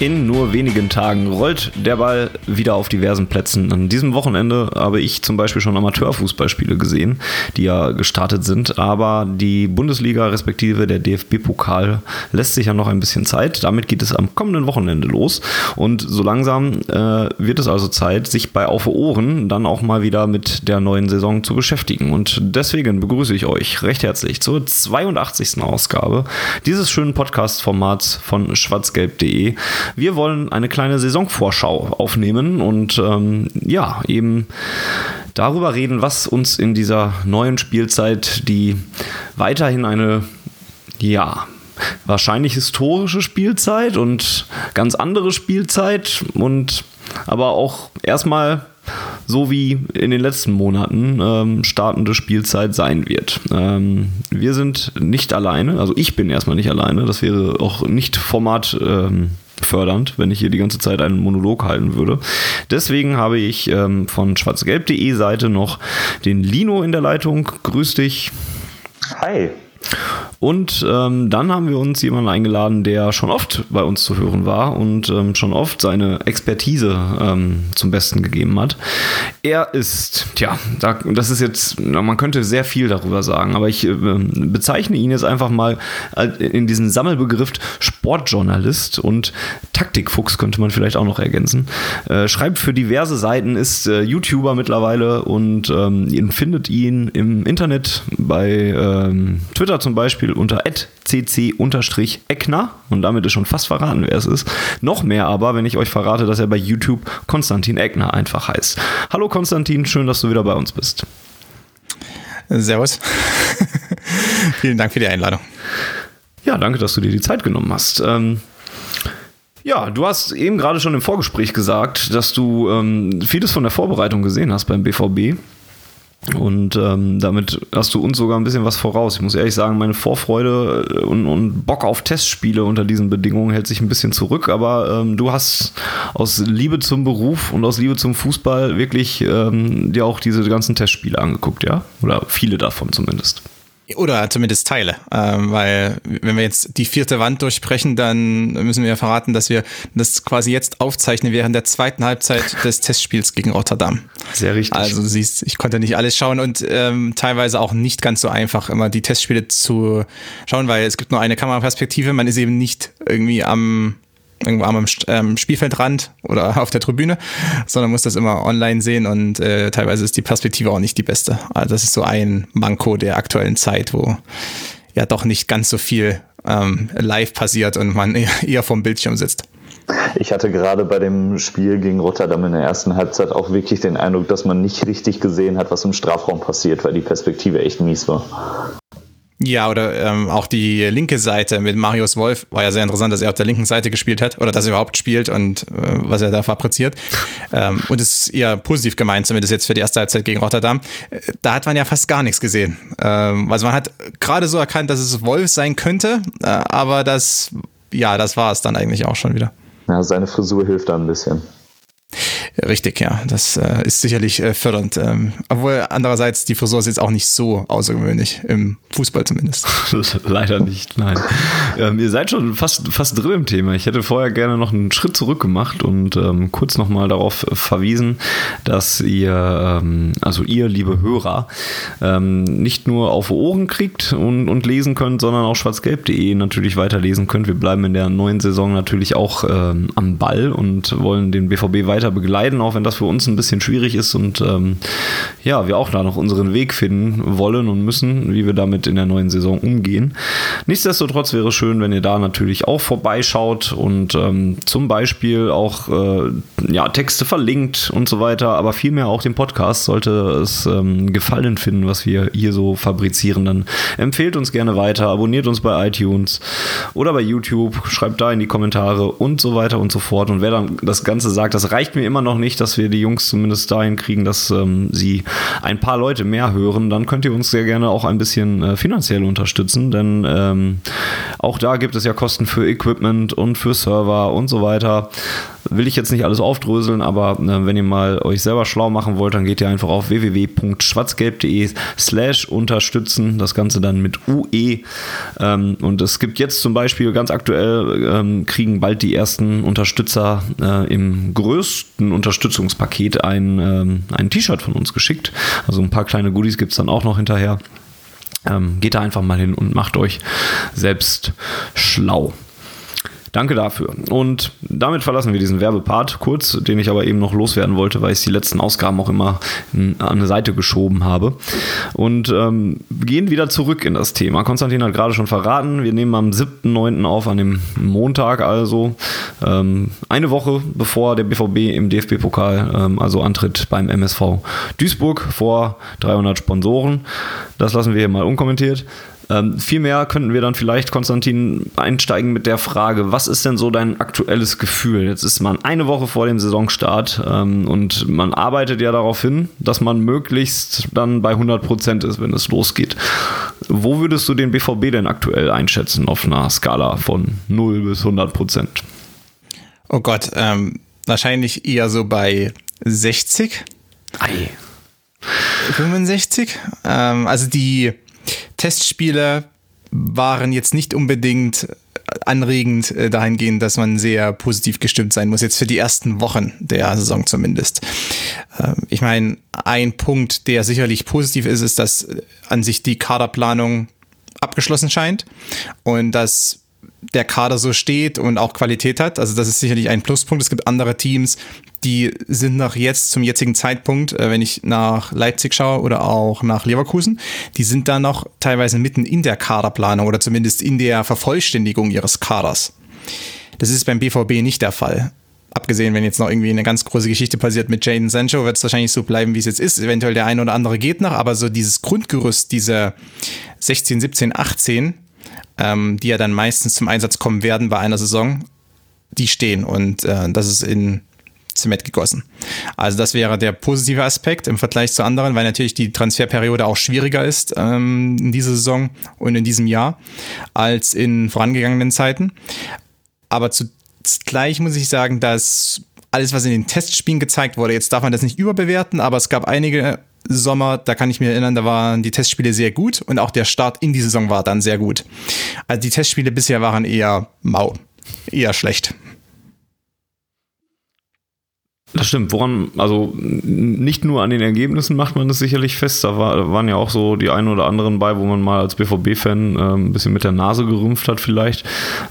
In nur wenigen Tagen rollt der Ball wieder auf diversen Plätzen. An diesem Wochenende habe ich zum Beispiel schon Amateurfußballspiele gesehen, die ja gestartet sind. Aber die Bundesliga respektive der DFB-Pokal lässt sich ja noch ein bisschen Zeit. Damit geht es am kommenden Wochenende los. Und so langsam äh, wird es also Zeit, sich bei Auf Ohren dann auch mal wieder mit der neuen Saison zu beschäftigen. Und deswegen begrüße ich euch recht herzlich zur 82. Ausgabe dieses schönen Podcast-Formats von schwarzgelb.de. Wir wollen eine kleine Saisonvorschau aufnehmen und ähm, ja, eben darüber reden, was uns in dieser neuen Spielzeit, die weiterhin eine, ja, wahrscheinlich historische Spielzeit und ganz andere Spielzeit und aber auch erstmal so wie in den letzten Monaten ähm, startende Spielzeit sein wird. Ähm, wir sind nicht alleine, also ich bin erstmal nicht alleine, das wäre auch nicht Format ähm, fördernd, wenn ich hier die ganze Zeit einen Monolog halten würde. Deswegen habe ich ähm, von schwarzgelb.de Seite noch den Lino in der Leitung. Grüß dich. Hi. Und ähm, dann haben wir uns jemanden eingeladen, der schon oft bei uns zu hören war und ähm, schon oft seine Expertise ähm, zum Besten gegeben hat. Er ist, tja, da, das ist jetzt, man könnte sehr viel darüber sagen, aber ich äh, bezeichne ihn jetzt einfach mal in diesen Sammelbegriff Sportjournalist und Taktikfuchs könnte man vielleicht auch noch ergänzen. Äh, schreibt für diverse Seiten, ist äh, YouTuber mittlerweile und ähm, ihr findet ihn im Internet bei ähm, Twitter zum Beispiel unter cc-eckner und damit ist schon fast verraten, wer es ist. Noch mehr aber, wenn ich euch verrate, dass er bei YouTube Konstantin Eckner einfach heißt. Hallo Konstantin, schön, dass du wieder bei uns bist. Servus. Vielen Dank für die Einladung. Ja, danke, dass du dir die Zeit genommen hast. Ähm, ja, du hast eben gerade schon im Vorgespräch gesagt, dass du ähm, vieles von der Vorbereitung gesehen hast beim BVB. Und ähm, damit hast du uns sogar ein bisschen was voraus. Ich muss ehrlich sagen, meine Vorfreude äh, und, und Bock auf Testspiele unter diesen Bedingungen hält sich ein bisschen zurück. Aber ähm, du hast aus Liebe zum Beruf und aus Liebe zum Fußball wirklich ähm, dir auch diese ganzen Testspiele angeguckt, ja? Oder viele davon zumindest. Oder zumindest Teile, ähm, weil wenn wir jetzt die vierte Wand durchbrechen, dann müssen wir verraten, dass wir das quasi jetzt aufzeichnen während der zweiten Halbzeit des Testspiels gegen Rotterdam. Sehr richtig. Also du siehst, ich konnte nicht alles schauen und ähm, teilweise auch nicht ganz so einfach, immer die Testspiele zu schauen, weil es gibt nur eine Kameraperspektive, man ist eben nicht irgendwie am irgendwo am ähm, Spielfeldrand oder auf der Tribüne, sondern muss das immer online sehen und äh, teilweise ist die Perspektive auch nicht die beste. Also das ist so ein Manko der aktuellen Zeit, wo ja doch nicht ganz so viel ähm, live passiert und man eher, vom Bildschirm sitzt. Ich hatte gerade bei dem Spiel gegen Rotterdam in der ersten Halbzeit auch wirklich den Eindruck, dass man nicht richtig gesehen hat, was im Strafraum passiert, weil die Perspektive echt mies war. Ja, oder ähm, auch die linke Seite mit Marius Wolf war ja sehr interessant, dass er auf der linken Seite gespielt hat oder dass er überhaupt spielt und äh, was er da fabriziert. Ähm, und es ist eher positiv gemeint, zumindest jetzt für die erste Halbzeit gegen Rotterdam. Äh, da hat man ja fast gar nichts gesehen. Ähm, also man hat gerade so erkannt, dass es Wolf sein könnte, äh, aber das, ja, das war es dann eigentlich auch schon wieder. Ja, seine Frisur hilft da ein bisschen. Richtig, ja. Das äh, ist sicherlich äh, fördernd. Ähm, obwohl andererseits die Frisur ist jetzt auch nicht so außergewöhnlich, im Fußball zumindest. Leider nicht, nein. Ähm, ihr seid schon fast, fast drin im Thema. Ich hätte vorher gerne noch einen Schritt zurück gemacht und ähm, kurz nochmal darauf verwiesen, dass ihr, ähm, also ihr, liebe Hörer, ähm, nicht nur auf Ohren kriegt und, und lesen könnt, sondern auch schwarzgelb.de natürlich weiterlesen könnt. Wir bleiben in der neuen Saison natürlich auch ähm, am Ball und wollen den BVB weiter begleiten leiden, auch wenn das für uns ein bisschen schwierig ist und ähm, ja, wir auch da noch unseren Weg finden wollen und müssen, wie wir damit in der neuen Saison umgehen. Nichtsdestotrotz wäre es schön, wenn ihr da natürlich auch vorbeischaut und ähm, zum Beispiel auch äh, ja, Texte verlinkt und so weiter, aber vielmehr auch den Podcast. Sollte es ähm, Gefallen finden, was wir hier so fabrizieren, dann empfehlt uns gerne weiter, abonniert uns bei iTunes oder bei YouTube, schreibt da in die Kommentare und so weiter und so fort. Und wer dann das Ganze sagt, das reicht mir immer noch nicht, dass wir die Jungs zumindest dahin kriegen, dass ähm, sie ein paar Leute mehr hören, dann könnt ihr uns sehr gerne auch ein bisschen äh, finanziell unterstützen, denn ähm, auch da gibt es ja Kosten für Equipment und für Server und so weiter. Will ich jetzt nicht alles aufdröseln, aber äh, wenn ihr mal euch selber schlau machen wollt, dann geht ihr einfach auf www.schwarzgelb.de slash unterstützen. Das Ganze dann mit UE. Ähm, und es gibt jetzt zum Beispiel ganz aktuell, ähm, kriegen bald die ersten Unterstützer äh, im größten Unterstützungspaket ein, ähm, ein T-Shirt von uns geschickt. Also ein paar kleine Goodies gibt es dann auch noch hinterher. Ähm, geht da einfach mal hin und macht euch selbst schlau. Danke dafür. Und damit verlassen wir diesen Werbepart kurz, den ich aber eben noch loswerden wollte, weil ich die letzten Ausgaben auch immer an eine Seite geschoben habe. Und ähm, gehen wieder zurück in das Thema. Konstantin hat gerade schon verraten, wir nehmen am 7.9. auf, an dem Montag also, ähm, eine Woche bevor der BVB im DFB-Pokal ähm, also antritt beim MSV Duisburg vor 300 Sponsoren. Das lassen wir hier mal unkommentiert. Ähm, vielmehr könnten wir dann vielleicht, Konstantin, einsteigen mit der Frage, was ist denn so dein aktuelles Gefühl? Jetzt ist man eine Woche vor dem Saisonstart ähm, und man arbeitet ja darauf hin, dass man möglichst dann bei 100 Prozent ist, wenn es losgeht. Wo würdest du den BVB denn aktuell einschätzen auf einer Skala von 0 bis 100 Prozent? Oh Gott, ähm, wahrscheinlich eher so bei 60. Ei. 65. Ähm, also die Testspiele waren jetzt nicht unbedingt anregend äh, dahingehend, dass man sehr positiv gestimmt sein muss, jetzt für die ersten Wochen der Saison zumindest. Ähm, ich meine, ein Punkt, der sicherlich positiv ist, ist, dass an sich die Kaderplanung abgeschlossen scheint und dass der Kader so steht und auch Qualität hat. Also das ist sicherlich ein Pluspunkt. Es gibt andere Teams, die sind nach jetzt, zum jetzigen Zeitpunkt, äh, wenn ich nach Leipzig schaue oder auch nach Leverkusen, die sind da noch teilweise mitten in der Kaderplanung oder zumindest in der Vervollständigung ihres Kaders. Das ist beim BVB nicht der Fall. Abgesehen, wenn jetzt noch irgendwie eine ganz große Geschichte passiert mit Jaden Sancho, wird es wahrscheinlich so bleiben, wie es jetzt ist. Eventuell der eine oder andere geht noch, aber so dieses Grundgerüst, diese 16, 17, 18, ähm, die ja dann meistens zum Einsatz kommen werden bei einer Saison, die stehen. Und äh, das ist in Zement gegossen. Also das wäre der positive Aspekt im Vergleich zu anderen, weil natürlich die Transferperiode auch schwieriger ist ähm, in dieser Saison und in diesem Jahr als in vorangegangenen Zeiten. Aber zugleich muss ich sagen, dass alles, was in den Testspielen gezeigt wurde, jetzt darf man das nicht überbewerten, aber es gab einige Sommer, da kann ich mir erinnern, da waren die Testspiele sehr gut und auch der Start in die Saison war dann sehr gut. Also die Testspiele bisher waren eher mau, eher schlecht. Das stimmt. Woran, also nicht nur an den Ergebnissen macht man das sicherlich fest. Da, war, waren ja auch so die einen oder anderen bei, wo man mal als BVB-Fan ähm, ein bisschen mit der Nase gerümpft hat, vielleicht.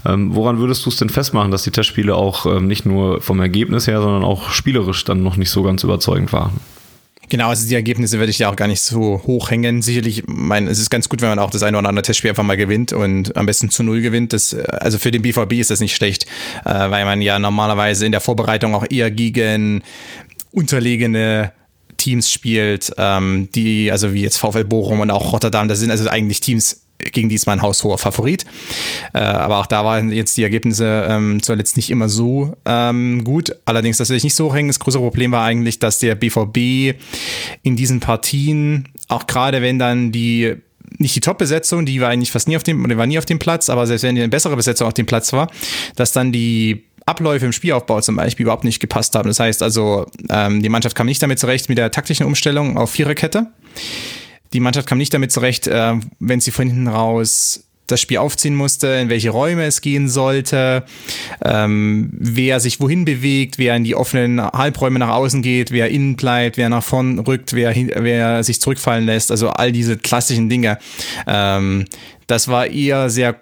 Ähm, woran würdest du es denn festmachen, dass die Testspiele auch ähm, nicht nur vom Ergebnis her, sondern auch spielerisch dann noch nicht so ganz überzeugend waren? Genau, also die Ergebnisse werde ich ja auch gar nicht so hoch hängen. Sicherlich, mein, es ist ganz gut, wenn man auch das eine oder andere Testspiel einfach mal gewinnt und am besten zu Null gewinnt. Das, also für den BVB ist das nicht schlecht, äh, weil man ja normalerweise in der Vorbereitung auch eher gegen unterlegene Teams spielt, ähm, die, also wie jetzt VfL Bochum und auch Rotterdam, das sind also eigentlich Teams, gegen die ist mein haushoher Favorit. Äh, aber auch da waren jetzt die Ergebnisse ähm, zuletzt nicht immer so ähm, gut. Allerdings, dass sich nicht so hängen. Das größere Problem war eigentlich, dass der BVB in diesen Partien, auch gerade wenn dann die nicht die Top-Besetzung, die war eigentlich fast nie auf dem, war nie auf dem Platz, aber selbst wenn die eine bessere Besetzung auf dem Platz war, dass dann die Abläufe im Spielaufbau zum Beispiel überhaupt nicht gepasst haben. Das heißt also, ähm, die Mannschaft kam nicht damit zurecht mit der taktischen Umstellung auf Viererkette. Die Mannschaft kam nicht damit zurecht, äh, wenn sie von hinten raus das Spiel aufziehen musste, in welche Räume es gehen sollte, ähm, wer sich wohin bewegt, wer in die offenen Halbräume nach außen geht, wer innen bleibt, wer nach vorn rückt, wer, wer sich zurückfallen lässt, also all diese klassischen Dinge. Ähm, das war eher sehr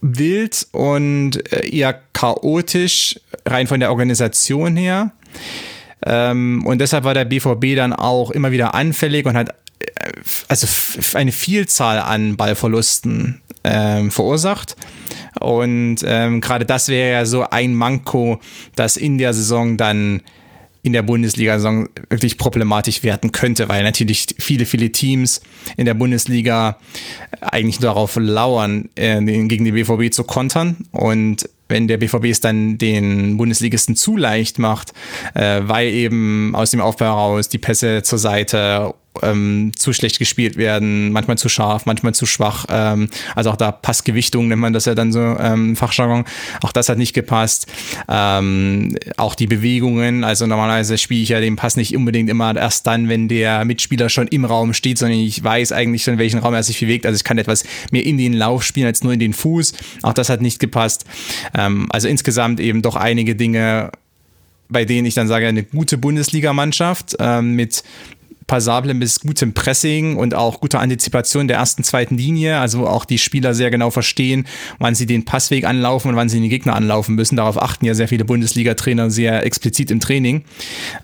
wild und äh, eher chaotisch, rein von der Organisation her. Ähm, und deshalb war der BVB dann auch immer wieder anfällig und hat also eine Vielzahl an Ballverlusten ähm, verursacht. Und ähm, gerade das wäre ja so ein Manko, das in der Saison dann in der Bundesliga-Saison wirklich problematisch werden könnte, weil natürlich viele, viele Teams in der Bundesliga eigentlich darauf lauern, äh, gegen die BVB zu kontern. Und wenn der BVB es dann den Bundesligisten zu leicht macht, äh, weil eben aus dem Aufbau heraus die Pässe zur Seite ähm, zu schlecht gespielt werden, manchmal zu scharf, manchmal zu schwach. Ähm, also auch da Passgewichtung nennt man das ja dann so ähm, Fachjargon. Auch das hat nicht gepasst. Ähm, auch die Bewegungen, also normalerweise spiele ich ja den Pass nicht unbedingt immer erst dann, wenn der Mitspieler schon im Raum steht, sondern ich weiß eigentlich schon, welchen Raum er sich bewegt. Also ich kann etwas mehr in den Lauf spielen als nur in den Fuß. Auch das hat nicht gepasst. Ähm, also insgesamt eben doch einige Dinge, bei denen ich dann sage, eine gute Bundesligamannschaft ähm, mit passablem bis gutem Pressing und auch guter Antizipation der ersten, zweiten Linie, also auch die Spieler sehr genau verstehen, wann sie den Passweg anlaufen und wann sie den Gegner anlaufen müssen. Darauf achten ja sehr viele Bundesliga-Trainer sehr explizit im Training.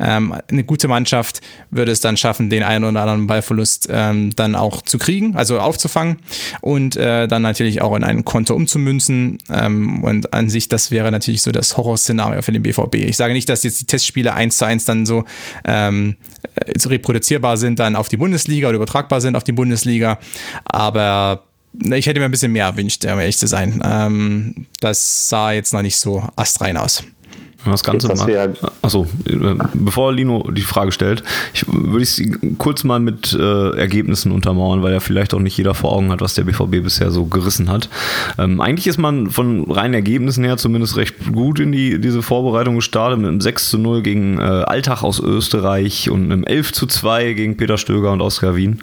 Ähm, eine gute Mannschaft würde es dann schaffen, den einen oder anderen Ballverlust ähm, dann auch zu kriegen, also aufzufangen und äh, dann natürlich auch in ein Konto umzumünzen. Ähm, und an sich, das wäre natürlich so das Horrorszenario für den BVB. Ich sage nicht, dass jetzt die Testspiele eins zu eins dann so ähm, äh, reproduzierbar sind dann auf die Bundesliga oder übertragbar sind auf die Bundesliga. Aber ich hätte mir ein bisschen mehr erwünscht, um ehrlich zu sein. Ähm, das sah jetzt noch nicht so astrein aus. Das Ganze mal. Ja Achso, äh, bevor Lino die Frage stellt, ich, würde ich sie kurz mal mit äh, Ergebnissen untermauern, weil ja vielleicht auch nicht jeder vor Augen hat, was der BVB bisher so gerissen hat. Ähm, eigentlich ist man von reinen Ergebnissen her zumindest recht gut in die, diese Vorbereitung gestartet, mit einem 6 zu 0 gegen äh, Alltag aus Österreich und einem 11 zu 2 gegen Peter Stöger und Oskar Wien.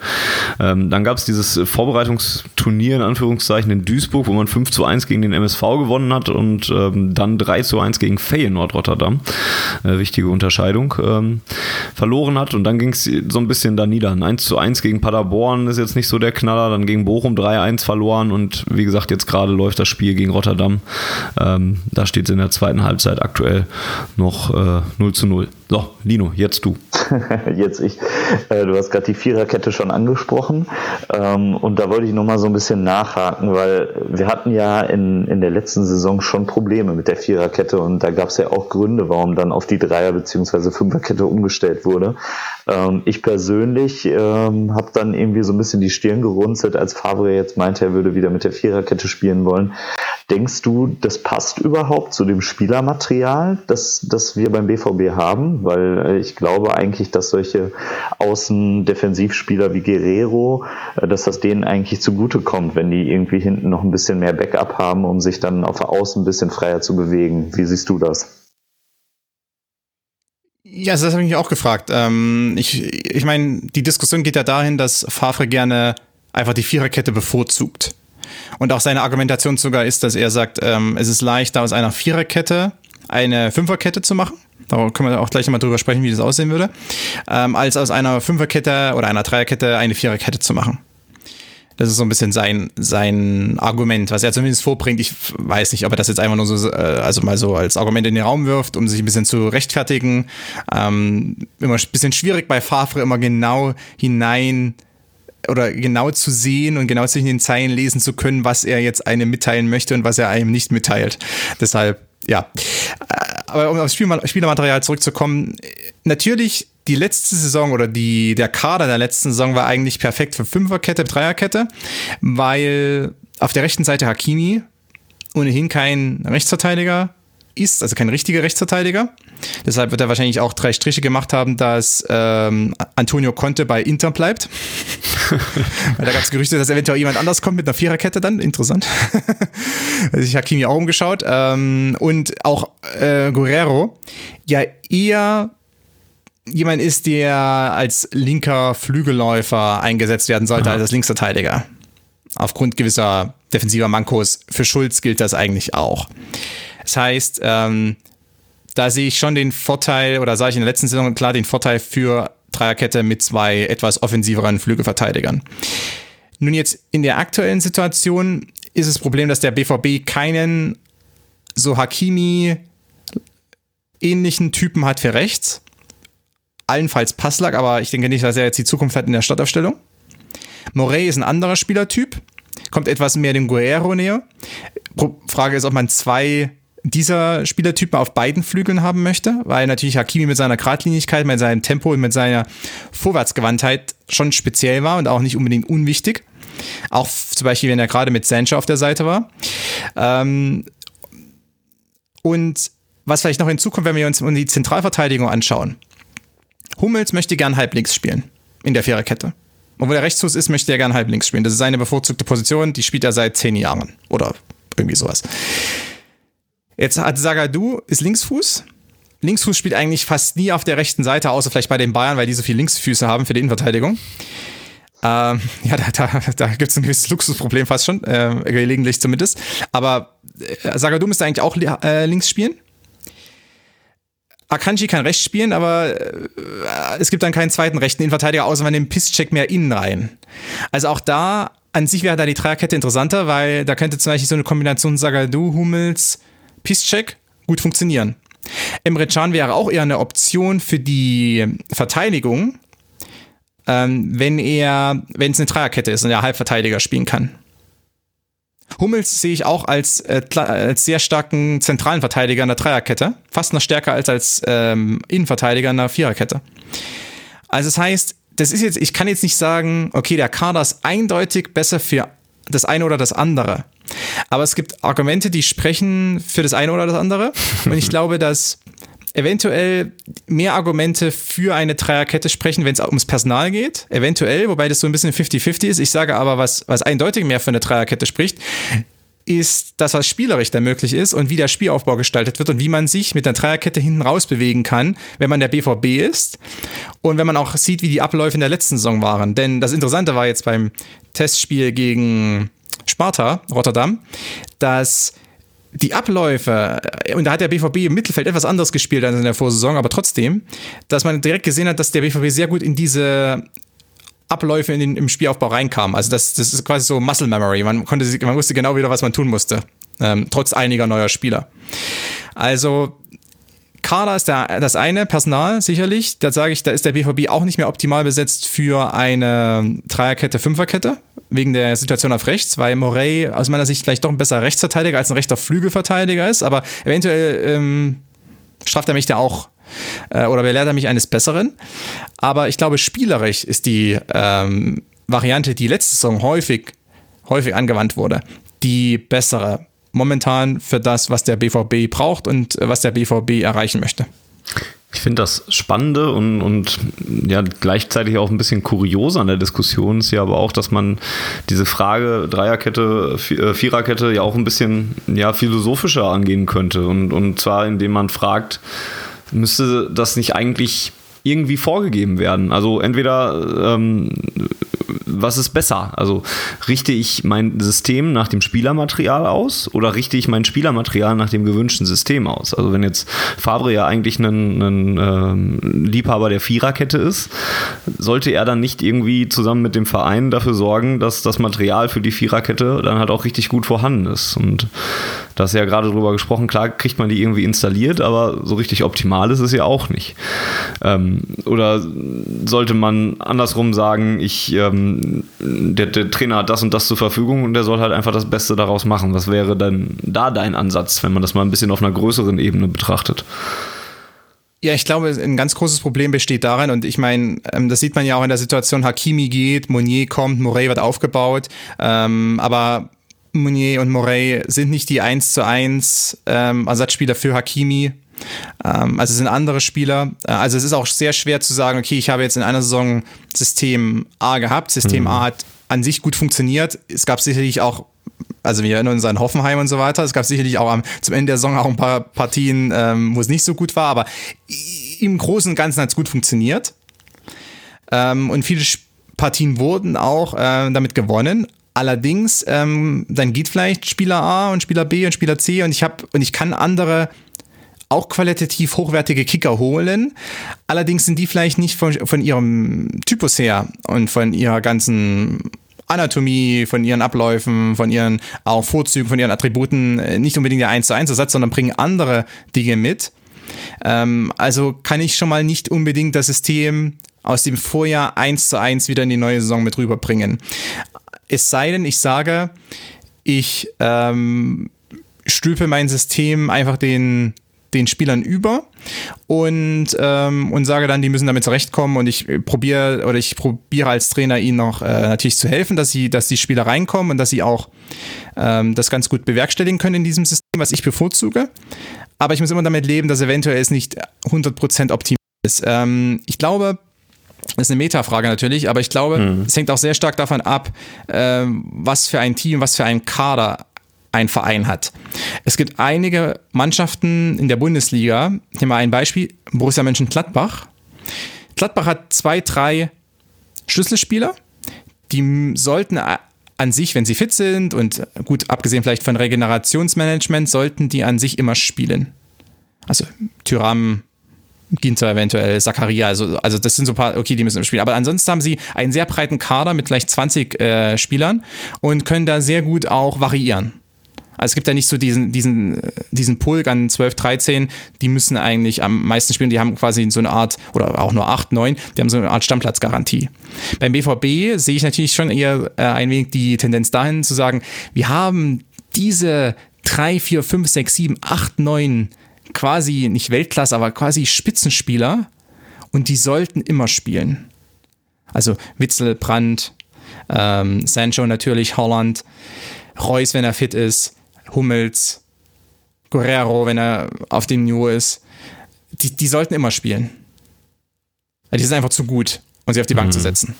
Ähm, dann gab es dieses Vorbereitungsturnier in Anführungszeichen in Duisburg, wo man 5 zu 1 gegen den MSV gewonnen hat und ähm, dann 3 zu 1 gegen Feyenoord Rotterdam. Äh, wichtige Unterscheidung. Ähm, verloren hat und dann ging es so ein bisschen da nieder. 1 zu 1 gegen Paderborn ist jetzt nicht so der Knaller, dann gegen Bochum 3-1 verloren und wie gesagt, jetzt gerade läuft das Spiel gegen Rotterdam. Ähm, da steht es in der zweiten Halbzeit aktuell noch äh, 0 zu 0. So, Lino, jetzt du. jetzt ich. Äh, du hast gerade die Viererkette schon angesprochen. Ähm, und da wollte ich nochmal so ein bisschen nachhaken, weil wir hatten ja in, in der letzten Saison schon Probleme mit der Viererkette und da gab es ja auch Gründe, warum dann auf die Dreier- bzw. Fünferkette umgestellt wurde. Ähm, ich persönlich ähm, habe dann irgendwie so ein bisschen die Stirn gerunzelt, als Favre jetzt meinte, er würde wieder mit der Viererkette spielen wollen. Denkst du, das passt überhaupt zu dem Spielermaterial, das, das wir beim BVB haben? Weil äh, ich glaube eigentlich, dass solche Außendefensivspieler wie Guerrero, äh, dass das denen eigentlich zugutekommt, wenn die irgendwie hinten noch ein bisschen mehr Backup haben, um sich dann auf Außen ein bisschen freier zu bewegen. Wie siehst du das? Ja, das habe ich mich auch gefragt. Ähm, ich ich meine, die Diskussion geht ja dahin, dass Favre gerne einfach die Viererkette bevorzugt. Und auch seine Argumentation sogar ist, dass er sagt, ähm, es ist leichter aus einer Viererkette eine Fünferkette zu machen. Da können wir auch gleich nochmal drüber sprechen, wie das aussehen würde. Ähm, als aus einer Fünferkette oder einer Dreierkette eine Viererkette zu machen. Das ist so ein bisschen sein, sein Argument, was er zumindest vorbringt. Ich weiß nicht, ob er das jetzt einfach nur so, äh, also mal so als Argument in den Raum wirft, um sich ein bisschen zu rechtfertigen. Ähm, immer ein bisschen schwierig bei Favre immer genau hinein oder genau zu sehen und genau zwischen den Zeilen lesen zu können, was er jetzt einem mitteilen möchte und was er einem nicht mitteilt. Deshalb, ja. Äh, aber um aufs Spielermaterial zurückzukommen, natürlich die letzte Saison oder die, der Kader der letzten Saison war eigentlich perfekt für Fünferkette, Dreierkette, weil auf der rechten Seite Hakimi ohnehin kein Rechtsverteidiger ist, also kein richtiger Rechtsverteidiger. Deshalb wird er wahrscheinlich auch drei Striche gemacht haben, dass ähm, Antonio Conte bei Inter bleibt. Weil da gab es Gerüchte, dass eventuell jemand anders kommt mit einer Viererkette dann. Interessant. also ich Hakimi auch umgeschaut. Ähm, und auch äh, Guerrero ja eher jemand ist, der als linker Flügelläufer eingesetzt werden sollte, Aha. als Linksverteidiger. Aufgrund gewisser defensiver Mankos. Für Schulz gilt das eigentlich auch. Das heißt, ähm, da sehe ich schon den Vorteil, oder sah ich in der letzten Saison klar den Vorteil für Dreierkette mit zwei etwas offensiveren Flügelverteidigern. Nun jetzt in der aktuellen Situation ist das Problem, dass der BVB keinen so Hakimi ähnlichen Typen hat für rechts allenfalls Passlack, aber ich denke nicht, dass er jetzt die Zukunft hat in der Startaufstellung. Morey ist ein anderer Spielertyp, kommt etwas mehr dem Guerrero näher. Frage ist, ob man zwei dieser Spielertypen auf beiden Flügeln haben möchte, weil natürlich Hakimi mit seiner Gradlinigkeit, mit seinem Tempo und mit seiner Vorwärtsgewandtheit schon speziell war und auch nicht unbedingt unwichtig. Auch zum Beispiel, wenn er gerade mit Sancho auf der Seite war. Ähm, und was vielleicht noch hinzukommt, wenn wir uns die Zentralverteidigung anschauen. Hummels möchte gern halblinks spielen in der Viererkette. Obwohl er Rechtsfuß ist, möchte er gern halblinks spielen. Das ist seine bevorzugte Position, die spielt er seit zehn Jahren oder irgendwie sowas. Jetzt hat Sagadu, ist Linksfuß. Linksfuß spielt eigentlich fast nie auf der rechten Seite, außer vielleicht bei den Bayern, weil die so viele Linksfüße haben für die Innenverteidigung. Ähm, ja, da, da, da gibt es ein gewisses Luxusproblem fast schon, äh, gelegentlich zumindest. Aber äh, Sagadu müsste eigentlich auch äh, links spielen. Akanji kann rechts spielen, aber äh, es gibt dann keinen zweiten rechten Innenverteidiger, außer man nimmt Pisscheck mehr innen rein. Also auch da, an sich wäre da die Dreierkette interessanter, weil da könnte zum Beispiel so eine Kombination Sagadu, Hummels, Pisscheck gut funktionieren. Emre Can wäre auch eher eine Option für die Verteidigung, ähm, wenn er, wenn es eine Dreierkette ist und er Halbverteidiger spielen kann. Hummels sehe ich auch als, äh, als sehr starken zentralen Verteidiger in der Dreierkette. Fast noch stärker als als ähm, Innenverteidiger in der Viererkette. Also das heißt, das ist jetzt, ich kann jetzt nicht sagen, okay, der Kader ist eindeutig besser für das eine oder das andere. Aber es gibt Argumente, die sprechen für das eine oder das andere. Und ich glaube, dass eventuell mehr Argumente für eine Dreierkette sprechen, wenn es ums Personal geht. Eventuell, wobei das so ein bisschen 50-50 ist. Ich sage aber, was, was eindeutig mehr für eine Dreierkette spricht, ist das, was spielerisch da möglich ist und wie der Spielaufbau gestaltet wird und wie man sich mit der Dreierkette hinten raus bewegen kann, wenn man der BVB ist und wenn man auch sieht, wie die Abläufe in der letzten Saison waren. Denn das Interessante war jetzt beim Testspiel gegen Sparta, Rotterdam, dass die Abläufe, äh, und da hat der BVB im Mittelfeld etwas anderes gespielt als in der Vorsaison, aber trotzdem, dass man direkt gesehen hat, dass der BVB sehr gut in diese Abläufe in den, im Spielaufbau reinkam. Also das, das ist quasi so Muscle Memory. Man, konnte, man wusste genau wieder, was man tun musste, ähm, trotz einiger neuer Spieler. Also Kader ist der, das eine, Personal sicherlich. Da sage ich, da ist der BVB auch nicht mehr optimal besetzt für eine Dreierkette, Fünferkette, wegen der Situation auf rechts, weil Morey aus meiner Sicht vielleicht doch ein besserer Rechtsverteidiger als ein rechter Flügelverteidiger ist, aber eventuell ähm, straft er mich da auch äh, oder belehrt er mich eines Besseren. Aber ich glaube, spielerisch ist die ähm, Variante, die letzte Saison häufig, häufig angewandt wurde, die bessere momentan für das, was der BVB braucht und äh, was der BVB erreichen möchte. Ich finde das Spannende und, und ja gleichzeitig auch ein bisschen kurios an der Diskussion ist ja aber auch, dass man diese Frage Dreierkette, äh, Viererkette ja auch ein bisschen ja, philosophischer angehen könnte. Und, und zwar indem man fragt, müsste das nicht eigentlich irgendwie vorgegeben werden? Also entweder ähm, was ist besser? Also richte ich mein System nach dem Spielermaterial aus oder richte ich mein Spielermaterial nach dem gewünschten System aus? Also wenn jetzt Fabre ja eigentlich ein, ähm, Liebhaber der Viererkette ist, sollte er dann nicht irgendwie zusammen mit dem Verein dafür sorgen, dass das Material für die Viererkette dann halt auch richtig gut vorhanden ist. Und da hast ja gerade drüber gesprochen, klar kriegt man die irgendwie installiert, aber so richtig optimal ist es ja auch nicht. Ähm, oder sollte man andersrum sagen, ich ähm, der, der, Trainer hat das und das zur Verfügung und der soll halt einfach das Beste daraus machen. Was wäre dann da dein Ansatz, wenn man das mal ein bisschen auf einer größeren Ebene betrachtet? Ja, ich glaube, ein ganz großes Problem besteht darin, und ich meine, ähm, das sieht man ja auch in der Situation, Hakimi geht, Monier kommt, Morey wird aufgebaut, ähm, aber Monier und Morey sind nicht die 1 zu 1 ähm, Ersatzspieler für Hakimi. Ähm, also es sind andere Spieler. Äh, also es ist auch sehr schwer zu sagen, okay, ich habe jetzt in einer Saison System A gehabt. System mhm. A hat an sich gut funktioniert. Es gab sicherlich auch also wir erinnern uns an Hoffenheim und so weiter. Es gab sicherlich auch am, zum Ende der Saison auch ein paar Partien, ähm, wo es nicht so gut war, aber im Großen und Ganzen hat es gut funktioniert. Ähm, und viele Partien wurden auch äh, damit gewonnen. Allerdings, ähm, dann geht vielleicht Spieler A und Spieler B und Spieler C und ich habe und ich kann andere auch qualitativ hochwertige Kicker holen. Allerdings sind die vielleicht nicht von, von ihrem Typus her und von ihrer ganzen Anatomie, von ihren Abläufen, von ihren auch Vorzügen, von ihren Attributen äh, nicht unbedingt der 1 zu 1 Ersatz, sondern bringen andere Dinge mit, Ähm, also kann ich schon mal nicht unbedingt das System aus dem Vorjahr eins zu eins wieder in die neue Saison mit rüberbringen. Es sei denn, ich sage, ich ähm, stülpe mein System einfach den, den Spielern über und, ähm, und sage dann, die müssen damit zurechtkommen und ich probiere oder ich probiere als Trainer ihnen noch äh, natürlich zu helfen, dass sie, dass die Spieler reinkommen und dass sie auch ähm, das ganz gut bewerkstelligen können in diesem System, was ich bevorzuge. Aber ich muss immer damit leben, dass eventuell es nicht 100% optimal ist. Ähm, ich glaube, das ist eine Metafrage natürlich, aber ich glaube, mhm. es hängt auch sehr stark davon ab, äh, was für ein Team, was für ein Kader ein Verein hat. Es gibt einige Mannschaften in der Bundesliga, ich nehme mal ein Beispiel, Borussia Mönchengladbach. Gladbach hat zwei, drei Schlüsselspieler, die sollten an sich, wenn sie fit sind und gut, abgesehen vielleicht von Regenerationsmanagement, sollten die an sich immer spielen. Also Tyram, Ginter eventuell, Zakaria, also, also das sind so ein paar, okay, die müssen im Spiel. Aber ansonsten haben sie einen sehr breiten Kader mit gleich 20 äh, Spielern und können da sehr gut auch variieren. Also es gibt ja nicht so diesen, diesen, diesen Pulk an 12, 13, die müssen eigentlich am meisten spielen, die haben quasi so eine Art, oder auch nur 8, 9, die haben so eine Art Stammplatzgarantie. Beim BVB sehe ich natürlich schon eher äh, ein wenig die Tendenz dahin zu sagen, wir haben diese 3, 4, 5, 6, 7, 8, 9 quasi nicht Weltklasse, aber quasi Spitzenspieler und die sollten immer spielen. Also Witzel, Brandt, ähm, Sancho natürlich, Holland, Reus, wenn er fit ist, Hummels, Guerrero, wenn er auf dem Niveau ist. Die, die sollten immer spielen. Die sind einfach zu gut, um sie auf die Bank mhm. zu setzen.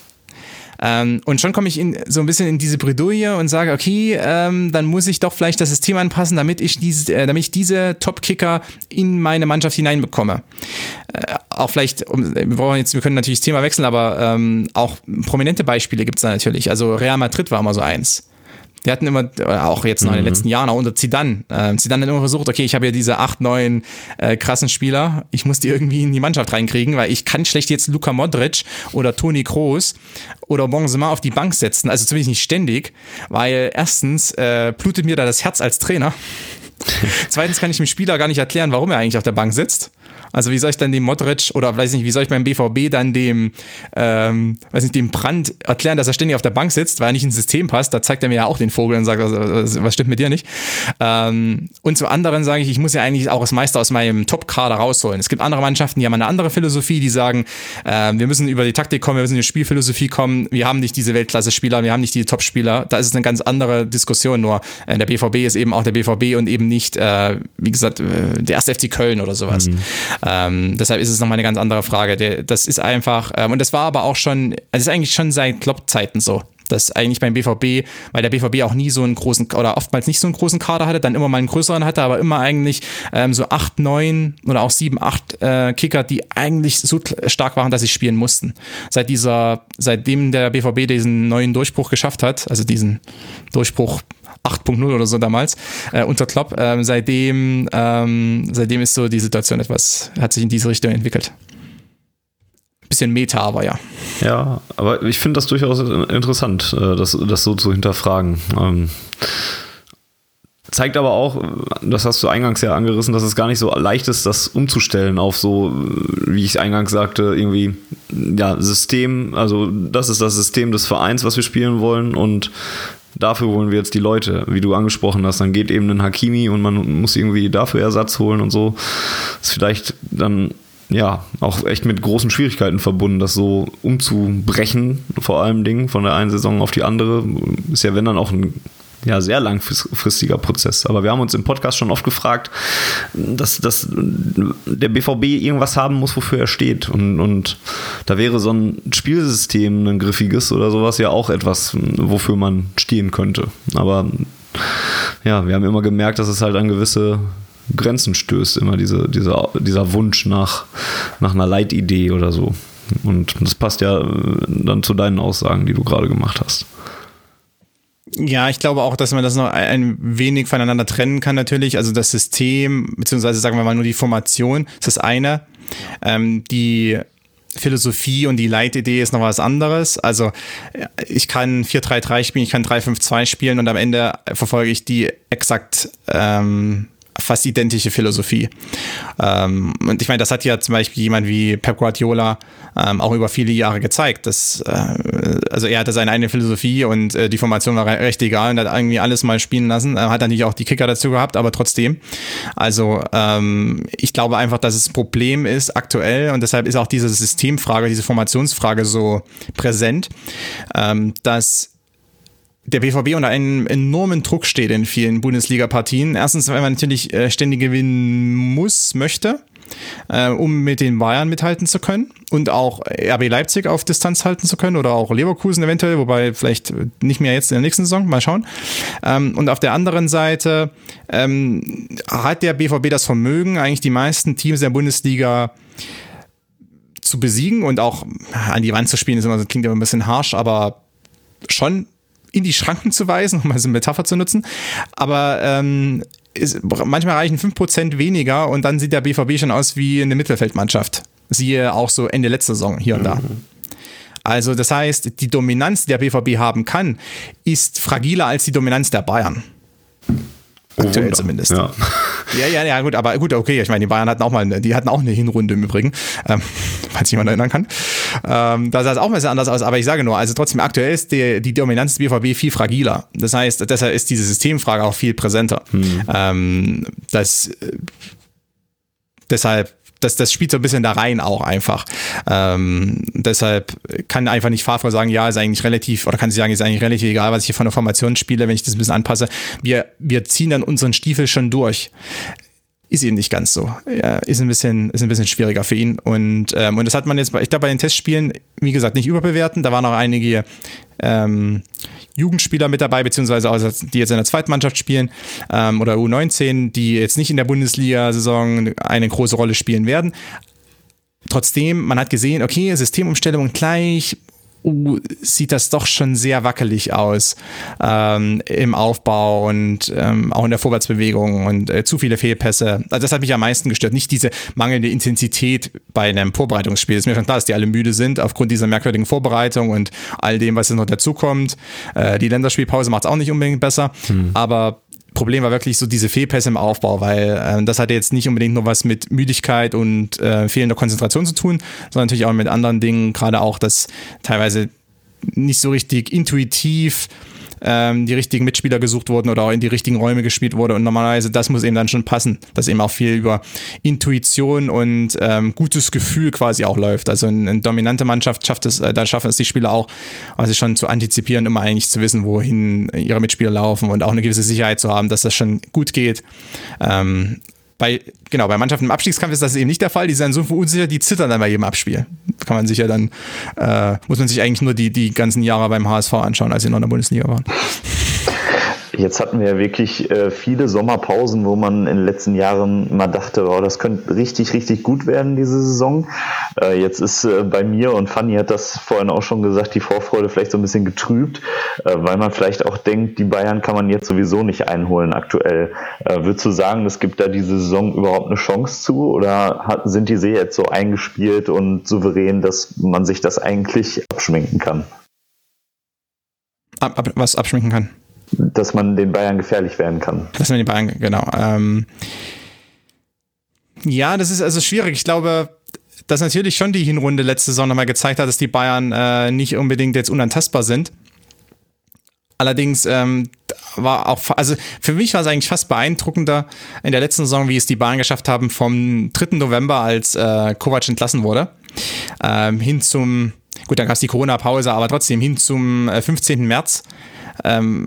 Ähm, und schon komme ich in, so ein bisschen in diese Bredouille und sage, okay, ähm, dann muss ich doch vielleicht das System anpassen, damit ich diese, äh, damit ich diese Top-Kicker in meine Mannschaft hineinbekomme. Äh, auch vielleicht, um, wir brauchen jetzt, wir können natürlich das Thema wechseln, aber ähm, auch prominente Beispiele gibt es da natürlich. Also Real Madrid war immer so eins. Die hatten immer, auch jetzt noch in den mhm. letzten Jahren, auch unter Zidane, äh, Zidane hat immer versucht, okay, ich habe ja diese acht, neun äh, krassen Spieler, ich muss die irgendwie in die Mannschaft reinkriegen, weil ich kann schlecht jetzt Luka Modric oder Toni Kroos oder Benzema auf die Bank setzen, also zumindest nicht ständig, weil erstens äh, blutet mir da das Herz als Trainer. Zweitens kann ich dem Spieler gar nicht erklären, warum er eigentlich auf der Bank sitzt. Also wie soll ich dann dem Modric oder weiß nicht, wie soll ich beim BVB dann dem, ähm, weiß nicht, dem Brand erklären, dass er ständig auf der Bank sitzt, weil er nicht ins System passt. Da zeigt er mir ja auch den Vogel und sagt, was stimmt mit dir nicht? Ähm, und zu anderen sage ich, ich muss ja eigentlich auch als Meister aus meinem Top-Kader rausholen. Es gibt andere Mannschaften, die haben eine andere Philosophie, die sagen, äh, wir müssen über die Taktik kommen, wir müssen in die Spielphilosophie kommen, wir haben nicht diese Weltklasse-Spieler, wir haben nicht die Top-Spieler. Da ist es eine ganz andere Diskussion. Nur äh, der BVB ist eben auch der BVB und eben nicht, äh, wie gesagt, äh, der erste FC Köln oder sowas. Mhm. Ähm, deshalb ist es nochmal eine ganz andere Frage. Das ist einfach, ähm, und das war aber auch schon, also es ist eigentlich schon seit Klopp-Zeiten so. Dass eigentlich beim BVB, weil der BVB auch nie so einen großen oder oftmals nicht so einen großen Kader hatte, dann immer mal einen größeren hatte, aber immer eigentlich ähm, so acht, neun oder auch sieben, acht äh, Kicker, die eigentlich so stark waren, dass sie spielen mussten. Seit dieser, seitdem der BVB diesen neuen Durchbruch geschafft hat, also diesen Durchbruch 8.0 oder so damals, äh, unter Klopp. Ähm, seitdem, ähm, seitdem ist so die Situation etwas, hat sich in diese Richtung entwickelt. Bisschen Meta, aber ja. Ja, aber ich finde das durchaus interessant, äh, das, das so zu hinterfragen. Ähm, zeigt aber auch, das hast du eingangs ja angerissen, dass es gar nicht so leicht ist, das umzustellen auf so, wie ich eingangs sagte, irgendwie, ja, System, also das ist das System des Vereins, was wir spielen wollen und dafür holen wir jetzt die Leute, wie du angesprochen hast. Dann geht eben ein Hakimi und man muss irgendwie dafür Ersatz holen und so. Ist vielleicht dann ja auch echt mit großen Schwierigkeiten verbunden, das so umzubrechen, vor allem Dingen von der einen Saison auf die andere. Ist ja, wenn dann auch ein ja, sehr langfristiger Prozess. Aber wir haben uns im Podcast schon oft gefragt, dass, dass der BVB irgendwas haben muss, wofür er steht. Und, und da wäre so ein Spielsystem, ein griffiges oder sowas, ja auch etwas, wofür man stehen könnte. Aber ja, wir haben immer gemerkt, dass es halt an gewisse Grenzen stößt, immer diese, dieser, dieser Wunsch nach, nach einer Leitidee oder so. Und das passt ja dann zu deinen Aussagen, die du gerade gemacht hast. Ja, ich glaube auch, dass man das noch ein wenig voneinander trennen kann natürlich. Also das System, beziehungsweise sagen wir mal nur die Formation, ist das eine. Ähm, die Philosophie und die Leitidee ist noch was anderes. Also ich kann 4-3-3 spielen, ich kann 3-5-2 spielen und am Ende verfolge ich die exakt ähm, fast identische Philosophie. Ähm, und ich meine, das hat ja zum Beispiel jemand wie Pep Guardiola ähm, auch über viele Jahre gezeigt. Dass, äh, also er hatte seine eigene Philosophie und äh, die Formation war recht egal und hat irgendwie alles mal spielen lassen. Er hat nicht auch die Kicker dazu gehabt, aber trotzdem. Also ähm, ich glaube einfach, dass es ein Problem ist aktuell und deshalb ist auch diese Systemfrage, diese Formationsfrage so präsent, ähm, dass der BVB unter einem enormen Druck steht in vielen Bundesliga-Partien. Erstens, weil man natürlich äh, ständig gewinnen muss, möchte, äh, um mit den Bayern mithalten zu können und auch RB Leipzig auf Distanz halten zu können oder auch Leverkusen eventuell, wobei vielleicht nicht mehr jetzt in der nächsten Saison, mal schauen. Ähm, und auf der anderen Seite ähm, hat der BVB das Vermögen, eigentlich die meisten Teams der Bundesliga zu besiegen und auch an die Wand zu spielen, das klingt immer ein bisschen harsh, aber schon in die Schranken zu weisen, um mal so eine Metapher zu nutzen. Aber ähm, ist, manchmal reichen 5% weniger und dann sieht der BVB schon aus wie eine Mittelfeldmannschaft. Siehe auch so Ende letzter Saison hier und da. Mhm. Also das heißt, die Dominanz, die der BVB haben kann, ist fragiler als die Dominanz der Bayern. Aktuell Wunder. zumindest. Ja. ja, ja, ja, gut, aber gut, okay. Ich meine, die Bayern hatten auch mal, eine, die hatten auch eine Hinrunde im Übrigen, ähm, falls jemand erinnern kann. Ähm, da sah es auch ein bisschen anders aus, aber ich sage nur, also trotzdem aktuell ist die, die Dominanz des BVB viel fragiler. Das heißt, deshalb ist diese Systemfrage auch viel präsenter. Hm. Ähm, das, äh, deshalb das, das spielt so ein bisschen da rein auch einfach. Ähm, deshalb kann einfach nicht Favre sagen, ja, ist eigentlich relativ, oder kann sie sagen, ist eigentlich relativ egal, was ich hier von der Formation spiele, wenn ich das ein bisschen anpasse. Wir, wir ziehen dann unseren Stiefel schon durch ist eben nicht ganz so. Ja, ist ein bisschen, ist ein bisschen schwieriger für ihn. Und, ähm, und das hat man jetzt, ich glaube, bei den Testspielen, wie gesagt, nicht überbewerten. Da waren auch einige ähm, Jugendspieler mit dabei, beziehungsweise auch, die jetzt in der zweiten Mannschaft spielen ähm, oder U19, die jetzt nicht in der Bundesliga-Saison eine große Rolle spielen werden. Trotzdem, man hat gesehen, okay, Systemumstellung gleich, uh, sieht das doch schon sehr wackelig aus ähm, im Aufbau und ähm, auch in der Vorwärtsbewegung und äh, zu viele Fehlpässe. Also das hat mich am meisten gestört. Nicht diese mangelnde Intensität bei einem Vorbereitungsspiel. Es ist mir schon klar, dass die alle müde sind aufgrund dieser merkwürdigen Vorbereitung und all dem, was jetzt noch dazukommt. Äh, die Länderspielpause macht es auch nicht unbedingt besser. Hm. Aber Problem war wirklich so diese Fehlpässe im Aufbau, weil äh, das hatte jetzt nicht unbedingt nur was mit Müdigkeit und äh, fehlender Konzentration zu tun, sondern natürlich auch mit anderen Dingen, gerade auch, dass teilweise nicht so richtig intuitiv ähm, die richtigen Mitspieler gesucht wurden oder auch in die richtigen Räume gespielt wurde. Und normalerweise, das muss eben dann schon passen, dass eben auch viel über Intuition und ähm, gutes Gefühl quasi auch läuft. Also eine, eine dominante Mannschaft schafft es, äh, da schaffen es die Spieler auch, also schon zu antizipieren, immer eigentlich zu wissen, wohin ihre Mitspieler laufen und auch eine gewisse Sicherheit zu haben, dass das schon gut geht. Ähm, bei, genau, bei Mannschaften im Abstiegskampf ist das eben nicht der Fall. Die sind so unsicher, die zittern dann bei jedem Abspiel. Kann man sich ja dann, äh, muss man sich eigentlich nur die, die ganzen Jahre beim HSV anschauen, als sie noch in der Bundesliga waren. Jetzt hatten wir ja wirklich äh, viele Sommerpausen, wo man in den letzten Jahren mal dachte, oh, das könnte richtig, richtig gut werden, diese Saison. Äh, jetzt ist äh, bei mir, und Fanny hat das vorhin auch schon gesagt, die Vorfreude vielleicht so ein bisschen getrübt, äh, weil man vielleicht auch denkt, die Bayern kann man jetzt sowieso nicht einholen aktuell. Äh, würdest du sagen, es gibt da diese Saison überhaupt eine Chance zu? Oder hat, sind die See jetzt so eingespielt und souverän, dass man sich das eigentlich abschminken kann? Ab, ab, was abschminken kann? Dass man den Bayern gefährlich werden kann. Dass man den Bayern, genau. Ähm, ja, das ist also schwierig. Ich glaube, dass natürlich schon die Hinrunde letzte Saison nochmal gezeigt hat, dass die Bayern äh, nicht unbedingt jetzt unantastbar sind. Allerdings ähm, war auch, also für mich war es eigentlich fast beeindruckender in der letzten Saison, wie es die Bayern geschafft haben, vom 3. November, als äh, Kovac entlassen wurde, ähm, hin zum, gut, dann gab es die Corona-Pause, aber trotzdem hin zum äh, 15. März. Ähm,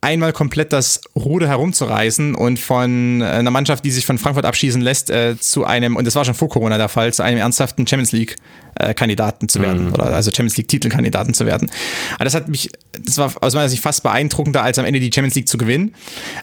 einmal komplett das Ruder herumzureißen und von einer Mannschaft, die sich von Frankfurt abschießen lässt, äh, zu einem, und das war schon vor Corona der Fall, zu einem ernsthaften Champions League äh, Kandidaten zu werden mhm. oder also Champions League Titelkandidaten zu werden. Aber das hat mich, das war aus meiner Sicht fast beeindruckender, als am Ende die Champions League zu gewinnen,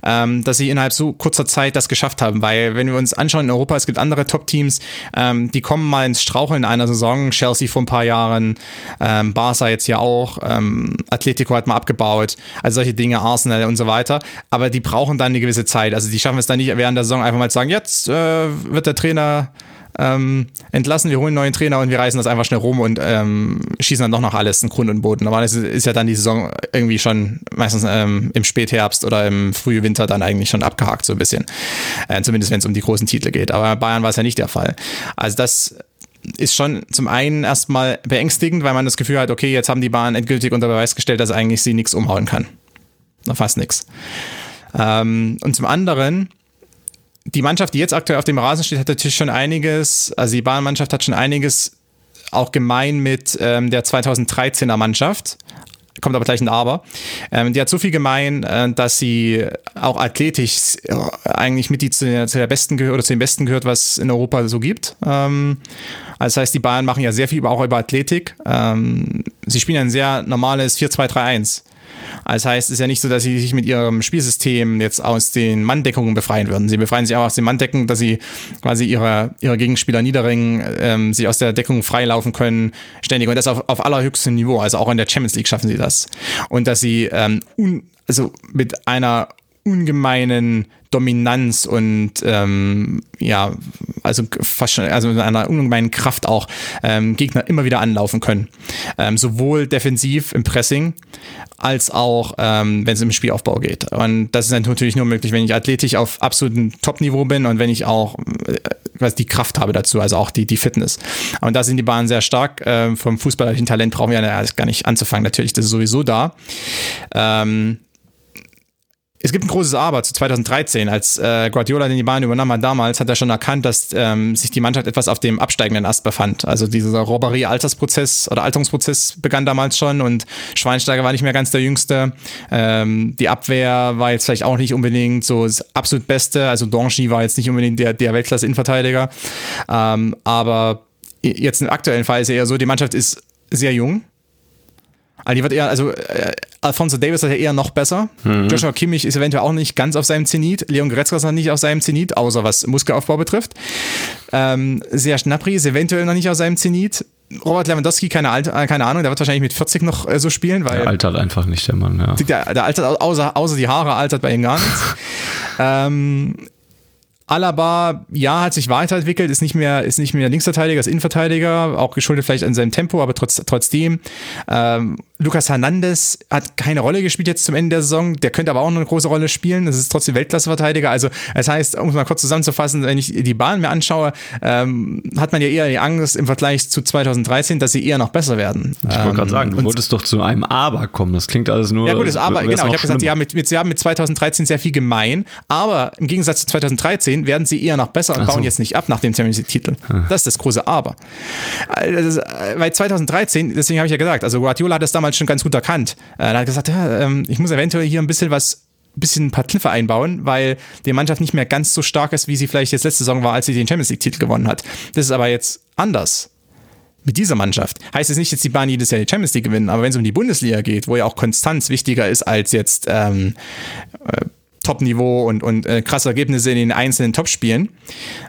ähm, dass sie innerhalb so kurzer Zeit das geschafft haben. Weil wenn wir uns anschauen in Europa, es gibt andere Top-Teams, ähm, die kommen mal ins Straucheln in einer Saison. Chelsea vor ein paar Jahren, ähm, Barca jetzt ja auch, ähm, Atletico hat mal abgebaut, also solche Dinge, Arsenal und so weiter. Aber die brauchen dann eine gewisse Zeit. Also die schaffen es dann nicht während der Saison einfach mal zu sagen, jetzt äh, wird der Trainer ähm, entlassen, wir holen einen neuen Trainer und wir reißen das einfach schnell rum und ähm, schießen dann doch noch alles in Grund und Boden. Normalerweise ist ja dann die Saison irgendwie schon meistens ähm, im Spätherbst oder im Frühwinter dann eigentlich schon abgehakt, so ein bisschen. Äh, zumindest wenn es um die großen Titel geht. Aber bei Bayern war es ja nicht der Fall. Also das ist schon zum einen erstmal beängstigend, weil man das Gefühl hat, okay, jetzt haben die Bayern endgültig unter Beweis gestellt, dass eigentlich sie nichts umhauen kann. Na, fast nichts. Ähm, und zum anderen, die Mannschaft, die jetzt aktuell auf dem Rasen steht, hat natürlich schon einiges, also die Bayern-Mannschaft hat schon einiges auch gemein mit ähm, der 2013er Mannschaft. Kommt aber gleich ein Aber. Ähm, die hat so viel gemein, äh, dass sie auch athletisch äh, eigentlich mit die zu der, zu der besten gehört oder zu den besten gehört, was in Europa so gibt. Ähm, also das heißt, die Bayern machen ja sehr viel auch über Athletik. Ähm, sie spielen ein sehr normales 4-2-3-1. Das heißt, es ist ja nicht so, dass sie sich mit ihrem Spielsystem jetzt aus den Manndeckungen befreien würden. Sie befreien sich auch aus den Manndecken, dass sie quasi ihre, ihre Gegenspieler niederringen, ähm, sie aus der Deckung freilaufen können, ständig. Und das auf, auf allerhöchstem Niveau. Also auch in der Champions League schaffen sie das. Und dass sie ähm, un, also mit einer ungemeinen Dominanz und ähm, ja, also fast schon, also mit einer ungemeinen Kraft auch ähm, Gegner immer wieder anlaufen können. Ähm, sowohl defensiv im Pressing als auch, ähm, wenn es im Spielaufbau geht. Und das ist natürlich nur möglich, wenn ich athletisch auf absolutem Top-Niveau bin und wenn ich auch äh, die Kraft habe dazu, also auch die, die Fitness. Und da sind die Bahnen sehr stark. Ähm, vom fußballerischen Talent brauchen wir ja gar nicht anzufangen. Natürlich, das ist sowieso da. Ähm, es gibt ein großes Aber zu 2013, als äh, Guardiola den die Bahn übernahm hat damals, hat er schon erkannt, dass ähm, sich die Mannschaft etwas auf dem absteigenden Ast befand. Also dieser Robberie-Altersprozess oder Alterungsprozess begann damals schon und Schweinsteiger war nicht mehr ganz der Jüngste. Ähm, die Abwehr war jetzt vielleicht auch nicht unbedingt so das absolut Beste. Also Donchi war jetzt nicht unbedingt der, der Weltklasse-Innenverteidiger. Ähm, aber jetzt im aktuellen Fall ist er eher so, die Mannschaft ist sehr jung also die wird eher, also äh, Alfonso Davis ist ja eher noch besser. Mhm. Joshua Kimmich ist eventuell auch nicht ganz auf seinem Zenit. Leon Goretzka ist noch nicht auf seinem Zenit, außer was Muskelaufbau betrifft. Ähm, sehr Schnapri ist eventuell noch nicht auf seinem Zenit. Robert Lewandowski, keine, Alter, äh, keine Ahnung, der wird wahrscheinlich mit 40 noch äh, so spielen, weil. Der altert einfach nicht, der Mann, ja. Der, der altert, außer, außer die Haare, altert bei ihm gar nichts. ähm, Alaba, ja, hat sich weiterentwickelt, ist nicht mehr, ist nicht mehr Linksverteidiger, ist Innenverteidiger, auch geschuldet vielleicht an seinem Tempo, aber trotz, trotzdem. Ähm, Lucas Hernandez hat keine Rolle gespielt jetzt zum Ende der Saison, der könnte aber auch noch eine große Rolle spielen. Das ist trotzdem Weltklasseverteidiger. Also, das heißt, um es mal kurz zusammenzufassen, wenn ich die Bahn mir anschaue, ähm, hat man ja eher die Angst im Vergleich zu 2013, dass sie eher noch besser werden. Ich wollte ähm, gerade sagen, du wolltest doch zu einem Aber kommen. Das klingt alles nur. Ja, gut, das Aber, genau. Ich habe gesagt, sie haben, mit, sie haben mit 2013 sehr viel gemein, aber im Gegensatz zu 2013 werden sie eher noch besser und so. bauen jetzt nicht ab nach dem Champions League-Titel. Ah. Das ist das große Aber. Also, weil 2013, deswegen habe ich ja gesagt, also Guardiola hat das damals schon ganz gut erkannt. Äh, er hat gesagt, ja, ähm, ich muss eventuell hier ein bisschen was bisschen ein paar Kniffe einbauen, weil die Mannschaft nicht mehr ganz so stark ist, wie sie vielleicht jetzt letzte Saison war, als sie den Champions League-Titel gewonnen hat. Das ist aber jetzt anders. Mit dieser Mannschaft. Heißt es nicht, dass die Bahn jedes Jahr die Champions League gewinnen, aber wenn es um die Bundesliga geht, wo ja auch Konstanz wichtiger ist als jetzt ähm, äh, Top-Niveau und, und äh, krasse Ergebnisse in den einzelnen Top-Spielen,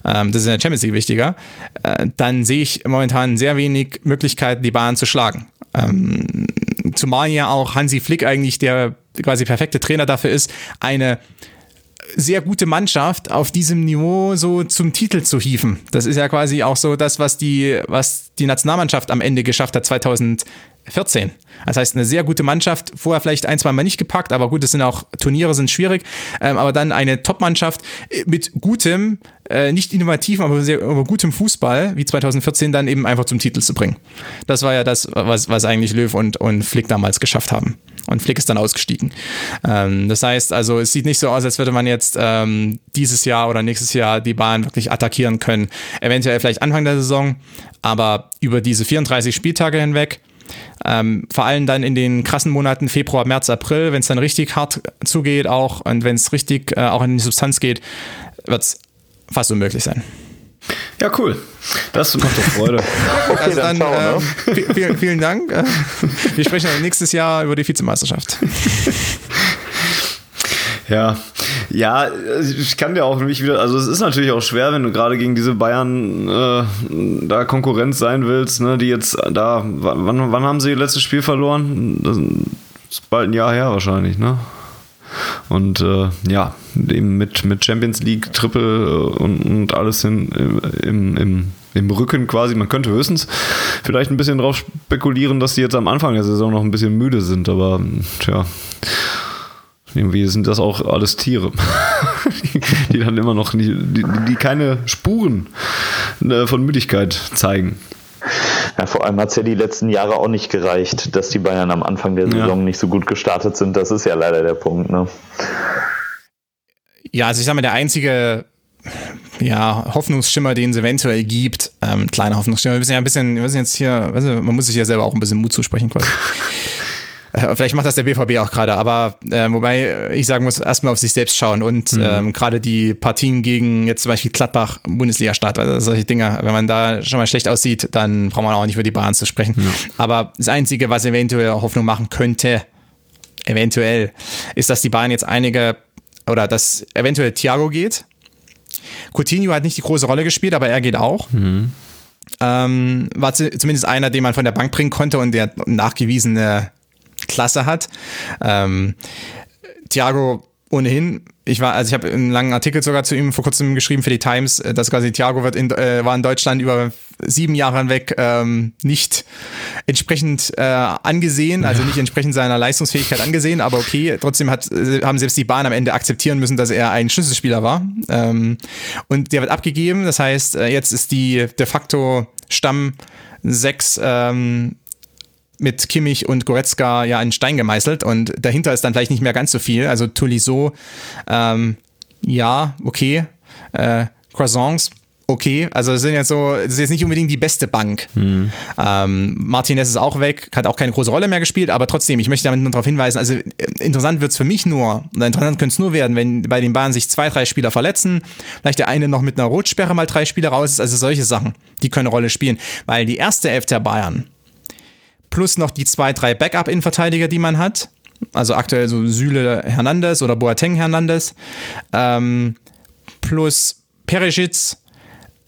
ähm, das ist in der Champions League wichtiger, äh, dann sehe ich momentan sehr wenig Möglichkeiten, die Bahn zu schlagen. Ähm, zumal ja auch Hansi Flick eigentlich der quasi perfekte Trainer dafür ist, eine sehr gute Mannschaft auf diesem Niveau so zum Titel zu hieven. Das ist ja quasi auch so das, was die, was die Nationalmannschaft am Ende geschafft hat 2000, 14. Das heißt, eine sehr gute Mannschaft, vorher vielleicht ein, zwei Mal nicht gepackt, aber gut, das sind auch Turniere, sind schwierig. Ähm, aber dann eine Top-Mannschaft mit gutem, äh, nicht innovativen, aber, sehr, aber gutem Fußball, wie 2014, dann eben einfach zum Titel zu bringen. Das war ja das, was, was eigentlich Löw und, und Flick damals geschafft haben. Und Flick ist dann ausgestiegen. Ähm, das heißt also, es sieht nicht so aus, als würde man jetzt ähm, dieses Jahr oder nächstes Jahr die Bahn wirklich attackieren können. Eventuell vielleicht Anfang der Saison, aber über diese 34 Spieltage hinweg ähm, vor allem dann in den krassen Monaten Februar, März, April, wenn es dann richtig hart zugeht auch und wenn es richtig äh, auch in die Substanz geht, wird es fast unmöglich sein. Ja, cool. Das macht doch Freude. okay, also dann, dann äh, ne? vielen, vielen Dank. Wir sprechen nächstes Jahr über die Vizemeisterschaft. Ja, ja, ich kann dir auch nicht wieder, also es ist natürlich auch schwer, wenn du gerade gegen diese Bayern äh, da Konkurrenz sein willst, ne, die jetzt da, wann, wann haben sie ihr letztes Spiel verloren? Das ist bald ein Jahr her wahrscheinlich, ne? Und äh, ja, eben mit, mit Champions League, Triple äh, und, und alles hin, im, im im Rücken quasi. Man könnte höchstens vielleicht ein bisschen drauf spekulieren, dass die jetzt am Anfang der Saison noch ein bisschen müde sind, aber tja. Irgendwie sind das auch alles Tiere, die, die dann immer noch, die, die, die keine Spuren äh, von Müdigkeit zeigen. Ja, vor allem hat es ja die letzten Jahre auch nicht gereicht, dass die Bayern am Anfang der Saison ja. nicht so gut gestartet sind. Das ist ja leider der Punkt. Ne? Ja, also ich sag mal, der einzige ja, Hoffnungsschimmer, den es eventuell gibt, ähm, kleiner Hoffnungsschimmer, wir müssen ja ein bisschen, wir müssen jetzt hier, weißt du, man muss sich ja selber auch ein bisschen Mut zusprechen quasi. Äh, vielleicht macht das der BVB auch gerade, aber äh, wobei ich sagen muss, erstmal auf sich selbst schauen und mhm. ähm, gerade die Partien gegen jetzt zum Beispiel Gladbach, Bundesliga-Start, also solche Dinge, wenn man da schon mal schlecht aussieht, dann braucht man auch nicht über die Bahn zu sprechen. Ja. Aber das Einzige, was eventuell Hoffnung machen könnte, eventuell, ist, dass die Bahn jetzt einige oder dass eventuell Thiago geht. Coutinho hat nicht die große Rolle gespielt, aber er geht auch. Mhm. Ähm, war zumindest einer, den man von der Bank bringen konnte und der nachgewiesene Klasse hat. Ähm, Thiago ohnehin, ich war, also ich habe einen langen Artikel sogar zu ihm vor kurzem geschrieben für die Times, äh, dass quasi Thiago wird in, äh, war in Deutschland über sieben Jahre hinweg ähm, nicht entsprechend äh, angesehen, also nicht entsprechend seiner Leistungsfähigkeit angesehen, aber okay, trotzdem hat, äh, haben selbst die Bahn am Ende akzeptieren müssen, dass er ein Schlüsselspieler war. Ähm, und der wird abgegeben, das heißt, äh, jetzt ist die de facto Stamm 6 ähm, mit Kimmich und Goretzka ja in Stein gemeißelt und dahinter ist dann vielleicht nicht mehr ganz so viel. Also Tolisso, ähm, ja, okay. Äh, Croissants, okay. Also das sind jetzt so, das ist jetzt nicht unbedingt die beste Bank. Mhm. Ähm, Martinez ist auch weg, hat auch keine große Rolle mehr gespielt, aber trotzdem, ich möchte damit nur darauf hinweisen, also äh, interessant wird es für mich nur, oder interessant könnte es nur werden, wenn bei den Bahnen sich zwei, drei Spieler verletzen, vielleicht der eine noch mit einer Rotsperre mal drei Spieler raus ist, also solche Sachen, die können eine Rolle spielen. Weil die erste Elf der Bayern, plus noch die zwei, drei Backup-Innenverteidiger, die man hat. Also aktuell so Süle Hernandez oder Boateng Hernandez. Ähm, plus Perisic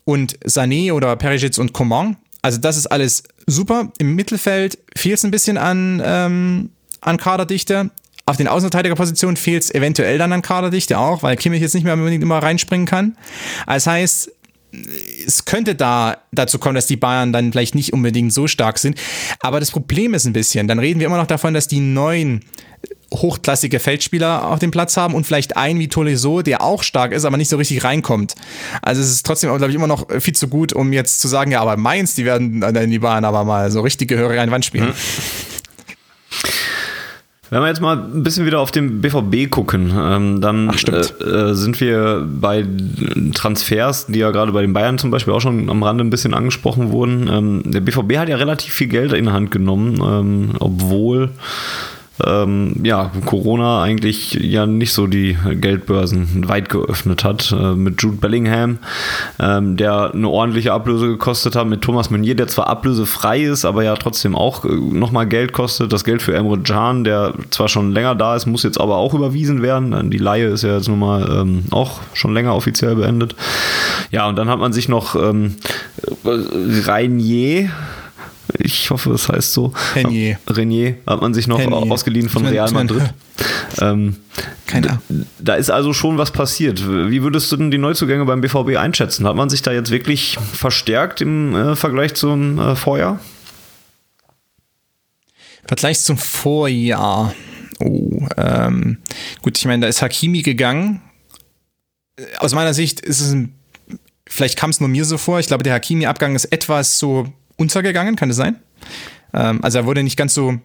und Sané oder Perisic und Coman. Also das ist alles super. Im Mittelfeld fehlt es ein bisschen an, ähm, an Kaderdichte. Auf den Außenverteidigerpositionen fehlt es eventuell dann an Kaderdichte auch, weil Kimmich jetzt nicht mehr unbedingt immer reinspringen kann. Das heißt, es könnte da dazu kommen, dass die Bayern dann vielleicht nicht unbedingt so stark sind. Aber das Problem ist ein bisschen, dann reden wir immer noch davon, dass die neuen hochklassige Feldspieler auf dem Platz haben und vielleicht einen wie Tolisso, der auch stark ist, aber nicht so richtig reinkommt. Also es ist trotzdem, glaube ich, immer noch viel zu gut, um jetzt zu sagen, ja, aber Mainz, die werden in die Bayern aber mal so richtig gehörig an die Wand spielen. Hm. Wenn wir jetzt mal ein bisschen wieder auf den BVB gucken, ähm, dann Ach, äh, äh, sind wir bei Transfers, die ja gerade bei den Bayern zum Beispiel auch schon am Rande ein bisschen angesprochen wurden. Ähm, der BVB hat ja relativ viel Geld in die Hand genommen, ähm, obwohl ähm, ja, Corona eigentlich ja nicht so die Geldbörsen weit geöffnet hat. Äh, mit Jude Bellingham, ähm, der eine ordentliche Ablöse gekostet hat, mit Thomas Meunier, der zwar ablösefrei ist, aber ja trotzdem auch äh, nochmal Geld kostet. Das Geld für Emre Can, der zwar schon länger da ist, muss jetzt aber auch überwiesen werden. Die Laie ist ja jetzt nun mal ähm, auch schon länger offiziell beendet. Ja, und dann hat man sich noch ähm, Reinier ich hoffe, es heißt so. Renier. Renier hat man sich noch Renier. ausgeliehen von Real Madrid. Ähm, Keine Ahnung. Da ist also schon was passiert. Wie würdest du denn die Neuzugänge beim BVB einschätzen? Hat man sich da jetzt wirklich verstärkt im äh, Vergleich zum äh, Vorjahr? Vergleich zum Vorjahr. Oh, ähm, gut, ich meine, da ist Hakimi gegangen. Aus meiner Sicht ist es ein, vielleicht kam es nur mir so vor. Ich glaube, der Hakimi-Abgang ist etwas so untergegangen, kann das sein? Ähm, also er wurde nicht ganz so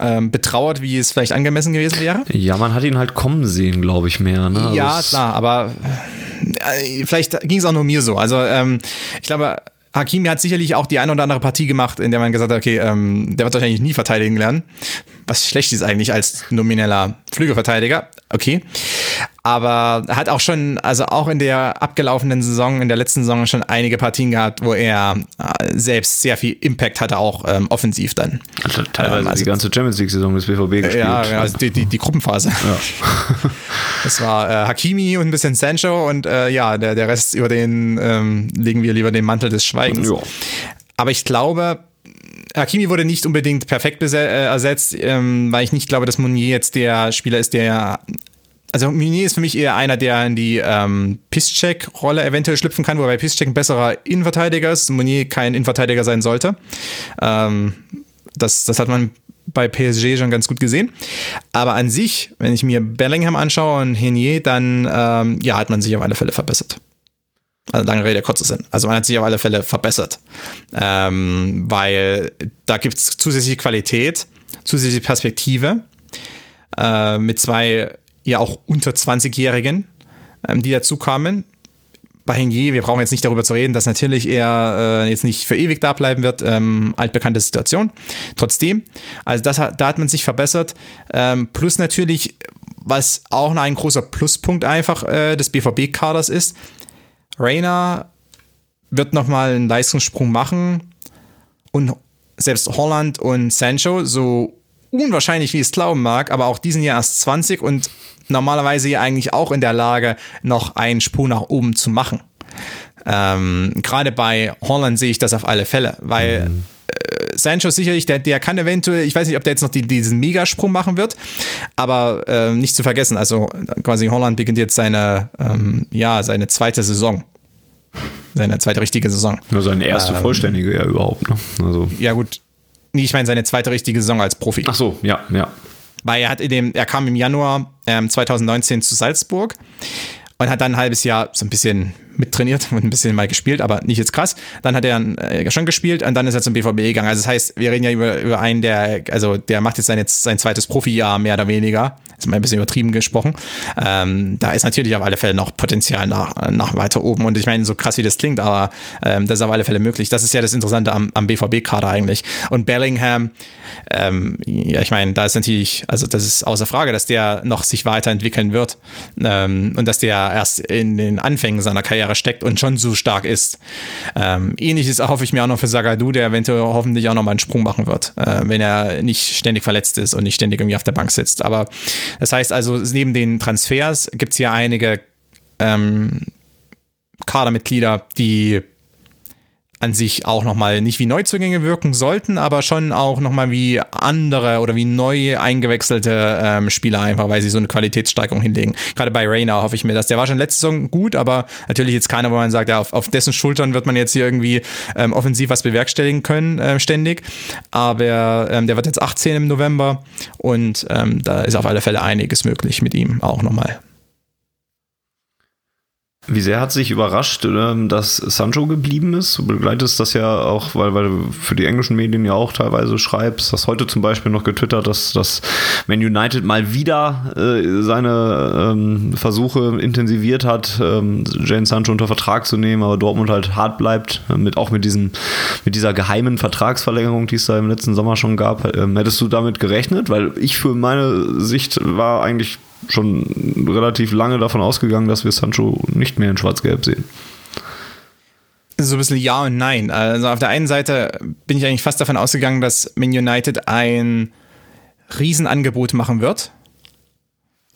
ähm, betrauert, wie es vielleicht angemessen gewesen wäre. Ja, man hat ihn halt kommen sehen, glaube ich, mehr. Ne? Ja, also klar, aber äh, vielleicht ging es auch nur mir so. Also ähm, ich glaube, Hakimi hat sicherlich auch die eine oder andere Partie gemacht, in der man gesagt hat, okay, ähm, der wird wahrscheinlich nie verteidigen lernen. Was schlecht ist eigentlich als nomineller Flügelverteidiger. Okay aber er hat auch schon, also auch in der abgelaufenen Saison, in der letzten Saison schon einige Partien gehabt, wo er äh, selbst sehr viel Impact hatte, auch ähm, offensiv dann. Also teilweise ähm, also die ganze Champions League-Saison des BVB gespielt. Ja, also die, die, die Gruppenphase. Ja. das war äh, Hakimi und ein bisschen Sancho und äh, ja, der, der Rest über den ähm, legen wir lieber den Mantel des Schweigens. Ja. Aber ich glaube, Hakimi wurde nicht unbedingt perfekt äh, ersetzt, ähm, weil ich nicht glaube, dass Monier jetzt der Spieler ist, der also Meunier ist für mich eher einer, der in die ähm, Pisscheck-Rolle eventuell schlüpfen kann, wobei Pisscheck ein besserer Innenverteidiger ist, Meunier kein Innenverteidiger sein sollte. Ähm, das, das hat man bei PSG schon ganz gut gesehen. Aber an sich, wenn ich mir Bellingham anschaue und Henier, dann ähm, ja, hat man sich auf alle Fälle verbessert. Also lange Rede, kurzer Sinn. Also man hat sich auf alle Fälle verbessert. Ähm, weil da gibt es zusätzliche Qualität, zusätzliche Perspektive äh, mit zwei ja auch unter 20-Jährigen, ähm, die dazu kamen. Bei Henier, wir brauchen jetzt nicht darüber zu reden, dass natürlich er äh, jetzt nicht für ewig da bleiben wird, ähm, altbekannte Situation. Trotzdem, also das, da hat man sich verbessert. Ähm, plus natürlich, was auch noch ein großer Pluspunkt einfach äh, des BVB-Kaders ist, Rainer wird nochmal einen Leistungssprung machen und selbst Holland und Sancho, so unwahrscheinlich wie es glauben mag, aber auch diesen Jahr erst 20 und normalerweise ja eigentlich auch in der Lage, noch einen Sprung nach oben zu machen. Ähm, Gerade bei Holland sehe ich das auf alle Fälle, weil mhm. Sancho sicherlich, der, der kann eventuell, ich weiß nicht, ob der jetzt noch die, diesen Megasprung machen wird, aber äh, nicht zu vergessen, also quasi Holland beginnt jetzt seine, ähm, ja, seine zweite Saison. Seine zweite richtige Saison. Nur seine erste ähm, vollständige ja überhaupt. Ne? Also. Ja, gut. Nee, ich meine seine zweite richtige Saison als Profi. Ach so, ja, ja. Weil er hat in dem, er kam im Januar ähm, 2019 zu Salzburg und hat dann ein halbes Jahr so ein bisschen mittrainiert und ein bisschen mal gespielt, aber nicht jetzt krass. Dann hat er äh, schon gespielt und dann ist er zum BVB gegangen. Also das heißt, wir reden ja über, über einen, der, also der macht jetzt sein, jetzt sein zweites Profijahr mehr oder weniger. Ist mal ein bisschen übertrieben gesprochen. Ähm, da ist natürlich auf alle Fälle noch Potenzial nach, nach weiter oben. Und ich meine, so krass wie das klingt, aber ähm, das ist auf alle Fälle möglich. Das ist ja das Interessante am, am BVB-Kader eigentlich. Und Bellingham, ähm, ja, ich meine, da ist natürlich, also das ist außer Frage, dass der noch sich weiterentwickeln wird ähm, und dass der erst in den Anfängen seiner Karriere steckt und schon so stark ist. Ähm, ähnliches hoffe ich mir auch noch für Sagadu, der eventuell hoffentlich auch noch mal einen Sprung machen wird, äh, wenn er nicht ständig verletzt ist und nicht ständig irgendwie auf der Bank sitzt. Aber das heißt also, neben den Transfers gibt es hier einige ähm, Kadermitglieder, die an sich auch nochmal nicht wie Neuzugänge wirken sollten, aber schon auch nochmal wie andere oder wie neu eingewechselte ähm, Spieler einfach, weil sie so eine Qualitätssteigerung hinlegen. Gerade bei Rainer hoffe ich mir das. Der war schon letzte Saison gut, aber natürlich jetzt keiner, wo man sagt, ja, auf, auf dessen Schultern wird man jetzt hier irgendwie ähm, offensiv was bewerkstelligen können, äh, ständig. Aber ähm, der wird jetzt 18 im November und ähm, da ist auf alle Fälle einiges möglich mit ihm auch nochmal. Wie sehr hat sich überrascht, ähm, dass Sancho geblieben ist? Du begleitest das ja auch, weil, weil du für die englischen Medien ja auch teilweise schreibst. Hast heute zum Beispiel noch getwittert, dass, dass Man United mal wieder äh, seine ähm, Versuche intensiviert hat, ähm, Jane Sancho unter Vertrag zu nehmen, aber Dortmund halt hart bleibt, äh, mit, auch mit, diesen, mit dieser geheimen Vertragsverlängerung, die es da im letzten Sommer schon gab. Ähm, hättest du damit gerechnet? Weil ich für meine Sicht war eigentlich schon relativ lange davon ausgegangen, dass wir Sancho nicht mehr in Schwarz-Gelb sehen. So ein bisschen Ja und Nein. Also auf der einen Seite bin ich eigentlich fast davon ausgegangen, dass Man United ein Riesenangebot machen wird.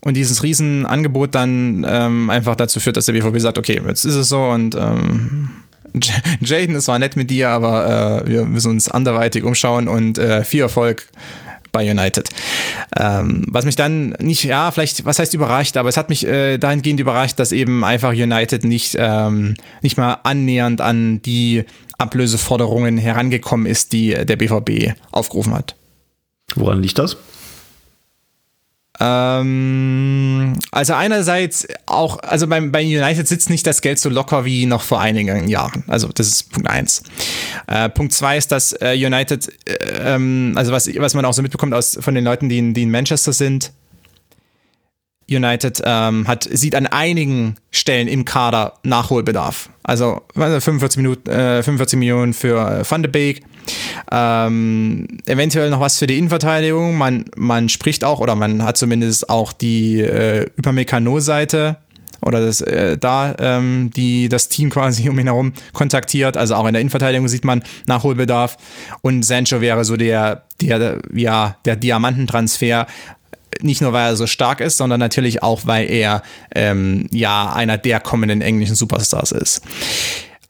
Und dieses Riesenangebot dann ähm, einfach dazu führt, dass der BVB sagt, okay, jetzt ist es so und ähm, Jaden, es war nett mit dir, aber äh, wir müssen uns anderweitig umschauen und äh, viel Erfolg bei United. Ähm, was mich dann nicht, ja, vielleicht, was heißt überrascht, aber es hat mich äh, dahingehend überrascht, dass eben einfach United nicht, ähm, nicht mal annähernd an die Ablöseforderungen herangekommen ist, die der BVB aufgerufen hat. Woran liegt das? Ähm, also einerseits auch, also beim, bei United sitzt nicht das Geld so locker wie noch vor einigen Jahren. Also das ist Punkt eins. Äh, Punkt zwei ist, dass äh, United, äh, ähm, also was, was man auch so mitbekommt aus, von den Leuten, die in, die in Manchester sind, United ähm, hat, sieht an einigen Stellen im Kader Nachholbedarf. Also 45, Minuten, äh, 45 Millionen für Van de Beek, ähm, eventuell noch was für die Innenverteidigung. Man, man spricht auch, oder man hat zumindest auch die äh, Übermekano-Seite oder das, äh, da ähm, die, das Team quasi um ihn herum kontaktiert. Also auch in der Innenverteidigung sieht man Nachholbedarf. Und Sancho wäre so der, der, ja, der Diamantentransfer, nicht nur, weil er so stark ist, sondern natürlich auch, weil er ähm, ja einer der kommenden englischen Superstars ist.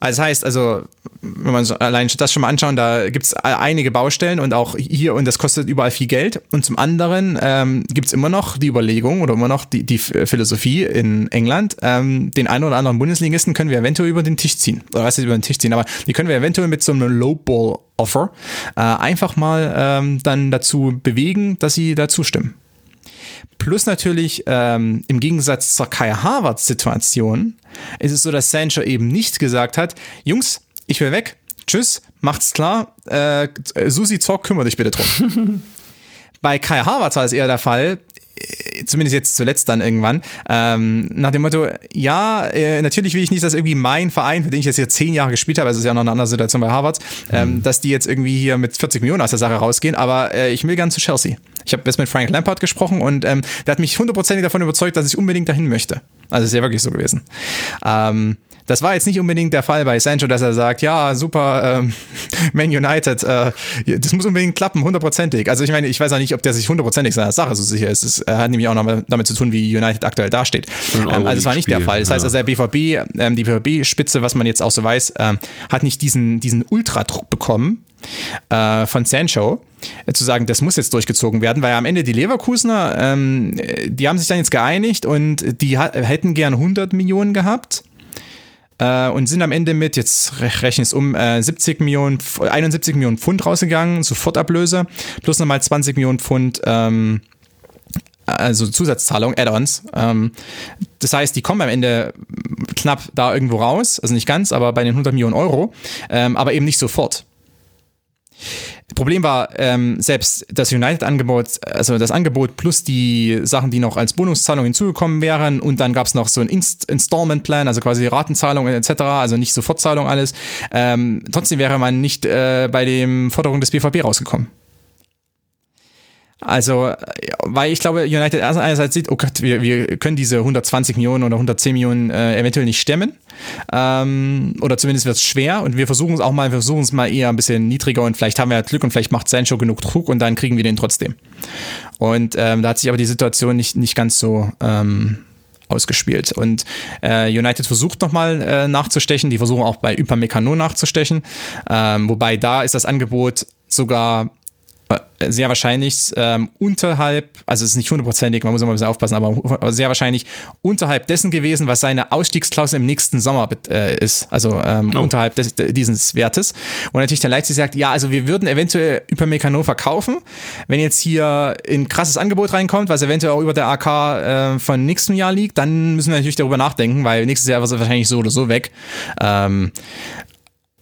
Also das heißt, also, wenn man so allein das schon mal anschauen, da gibt es einige Baustellen und auch hier, und das kostet überall viel Geld. Und zum anderen ähm, gibt es immer noch die Überlegung oder immer noch die, die Philosophie in England, ähm, den einen oder anderen Bundesligisten können wir eventuell über den Tisch ziehen. Oder was ist über den Tisch ziehen, aber die können wir eventuell mit so einem Lowball-Offer äh, einfach mal ähm, dann dazu bewegen, dass sie da zustimmen. Plus natürlich ähm, im Gegensatz zur Kai Harvards Situation ist es so, dass Sancho eben nicht gesagt hat, Jungs, ich will weg, tschüss, macht's klar, äh, Susi Zock, kümmere dich bitte drum. Bei Kai Harvards war es eher der Fall, zumindest jetzt zuletzt dann irgendwann, ähm, nach dem Motto, ja, äh, natürlich will ich nicht, dass irgendwie mein Verein, für den ich jetzt hier zehn Jahre gespielt habe, also ist ja noch eine andere Situation bei Harvard, ähm, mhm. dass die jetzt irgendwie hier mit 40 Millionen aus der Sache rausgehen, aber äh, ich will gern zu Chelsea. Ich habe jetzt mit Frank Lampard gesprochen und ähm, der hat mich hundertprozentig davon überzeugt, dass ich unbedingt dahin möchte. Also ist ja wirklich so gewesen. Ähm, das war jetzt nicht unbedingt der Fall bei Sancho, dass er sagt, ja, super, ähm, Man United, äh, das muss unbedingt klappen, hundertprozentig. Also ich meine, ich weiß auch nicht, ob der sich hundertprozentig seiner Sache so sicher ist. Es hat nämlich auch noch damit zu tun, wie United aktuell dasteht. Ähm, also es war nicht der Fall. Das heißt, also der BVB, ähm, die BVB-Spitze, was man jetzt auch so weiß, ähm, hat nicht diesen, diesen Ultradruck bekommen, äh, von Sancho, äh, zu sagen, das muss jetzt durchgezogen werden, weil am Ende die Leverkusener, ähm, die haben sich dann jetzt geeinigt und die hätten gern 100 Millionen gehabt äh, und sind am Ende mit, jetzt rechne ich es um, äh, 70 Millionen, 71 Millionen Pfund rausgegangen, Sofortablöse, plus nochmal 20 Millionen Pfund ähm, also Zusatzzahlung, Add-ons. Ähm, das heißt, die kommen am Ende knapp da irgendwo raus, also nicht ganz, aber bei den 100 Millionen Euro, ähm, aber eben nicht sofort. Problem war ähm, selbst das United-Angebot, also das Angebot plus die Sachen, die noch als Bonuszahlung hinzugekommen wären und dann gab es noch so ein Inst Installment-Plan, also quasi Ratenzahlungen etc., also nicht Sofortzahlung alles. Ähm, trotzdem wäre man nicht äh, bei den Forderungen des BVB rausgekommen. Also, weil ich glaube, United einerseits sieht, oh Gott, wir, wir können diese 120 Millionen oder 110 Millionen äh, eventuell nicht stemmen. Ähm, oder zumindest wird es schwer und wir versuchen es auch mal, wir versuchen es mal eher ein bisschen niedriger und vielleicht haben wir ja Glück und vielleicht macht Sancho genug Druck und dann kriegen wir den trotzdem. Und ähm, da hat sich aber die Situation nicht, nicht ganz so ähm, ausgespielt. Und äh, United versucht nochmal äh, nachzustechen, die versuchen auch bei Upamecano nachzustechen, ähm, wobei da ist das Angebot sogar sehr wahrscheinlich ähm, unterhalb, also es ist nicht hundertprozentig, man muss immer ein bisschen aufpassen, aber sehr wahrscheinlich unterhalb dessen gewesen, was seine Ausstiegsklausel im nächsten Sommer äh, ist, also ähm, oh. unterhalb des, dieses Wertes. Und natürlich der Leipzig sagt, ja, also wir würden eventuell über Meccano verkaufen, wenn jetzt hier ein krasses Angebot reinkommt, was eventuell auch über der AK äh, von nächstem Jahr liegt, dann müssen wir natürlich darüber nachdenken, weil nächstes Jahr ist er wahrscheinlich so oder so weg. Ähm,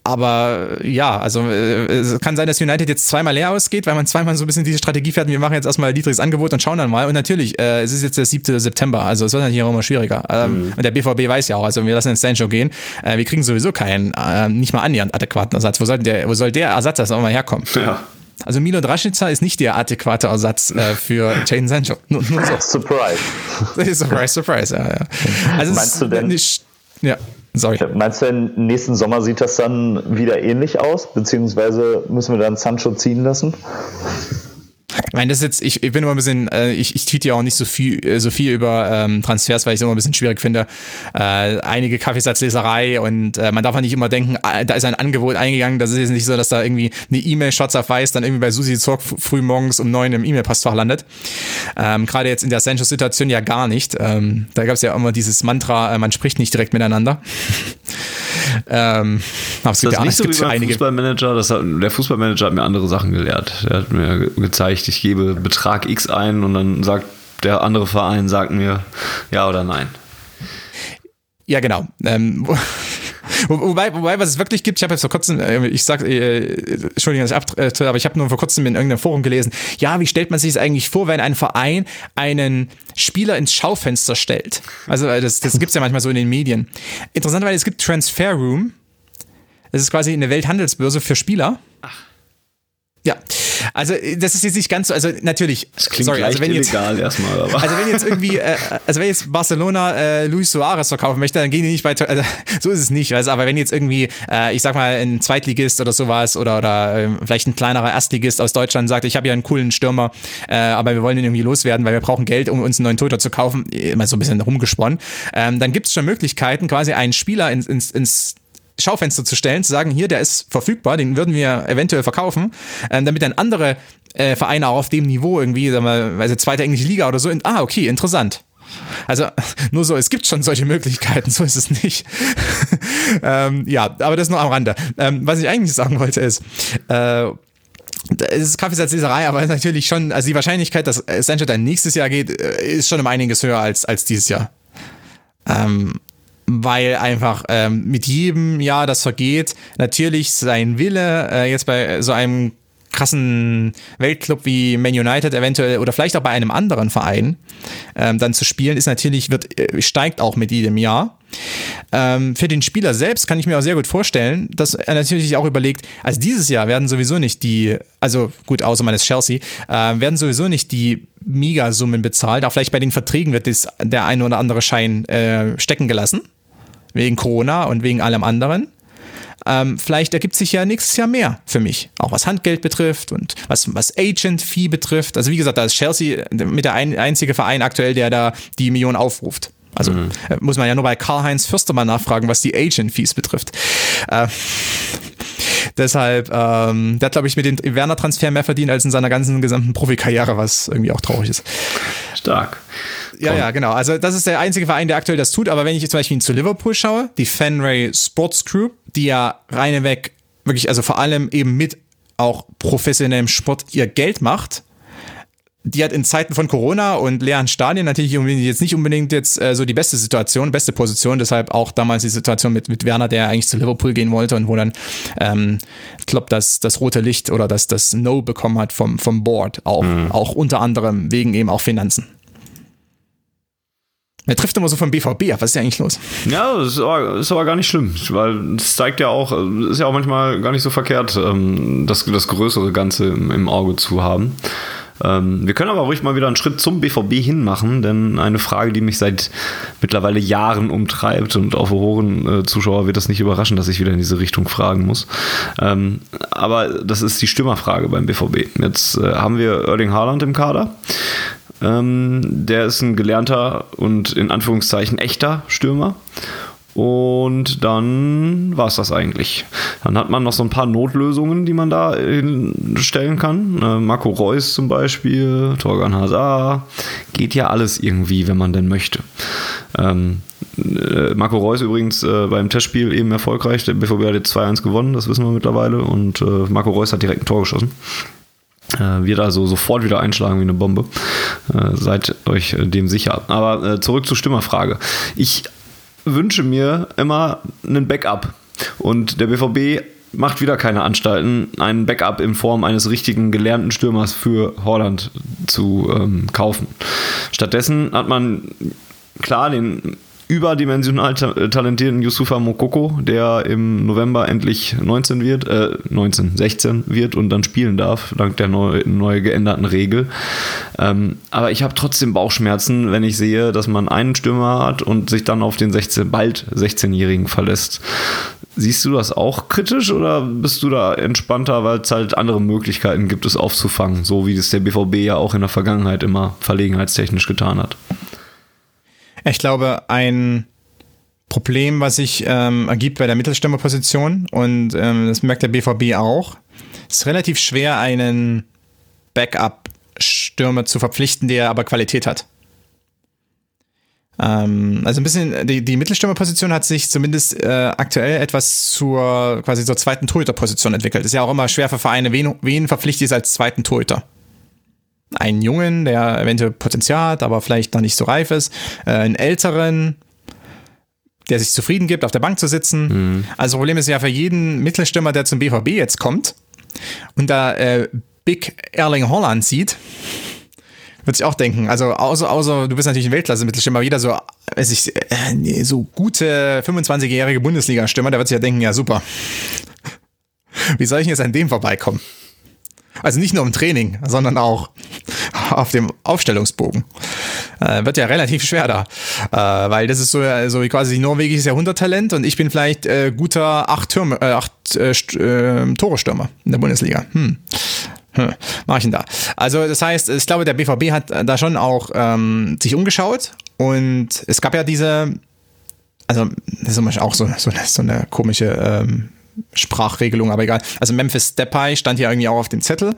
aber ja, also äh, es kann sein, dass United jetzt zweimal leer ausgeht, weil man zweimal so ein bisschen diese Strategie fährt, wir machen jetzt erstmal niedriges Angebot und schauen dann mal. Und natürlich, äh, es ist jetzt der 7. September, also es wird natürlich auch immer schwieriger. Ähm, mhm. Und der BVB weiß ja auch, also wir lassen ins Sancho gehen, äh, wir kriegen sowieso keinen, äh, nicht mal annähernd adäquaten Ersatz. Wo soll der, wo soll der Ersatz das auch mal herkommen? Ja. Also Milo Draschica ist nicht der adäquate Ersatz äh, für Jane Sancho. Nur, nur so. Surprise. surprise, surprise, ja, ja. Also Meinst du denn? Nicht, ja. Sorry. Meinst du, denn, nächsten Sommer sieht das dann wieder ähnlich aus? Beziehungsweise müssen wir dann Sancho ziehen lassen? Ich meine, das ist jetzt, ich, ich bin immer ein bisschen, äh, ich, ich tweete ja auch nicht so viel, äh, so viel über ähm, Transfers, weil ich es immer ein bisschen schwierig finde. Äh, einige Kaffeesatzleserei und äh, man darf auch nicht immer denken, äh, da ist ein Angebot eingegangen. Das ist jetzt nicht so, dass da irgendwie eine E-Mail schwarz auf weiß dann irgendwie bei Susi Zorg früh morgens um neun im E-Mail-Postfach landet. Ähm, Gerade jetzt in der Sancho-Situation ja gar nicht. Ähm, da gab es ja immer dieses Mantra, äh, man spricht nicht direkt miteinander. ähm, gibt das ja nicht so wie beim Fußballmanager. Das hat, der Fußballmanager hat mir andere Sachen gelehrt. Er hat mir gezeigt, ich gebe Betrag X ein und dann sagt der andere Verein sagt mir ja oder nein. Ja, genau. Ähm, wobei, wobei, was es wirklich gibt, ich habe jetzt vor kurzem, äh, ich sag, äh, Entschuldigung, dass ich abtrete, aber ich habe nur vor kurzem in irgendeinem Forum gelesen, ja, wie stellt man sich das eigentlich vor, wenn ein Verein einen Spieler ins Schaufenster stellt? Also äh, das, das gibt es ja manchmal so in den Medien. Interessanterweise, es gibt Transfer Room, das ist quasi eine Welthandelsbörse für Spieler. Ach. Ja, also das ist jetzt nicht ganz so, also natürlich, das klingt sorry, also wenn jetzt, erstmal, aber. also wenn jetzt irgendwie, äh, also wenn jetzt Barcelona äh, Luis Suarez verkaufen möchte, dann gehen die nicht weiter, also, so ist es nicht, also, aber wenn jetzt irgendwie, äh, ich sag mal, ein Zweitligist oder sowas oder, oder äh, vielleicht ein kleinerer Erstligist aus Deutschland sagt, ich habe ja einen coolen Stürmer, äh, aber wir wollen ihn irgendwie loswerden, weil wir brauchen Geld, um uns einen neuen Toter zu kaufen, immer so ein bisschen rumgesponnen, ähm, dann gibt es schon Möglichkeiten, quasi einen Spieler ins, ins, ins Schaufenster zu stellen, zu sagen, hier, der ist verfügbar, den würden wir eventuell verkaufen, ähm, damit dann andere äh, Vereine auch auf dem Niveau irgendwie, sagen wir, also zweite englische Liga oder so, in, ah, okay, interessant. Also nur so, es gibt schon solche Möglichkeiten, so ist es nicht. ähm, ja, aber das nur am Rande. Ähm, was ich eigentlich sagen wollte ist, äh, es ist Kaffeesatzleserei, aber natürlich schon, also die Wahrscheinlichkeit, dass Sancho dann nächstes Jahr geht, äh, ist schon um einiges höher als, als dieses Jahr. Ähm, weil einfach ähm, mit jedem Jahr, das vergeht, natürlich sein Wille, äh, jetzt bei so einem krassen Weltclub wie Man United eventuell oder vielleicht auch bei einem anderen Verein ähm, dann zu spielen, ist natürlich, wird, äh, steigt auch mit jedem Jahr. Ähm, für den Spieler selbst kann ich mir auch sehr gut vorstellen, dass er natürlich auch überlegt, also dieses Jahr werden sowieso nicht die, also gut, außer ist Chelsea, äh, werden sowieso nicht die Megasummen bezahlt. Auch vielleicht bei den Verträgen wird das, der eine oder andere Schein äh, stecken gelassen. Wegen Corona und wegen allem anderen. Ähm, vielleicht ergibt sich ja nächstes Jahr mehr für mich, auch was Handgeld betrifft und was, was Agent-Fee betrifft. Also wie gesagt, da ist Chelsea mit der ein, einzige Verein aktuell, der da die Million aufruft. Also mhm. Äh, muss man ja nur bei Karl-Heinz Fürster mal nachfragen, was die Agent-Fees betrifft. Äh, deshalb, ähm, der hat, glaube ich, mit dem Werner-Transfer mehr verdient als in seiner ganzen gesamten Profikarriere, was irgendwie auch traurig ist. Stark. Ja, ja, genau. Also das ist der einzige Verein, der aktuell das tut. Aber wenn ich jetzt zum Beispiel zu Liverpool schaue, die Fenway Sports Group, die ja reineweg wirklich, also vor allem eben mit auch professionellem Sport ihr Geld macht, die hat in Zeiten von Corona und leeren Stadien natürlich jetzt nicht unbedingt jetzt äh, so die beste Situation, beste Position. Deshalb auch damals die Situation mit, mit Werner, der eigentlich zu Liverpool gehen wollte und wo dann ähm, Klopp das, das rote Licht oder das, das No bekommen hat vom, vom Board. Auch, mhm. auch unter anderem wegen eben auch Finanzen. Er trifft immer so vom BVB ab. Was ist ja eigentlich los? Ja, das ist aber, ist aber gar nicht schlimm, weil es zeigt ja auch, ist ja auch manchmal gar nicht so verkehrt, ähm, das, das größere Ganze im Auge zu haben. Ähm, wir können aber ruhig mal wieder einen Schritt zum BVB hinmachen, denn eine Frage, die mich seit mittlerweile Jahren umtreibt und auch hohen äh, Zuschauer wird das nicht überraschen, dass ich wieder in diese Richtung fragen muss. Ähm, aber das ist die Stürmerfrage beim BVB. Jetzt äh, haben wir Erling Haaland im Kader. Ähm, der ist ein gelernter und in Anführungszeichen echter Stürmer. Und dann war es das eigentlich. Dann hat man noch so ein paar Notlösungen, die man da stellen kann. Äh, Marco Reus zum Beispiel, Torgan Hazard. Geht ja alles irgendwie, wenn man denn möchte. Ähm, äh, Marco Reus übrigens äh, beim Testspiel eben erfolgreich. Der BVB hat jetzt 2-1 gewonnen, das wissen wir mittlerweile. Und äh, Marco Reus hat direkt ein Tor geschossen. Äh, wird also sofort wieder einschlagen wie eine Bombe. Äh, seid euch dem sicher. Aber äh, zurück zur Stimmerfrage. Ich wünsche mir immer einen Backup. Und der BVB macht wieder keine Anstalten, einen Backup in Form eines richtigen gelernten Stürmers für Holland zu ähm, kaufen. Stattdessen hat man klar den überdimensional talentierten Yusufa Mokoko, der im November endlich 19 wird, äh, 19, 16 wird und dann spielen darf, dank der neu, neu geänderten Regel. Ähm, aber ich habe trotzdem Bauchschmerzen, wenn ich sehe, dass man einen Stürmer hat und sich dann auf den 16, bald 16-Jährigen verlässt. Siehst du das auch kritisch oder bist du da entspannter, weil es halt andere Möglichkeiten gibt, es aufzufangen, so wie es der BVB ja auch in der Vergangenheit immer verlegenheitstechnisch getan hat? Ich glaube, ein Problem, was sich ähm, ergibt bei der Mittelstürmerposition, und ähm, das merkt der BVB auch, ist relativ schwer, einen Backup-Stürmer zu verpflichten, der aber Qualität hat. Ähm, also ein bisschen, die, die Mittelstürmerposition hat sich zumindest äh, aktuell etwas zur quasi zur zweiten Torhüterposition entwickelt. Ist ja auch immer schwer für Vereine, wen, wen verpflichtet ist als zweiten Torhüter einen Jungen, der eventuell Potenzial hat, aber vielleicht noch nicht so reif ist, äh, einen älteren, der sich zufrieden gibt, auf der Bank zu sitzen. Mhm. Also Problem ist ja für jeden Mittelstürmer, der zum BVB jetzt kommt und da äh, Big Erling Holland sieht, wird sich auch denken, also außer, außer du bist natürlich ein Weltklasse-Mittelstürmer, jeder so, weiß ich, äh, so gute 25-jährige Bundesliga-Stürmer, der wird sich ja denken, ja super. Wie soll ich denn jetzt an dem vorbeikommen? Also nicht nur im Training, sondern auch auf dem Aufstellungsbogen. Äh, wird ja relativ schwer da. Äh, weil das ist so, so wie quasi norwegisches Jahrhunderttalent und ich bin vielleicht äh, guter acht, Türme, äh, acht äh, äh, Tore-Stürmer in der Bundesliga. Hm. Hm, mach ich denn da? Also das heißt, ich glaube, der BVB hat da schon auch ähm, sich umgeschaut und es gab ja diese also das ist auch so, so, eine, so eine komische ähm, Sprachregelung, aber egal. Also Memphis Depay stand hier irgendwie auch auf dem Zettel.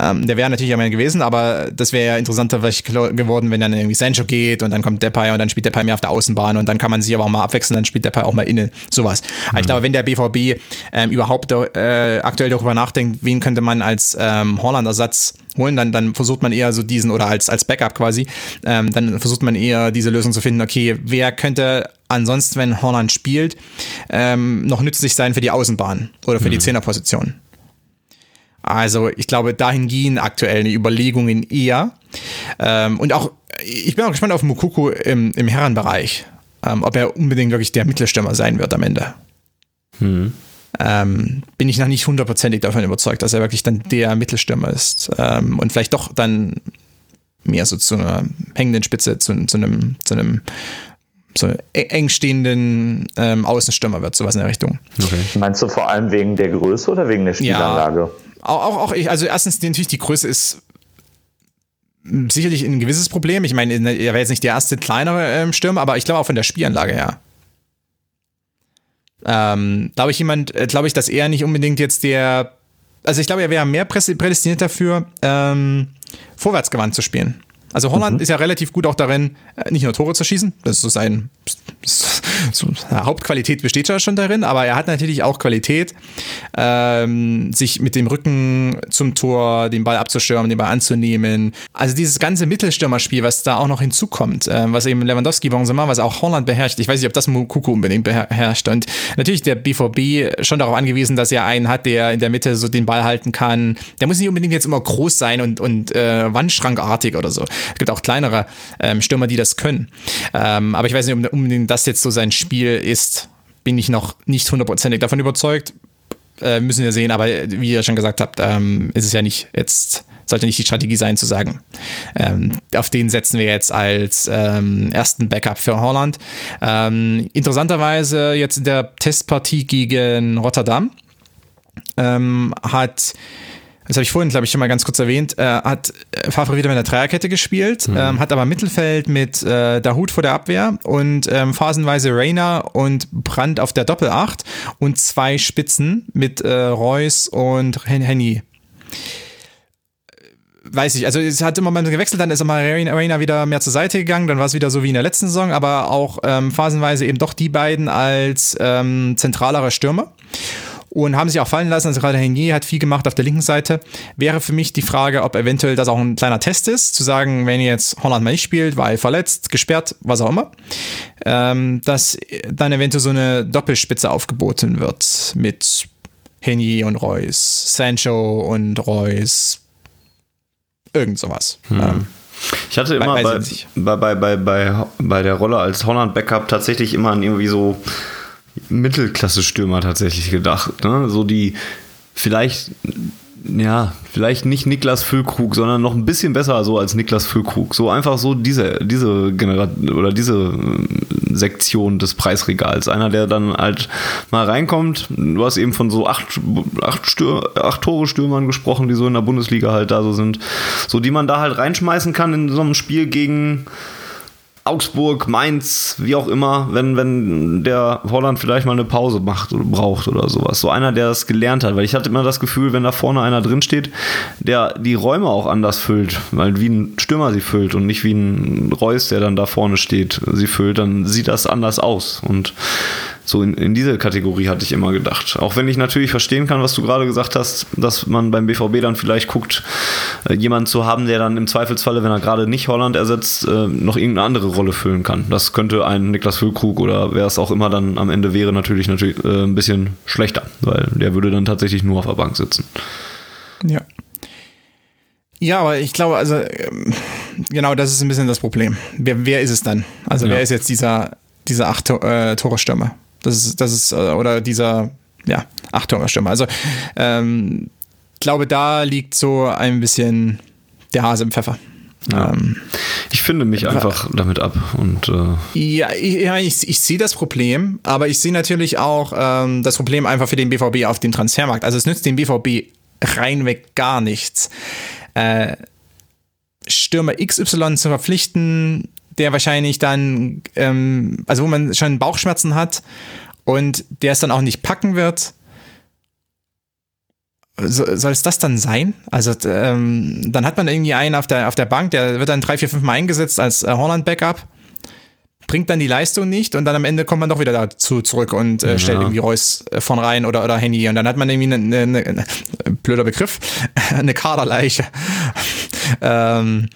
Ähm, der wäre natürlich am gewesen, aber das wäre ja interessanter geworden, wenn dann irgendwie Sancho geht und dann kommt Depay und dann spielt Depay mehr auf der Außenbahn und dann kann man sich aber auch mal abwechseln, dann spielt Depay auch mal innen, sowas. Mhm. Ich glaube, wenn der BVB ähm, überhaupt äh, aktuell darüber nachdenkt, wen könnte man als ähm, Holland-Ersatz holen, dann, dann versucht man eher so diesen, oder als, als Backup quasi, ähm, dann versucht man eher diese Lösung zu finden, okay, wer könnte ansonsten, wenn Holland spielt, ähm, noch nützlich sein für die Außenbahn oder für mhm. die Zehnerposition. Also ich glaube, dahin gehen aktuell die Überlegungen eher. Ähm, und auch, ich bin auch gespannt auf Mukuku im, im Herrenbereich, ähm, ob er unbedingt wirklich der Mittelstürmer sein wird am Ende. Mhm. Ähm, bin ich noch nicht hundertprozentig davon überzeugt, dass er wirklich dann der Mittelstürmer ist. Ähm, und vielleicht doch dann mehr so zu einer hängenden Spitze, zu, zu einem, zu einem so eng stehenden ähm, Außenstürmer wird, sowas in der Richtung. Okay. Meinst du vor allem wegen der Größe oder wegen der Spielanlage? Ja, auch, auch, ich, also erstens natürlich die Größe ist sicherlich ein gewisses Problem. Ich meine, er wäre jetzt nicht der erste kleinere ähm, Stürmer, aber ich glaube auch von der Spielanlage her. Ähm, glaube ich jemand, äh, glaube ich, dass er nicht unbedingt jetzt der, also ich glaube, er wäre mehr prädestiniert dafür, ähm, vorwärtsgewandt zu spielen. Also Holland mhm. ist ja relativ gut auch darin, äh, nicht nur Tore zu schießen, das ist so sein so, Hauptqualität besteht ja schon darin, aber er hat natürlich auch Qualität, ähm, sich mit dem Rücken zum Tor, den Ball abzustürmen, den Ball anzunehmen. Also dieses ganze Mittelstürmerspiel, was da auch noch hinzukommt, äh, was eben Lewandowski Benzema, was auch Holland beherrscht. Ich weiß nicht, ob das Mukuku unbedingt beherrscht. Und natürlich der BVB schon darauf angewiesen, dass er einen hat, der in der Mitte so den Ball halten kann. Der muss nicht unbedingt jetzt immer groß sein und, und äh, wandschrankartig oder so. Es gibt auch kleinere ähm, Stürmer, die das können. Ähm, aber ich weiß nicht, ob unbedingt das jetzt so sein Spiel ist. Bin ich noch nicht hundertprozentig davon überzeugt. Äh, müssen wir sehen, aber wie ihr schon gesagt habt, ähm, ist es ja nicht jetzt, sollte nicht die Strategie sein zu sagen, ähm, auf den setzen wir jetzt als ähm, ersten Backup für Holland. Ähm, interessanterweise jetzt in der Testpartie gegen Rotterdam ähm, hat das habe ich vorhin, glaube ich, schon mal ganz kurz erwähnt, äh, hat Favre wieder mit der Dreierkette gespielt, mhm. ähm, hat aber Mittelfeld mit äh, Dahut vor der Abwehr und ähm, phasenweise Rainer und Brandt auf der Doppelacht und zwei Spitzen mit äh, Reus und Henny weiß ich, also es hat immer mal gewechselt, dann ist immer Rainer wieder mehr zur Seite gegangen, dann war es wieder so wie in der letzten Saison, aber auch ähm, phasenweise eben doch die beiden als ähm, zentralere Stürmer und haben sich auch fallen lassen. Also gerade Henier hat viel gemacht auf der linken Seite. Wäre für mich die Frage, ob eventuell das auch ein kleiner Test ist, zu sagen, wenn jetzt Holland mal nicht spielt, weil verletzt, gesperrt, was auch immer, ähm, dass dann eventuell so eine Doppelspitze aufgeboten wird mit Henier und Reus, Sancho und Reus, irgend sowas. Hm. Ähm, ich hatte immer bei, bei, bei, bei, bei der Rolle als Holland-Backup tatsächlich immer irgendwie so Mittelklasse-Stürmer tatsächlich gedacht. Ne? So die vielleicht, ja, vielleicht nicht Niklas Füllkrug, sondern noch ein bisschen besser so als Niklas Füllkrug. So einfach so diese, diese Generation oder diese ähm, Sektion des Preisregals. Einer, der dann halt mal reinkommt. Du hast eben von so acht, acht, Stür, acht Tore-Stürmern gesprochen, die so in der Bundesliga halt da so sind. So, die man da halt reinschmeißen kann in so einem Spiel gegen Augsburg, Mainz, wie auch immer, wenn, wenn der Holland vielleicht mal eine Pause macht oder braucht oder sowas. So einer, der das gelernt hat, weil ich hatte immer das Gefühl, wenn da vorne einer drin steht, der die Räume auch anders füllt, weil wie ein Stürmer sie füllt und nicht wie ein Reus, der dann da vorne steht, sie füllt, dann sieht das anders aus. Und so in, in diese Kategorie hatte ich immer gedacht. Auch wenn ich natürlich verstehen kann, was du gerade gesagt hast, dass man beim BVB dann vielleicht guckt, äh, jemanden zu haben, der dann im Zweifelsfalle, wenn er gerade nicht Holland ersetzt, äh, noch irgendeine andere Rolle füllen kann. Das könnte ein Niklas Füllkrug oder wer es auch immer dann am Ende wäre, natürlich, natürlich äh, ein bisschen schlechter, weil der würde dann tatsächlich nur auf der Bank sitzen. Ja. Ja, aber ich glaube, also ähm, genau das ist ein bisschen das Problem. Wer, wer ist es dann? Also ja. wer ist jetzt dieser, dieser acht äh, Tore Stürmer? Das ist, das ist, äh, oder dieser, ja, Achtung-Stimme. Also, ähm, ich glaube, da liegt so ein bisschen der Hase im Pfeffer. Ja. Ähm, ich finde mich einfach damit ab und äh ja, ich, ja, ich, ich sehe das Problem, aber ich sehe natürlich auch ähm, das Problem einfach für den BVB auf dem Transfermarkt. Also es nützt dem BVB reinweg gar nichts. Äh, Stürmer XY zu verpflichten, der wahrscheinlich dann, ähm, also wo man schon Bauchschmerzen hat und der es dann auch nicht packen wird. So, soll es das dann sein? Also ähm, dann hat man irgendwie einen auf der, auf der Bank, der wird dann drei, vier, fünf Mal eingesetzt als äh, Holland-Backup bringt dann die Leistung nicht und dann am Ende kommt man doch wieder dazu zurück und äh, stellt irgendwie Reus äh, von rein oder, oder Handy und dann hat man irgendwie eine, eine, eine blöder Begriff, eine Kaderleiche. ähm,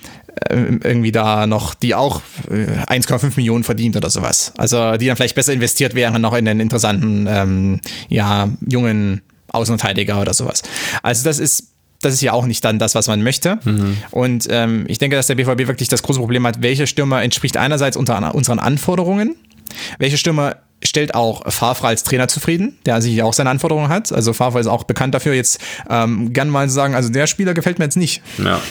äh, irgendwie da noch, die auch 1,5 äh, Millionen verdient oder sowas. Also die dann vielleicht besser investiert wären noch in den interessanten, ähm, ja, jungen Außenverteidiger oder sowas. Also das ist das ist ja auch nicht dann das, was man möchte. Mhm. Und ähm, ich denke, dass der BVB wirklich das große Problem hat, welcher Stürmer entspricht einerseits unter unseren Anforderungen, welcher Stürmer stellt auch Favre als Trainer zufrieden, der sich auch seine Anforderungen hat. Also Favre ist auch bekannt dafür, jetzt ähm, gern mal zu sagen, also der Spieler gefällt mir jetzt nicht. Ja.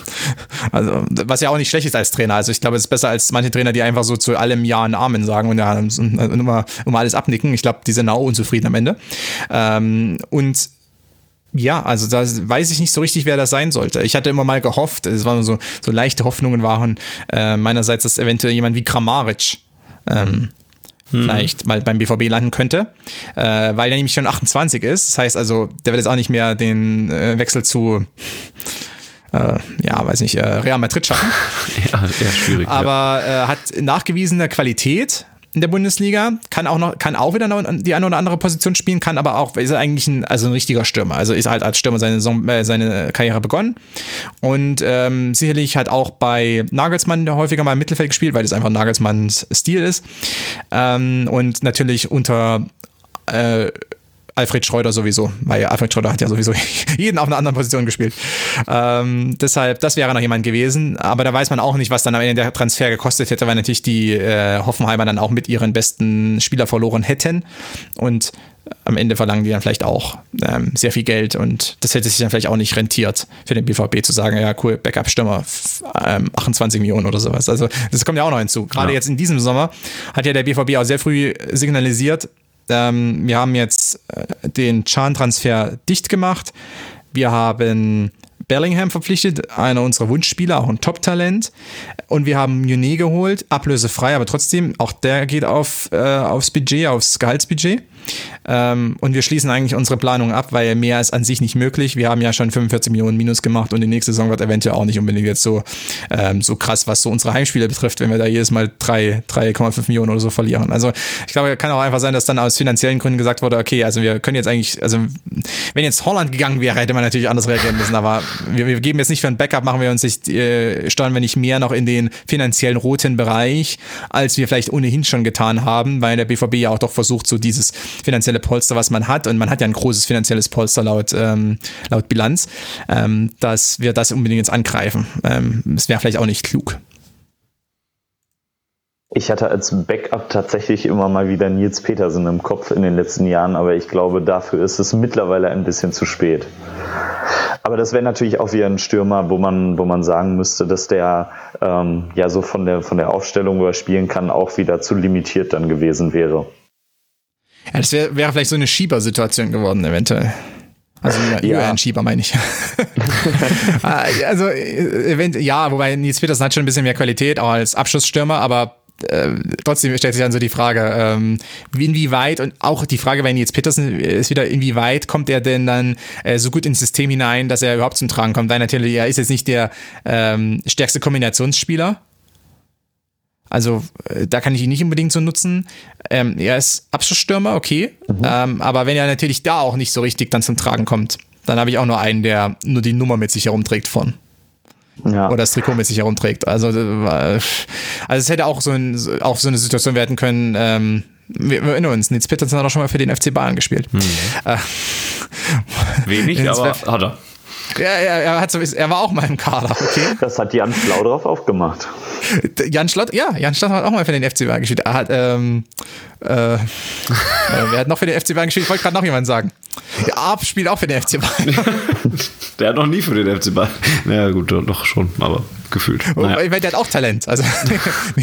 Also, was ja auch nicht schlecht ist als Trainer. Also ich glaube, es ist besser als manche Trainer, die einfach so zu allem Ja und Amen sagen und ja, und immer, immer alles abnicken. Ich glaube, die sind auch unzufrieden am Ende. Ähm, und ja, also da weiß ich nicht so richtig, wer das sein sollte. Ich hatte immer mal gehofft, es waren so, so leichte Hoffnungen waren äh, meinerseits, dass eventuell jemand wie Kramaric ähm, hm. vielleicht mal beim BVB landen könnte, äh, weil er nämlich schon 28 ist. Das heißt also, der wird jetzt auch nicht mehr den äh, Wechsel zu äh, ja, weiß nicht, äh, Real Madrid schaffen. ja, eher schwierig. Aber ja. hat nachgewiesene Qualität, in der Bundesliga, kann auch noch, kann auch wieder die eine oder andere Position spielen, kann aber auch, ist eigentlich ein, also ein richtiger Stürmer. Also ist halt als Stürmer seine, äh, seine Karriere begonnen. Und ähm, sicherlich hat auch bei Nagelsmann häufiger mal im Mittelfeld gespielt, weil das einfach Nagelsmanns Stil ist. Ähm, und natürlich unter äh, Alfred Schreuder sowieso, weil Alfred Schreuder hat ja sowieso jeden auf einer anderen Position gespielt. Ähm, deshalb, das wäre noch jemand gewesen, aber da weiß man auch nicht, was dann am Ende der Transfer gekostet hätte, weil natürlich die äh, Hoffenheimer dann auch mit ihren besten Spieler verloren hätten und am Ende verlangen die dann vielleicht auch ähm, sehr viel Geld und das hätte sich dann vielleicht auch nicht rentiert für den BVB zu sagen, ja cool, Backup-Stürmer, ähm, 28 Millionen oder sowas. Also das kommt ja auch noch hinzu. Gerade ja. jetzt in diesem Sommer hat ja der BVB auch sehr früh signalisiert, ähm, wir haben jetzt äh, den Chan-Transfer dicht gemacht. Wir haben Bellingham verpflichtet, einer unserer Wunschspieler, auch ein Top-Talent. Und wir haben Muné geholt, ablösefrei, aber trotzdem, auch der geht auf, äh, aufs Budget, aufs Gehaltsbudget. Ähm, und wir schließen eigentlich unsere Planung ab, weil mehr ist an sich nicht möglich. Wir haben ja schon 45 Millionen Minus gemacht und die nächste Saison wird eventuell auch nicht unbedingt jetzt so, ähm, so krass, was so unsere Heimspiele betrifft, wenn wir da jedes Mal 3,5 Millionen oder so verlieren. Also ich glaube, kann auch einfach sein, dass dann aus finanziellen Gründen gesagt wurde, okay, also wir können jetzt eigentlich, also wenn jetzt Holland gegangen wäre, hätte man natürlich anders reagieren müssen, aber wir, wir geben jetzt nicht für ein Backup, machen wir uns nicht, äh, steuern wir nicht mehr noch in den finanziellen roten Bereich, als wir vielleicht ohnehin schon getan haben, weil der BVB ja auch doch versucht, so dieses finanzielle Polster, was man hat, und man hat ja ein großes finanzielles Polster laut, ähm, laut Bilanz, ähm, dass wir das unbedingt jetzt angreifen. Ähm, das wäre vielleicht auch nicht klug. Ich hatte als Backup tatsächlich immer mal wieder Nils Petersen im Kopf in den letzten Jahren, aber ich glaube, dafür ist es mittlerweile ein bisschen zu spät. Aber das wäre natürlich auch wieder ein Stürmer, wo man, wo man sagen müsste, dass der ähm, ja so von der, von der Aufstellung, wo er spielen kann, auch wieder zu limitiert dann gewesen wäre. Ja, das wäre wär vielleicht so eine Schiebersituation geworden, eventuell. Also ja. ein Schieber meine ich. Ah, also ja, wobei Nils Petersen hat schon ein bisschen mehr Qualität, auch als Abschussstürmer, aber äh, trotzdem stellt sich dann so die Frage, ähm, inwieweit und auch die Frage, wenn Nils Petersen ist wieder, inwieweit kommt er denn dann äh, so gut ins System hinein, dass er überhaupt zum Tragen kommt? Weil natürlich, er ist jetzt nicht der ähm, stärkste Kombinationsspieler, also äh, da kann ich ihn nicht unbedingt so nutzen. Ähm, er ist Abschlussstürmer, okay. Mhm. Ähm, aber wenn er natürlich da auch nicht so richtig dann zum Tragen kommt, dann habe ich auch nur einen, der nur die Nummer mit sich herumträgt von. Ja. Oder das Trikot mit sich herumträgt. Also, äh, also es hätte auch so, ein, auch so eine Situation werden können, ähm, wir, wir erinnern uns, Nils Peterson hat auch schon mal für den FC Bayern gespielt. Mhm. Äh, Wenig, aber hat er. Ja, er, er, hat so, er war auch mal im Kader, okay? Das hat Jan Schlau drauf aufgemacht. Jan Schlott, ja, Jan Schlott hat auch mal für den FC Bayern gespielt. Er hat, ähm, äh, äh, wer hat noch für den FC Bayern gespielt? Ich wollte gerade noch jemanden sagen. Der Arp spielt auch für den FC Bayern. Der hat noch nie für den FC Bayern. Naja, gut, doch schon, aber. gefühlt. Naja. Weil der hat auch Talent. Also,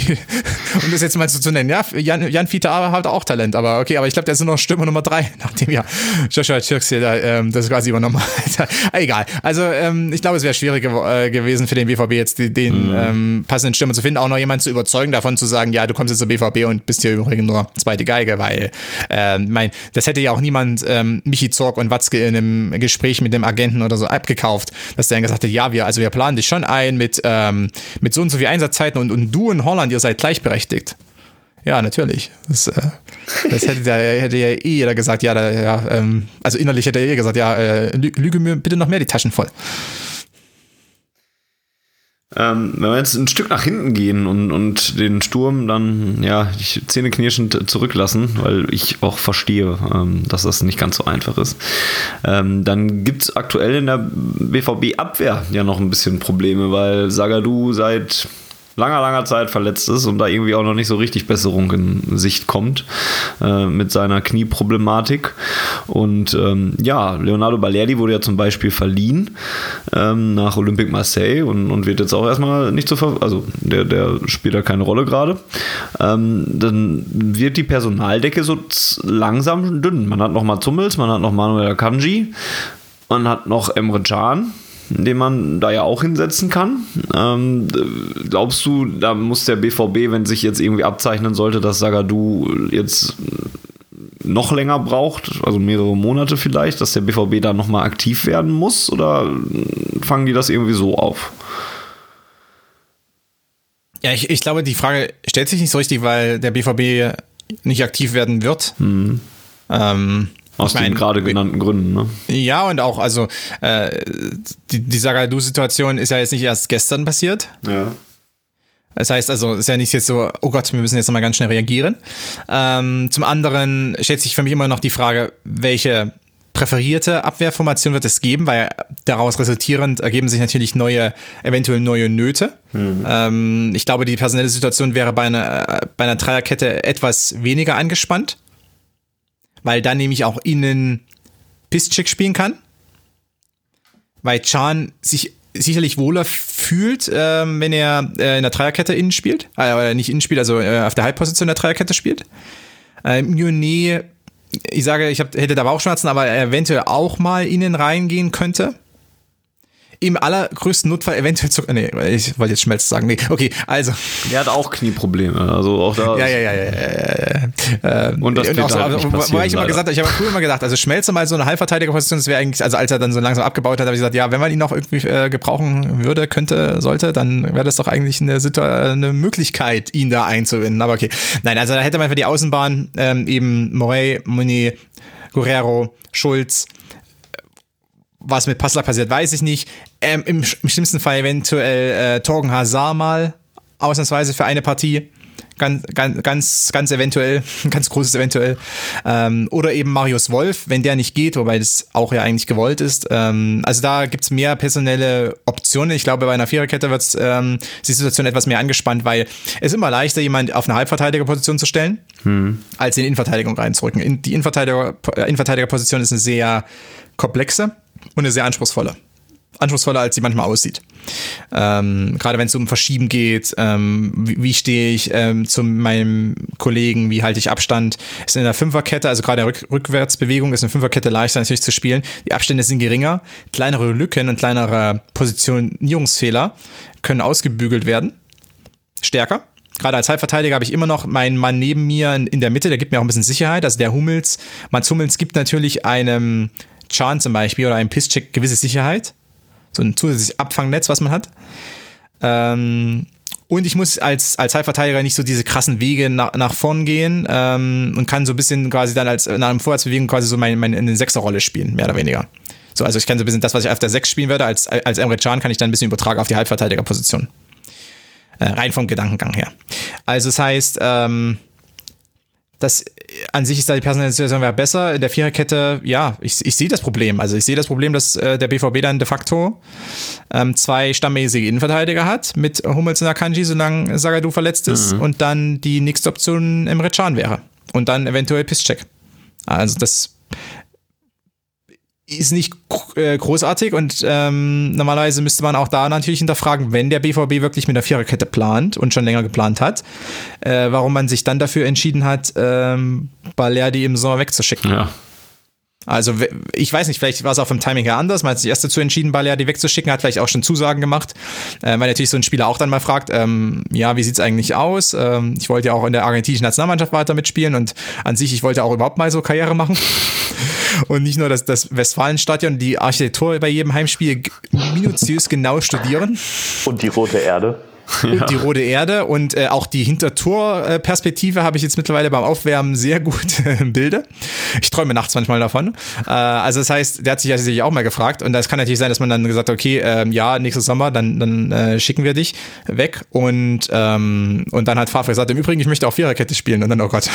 um das jetzt mal so zu nennen. Ja, Jan, Jan Fiete hat auch Talent, aber okay, aber ich glaube, der ist nur noch Stürmer Nummer drei, nachdem ja Joshua Chirks hier da, ähm, das quasi übernommen hat. Egal. Also, ähm, ich glaube, es wäre schwierig äh, gewesen für den BVB jetzt den, den mhm. ähm, passenden Stürmer zu finden, auch noch jemanden zu überzeugen, davon zu sagen, ja, du kommst jetzt zur BVB und bist hier übrigens nur zweite Geige, weil, äh, mein, das hätte ja auch niemand ähm, Michi Zorg und Watzke in einem Gespräch mit dem Agenten oder so abgekauft, dass der dann gesagt hat, ja, wir, also wir planen dich schon ein mit, ähm, mit so und so viel Einsatzzeiten und, und du in Holland, ihr seid gleichberechtigt. Ja, natürlich. Das, äh, das hätte, der, hätte ja eh jeder gesagt, ja, da, ja ähm, also innerlich hätte er eh gesagt, ja, äh, lüge mir bitte noch mehr die Taschen voll. Ähm, wenn wir jetzt ein Stück nach hinten gehen und, und den Sturm dann, ja, zähneknirschend zurücklassen, weil ich auch verstehe, ähm, dass das nicht ganz so einfach ist, ähm, dann gibt es aktuell in der BVB-Abwehr ja noch ein bisschen Probleme, weil Sagadu seit langer, langer Zeit verletzt ist und da irgendwie auch noch nicht so richtig Besserung in Sicht kommt äh, mit seiner Knieproblematik. Und ähm, ja, Leonardo Balerdi wurde ja zum Beispiel verliehen ähm, nach Olympique Marseille und, und wird jetzt auch erstmal nicht so, ver also der, der spielt da keine Rolle gerade. Ähm, dann wird die Personaldecke so langsam dünn. Man hat noch mal Zummels, man hat noch Manuel Akanji, man hat noch Emre Can den man da ja auch hinsetzen kann. Ähm, glaubst du, da muss der BVB, wenn sich jetzt irgendwie abzeichnen sollte, dass Sagadu jetzt noch länger braucht, also mehrere Monate vielleicht, dass der BVB da nochmal aktiv werden muss? Oder fangen die das irgendwie so auf? Ja, ich, ich glaube, die Frage stellt sich nicht so richtig, weil der BVB nicht aktiv werden wird. Mhm. Ähm, aus ich den gerade genannten Gründen, ne? Ja, und auch, also äh, die, die Sagadu-Situation ist ja jetzt nicht erst gestern passiert. Ja. Das heißt also, es ist ja nicht jetzt so, oh Gott, wir müssen jetzt nochmal ganz schnell reagieren. Ähm, zum anderen stellt sich für mich immer noch die Frage, welche präferierte Abwehrformation wird es geben, weil daraus resultierend ergeben sich natürlich neue, eventuell neue Nöte. Mhm. Ähm, ich glaube, die personelle Situation wäre bei einer, bei einer Dreierkette etwas weniger angespannt weil dann nämlich auch innen Piszczek spielen kann. Weil Chan sich sicherlich wohler fühlt, ähm, wenn er äh, in der Dreierkette innen spielt. Äh, nicht innen spielt, also äh, auf der Halbposition der Dreierkette spielt. Ähm, Jone, ich sage, ich hab, hätte da Bauchschmerzen, aber eventuell auch mal innen reingehen könnte im allergrößten Notfall eventuell zu. Nee, ich wollte jetzt Schmelz sagen. Nee, okay, also. Der hat auch Knieprobleme. Also auch da. Ja, ja, ja, ja. ja, ja. Und das und auch so, halt Wobei ich immer gesagt ich habe früher immer gedacht, also Schmelze mal so eine Halbverteidigerposition, das wäre eigentlich, also als er dann so langsam abgebaut hat, habe ich gesagt, ja, wenn man ihn noch irgendwie äh, gebrauchen würde, könnte, sollte, dann wäre das doch eigentlich eine, eine Möglichkeit, ihn da einzubinden. Aber okay. Nein, also da hätte man für die Außenbahn ähm, eben Morey, Moni, Guerrero, Schulz, was mit Passler passiert, weiß ich nicht. Ähm, im, im, schlimmsten Fall eventuell äh, Torgen Hazard mal, ausnahmsweise für eine Partie. Ganz, ganz, ganz, ganz eventuell, ganz großes eventuell. Ähm, oder eben Marius Wolf, wenn der nicht geht, wobei das auch ja eigentlich gewollt ist. Ähm, also da gibt's mehr personelle Optionen. Ich glaube, bei einer Viererkette wird ähm, die Situation etwas mehr angespannt, weil es ist immer leichter, jemand auf eine Halbverteidigerposition zu stellen, hm. als in Innenverteidigung reinzurücken. In, die Innenverteidiger, äh, Innenverteidigerposition ist eine sehr komplexe und eine sehr anspruchsvolle. Anspruchsvoller, als sie manchmal aussieht. Ähm, gerade wenn es um Verschieben geht, ähm, wie, wie stehe ich ähm, zu meinem Kollegen, wie halte ich Abstand, ist in der Fünferkette, also gerade Rück Rückwärtsbewegung ist eine Fünferkette leichter natürlich zu spielen. Die Abstände sind geringer, kleinere Lücken und kleinere Positionierungsfehler können ausgebügelt werden. Stärker. Gerade als Halbverteidiger habe ich immer noch meinen Mann neben mir in, in der Mitte, der gibt mir auch ein bisschen Sicherheit. Also der Hummels, Mats Hummels gibt natürlich einem Chan zum Beispiel oder einem Pisscheck gewisse Sicherheit. So ein zusätzliches Abfangnetz, was man hat. Ähm, und ich muss als, als Halbverteidiger nicht so diese krassen Wege nach, nach vorn gehen ähm, und kann so ein bisschen quasi dann als nach einem Vorwärtsbewegung quasi so meine, meine in eine Sechserrolle spielen, mehr oder weniger. So, also ich kann so ein bisschen das, was ich auf der Sechs spielen würde, als, als Emre Can kann ich dann ein bisschen übertragen auf die Halbverteidigerposition. Äh, rein vom Gedankengang her. Also das heißt, ähm, das an sich ist da die Personalisation wäre besser. In der Viererkette, ja, ich, ich sehe das Problem. Also ich sehe das Problem, dass äh, der BVB dann de facto ähm, zwei stammmäßige Innenverteidiger hat mit Hummels und Akanji, solange Sagadu verletzt ist mhm. und dann die nächste Option Emre Can wäre. Und dann eventuell Pisscheck. Also das ist nicht äh, großartig und ähm, normalerweise müsste man auch da natürlich hinterfragen, wenn der BVB wirklich mit der Viererkette plant und schon länger geplant hat, äh, warum man sich dann dafür entschieden hat, ähm, Balerdi im Sommer wegzuschicken. Ja. Also ich weiß nicht, vielleicht war es auch vom Timing her anders. Man hat sich erst dazu entschieden, Baleardi wegzuschicken, hat vielleicht auch schon Zusagen gemacht, äh, weil natürlich so ein Spieler auch dann mal fragt, ähm, ja, wie sieht's eigentlich aus? Ähm, ich wollte ja auch in der argentinischen Nationalmannschaft weiter mitspielen und an sich, ich wollte auch überhaupt mal so Karriere machen. und nicht nur das, das Westfalenstadion, die Architektur bei jedem Heimspiel minutiös genau studieren. Und die rote Erde. Ja. die rote Erde und äh, auch die Hintertorperspektive habe ich jetzt mittlerweile beim Aufwärmen sehr gut im Bilde. Ich träume nachts manchmal davon. Äh, also das heißt, der hat sich ja sicherlich auch mal gefragt und das kann natürlich sein, dass man dann gesagt hat, okay, ähm, ja, nächstes Sommer, dann, dann äh, schicken wir dich weg und, ähm, und dann hat Favre gesagt, im Übrigen, ich möchte auch Viererkette spielen und dann, oh Gott.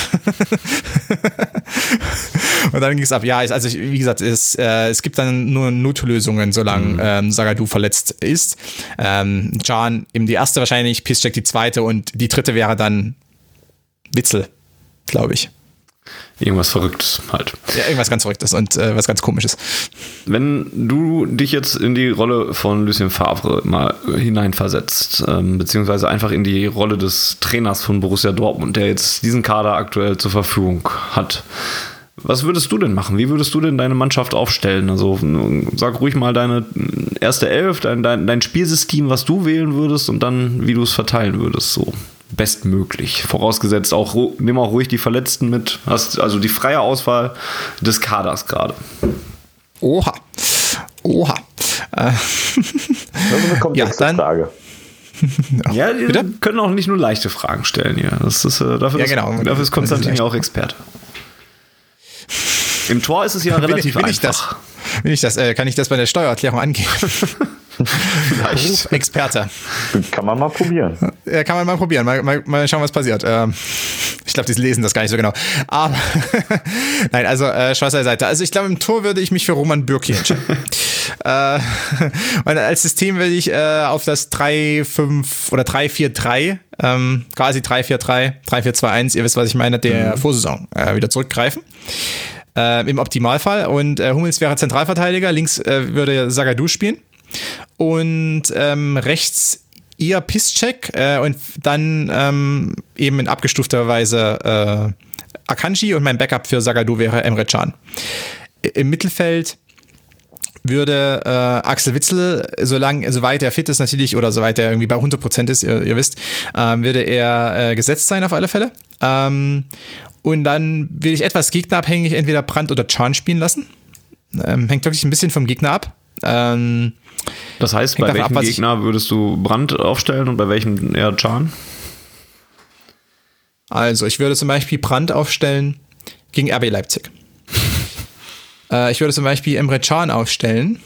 und dann ging es ab. Ja, also ich, wie gesagt, es, äh, es gibt dann nur Notlösungen, solange mhm. ähm, Sagadu verletzt ist. Ähm, Can eben die erste wahrscheinlich, Pisscheck die zweite und die dritte wäre dann Witzel, glaube ich. Irgendwas Verrücktes halt. Ja, irgendwas ganz Verrücktes und äh, was ganz Komisches. Wenn du dich jetzt in die Rolle von Lucien Favre mal hineinversetzt, ähm, beziehungsweise einfach in die Rolle des Trainers von Borussia Dortmund, der jetzt diesen Kader aktuell zur Verfügung hat, was würdest du denn machen? Wie würdest du denn deine Mannschaft aufstellen? Also sag ruhig mal deine erste Elf, dein, dein, dein Spielsystem, was du wählen würdest und dann, wie du es verteilen würdest, so bestmöglich. Vorausgesetzt auch, nimm auch ruhig die Verletzten mit. Hast also die freie Auswahl des Kaders gerade. Oha. Oha. Äh. Das ist eine komplexe ja, dann, Frage. ja, wir können auch nicht nur leichte Fragen stellen hier. Das ist, äh, dafür, ja, genau. ist, dafür ist Konstantin ja auch Experte. Im Tor ist es ja relativ will, will einfach. Ich das, will ich das, äh, kann ich das bei der Steuererklärung angeben? Vielleicht. Experte. Kann man mal probieren. Ja, kann man mal probieren. Mal, mal, mal schauen, was passiert. Ähm, ich glaube, die lesen das gar nicht so genau. Aber nein, also äh, Spaß Seite. Also ich glaube, im Tor würde ich mich für Roman Bürki entscheiden. äh, und als System würde ich äh, auf das 3-5 oder 3-4-3, ähm, quasi 3-4-3, 3-4-2-1, ihr wisst, was ich meine, der mhm. Vorsaison äh, wieder zurückgreifen äh, im Optimalfall. Und äh, Hummels wäre Zentralverteidiger, links äh, würde Sagadu spielen und ähm, rechts eher Pisscheck äh, und dann ähm, eben in abgestufter Weise äh, Akanji und mein Backup für Sagadu wäre Emre Can. Im Mittelfeld würde äh, Axel Witzel, solange, soweit er fit ist natürlich oder soweit er irgendwie bei 100% ist, ihr, ihr wisst, ähm, würde er äh, gesetzt sein auf alle Fälle. Ähm, und dann will ich etwas gegnerabhängig entweder Brand oder Chan spielen lassen. Ähm, hängt wirklich ein bisschen vom Gegner ab. Ähm, das heißt, bei welchem ab, Gegner würdest du Brand aufstellen und bei welchem eher Chan? Also, ich würde zum Beispiel Brand aufstellen gegen RB Leipzig. äh, ich würde zum Beispiel Emre Can aufstellen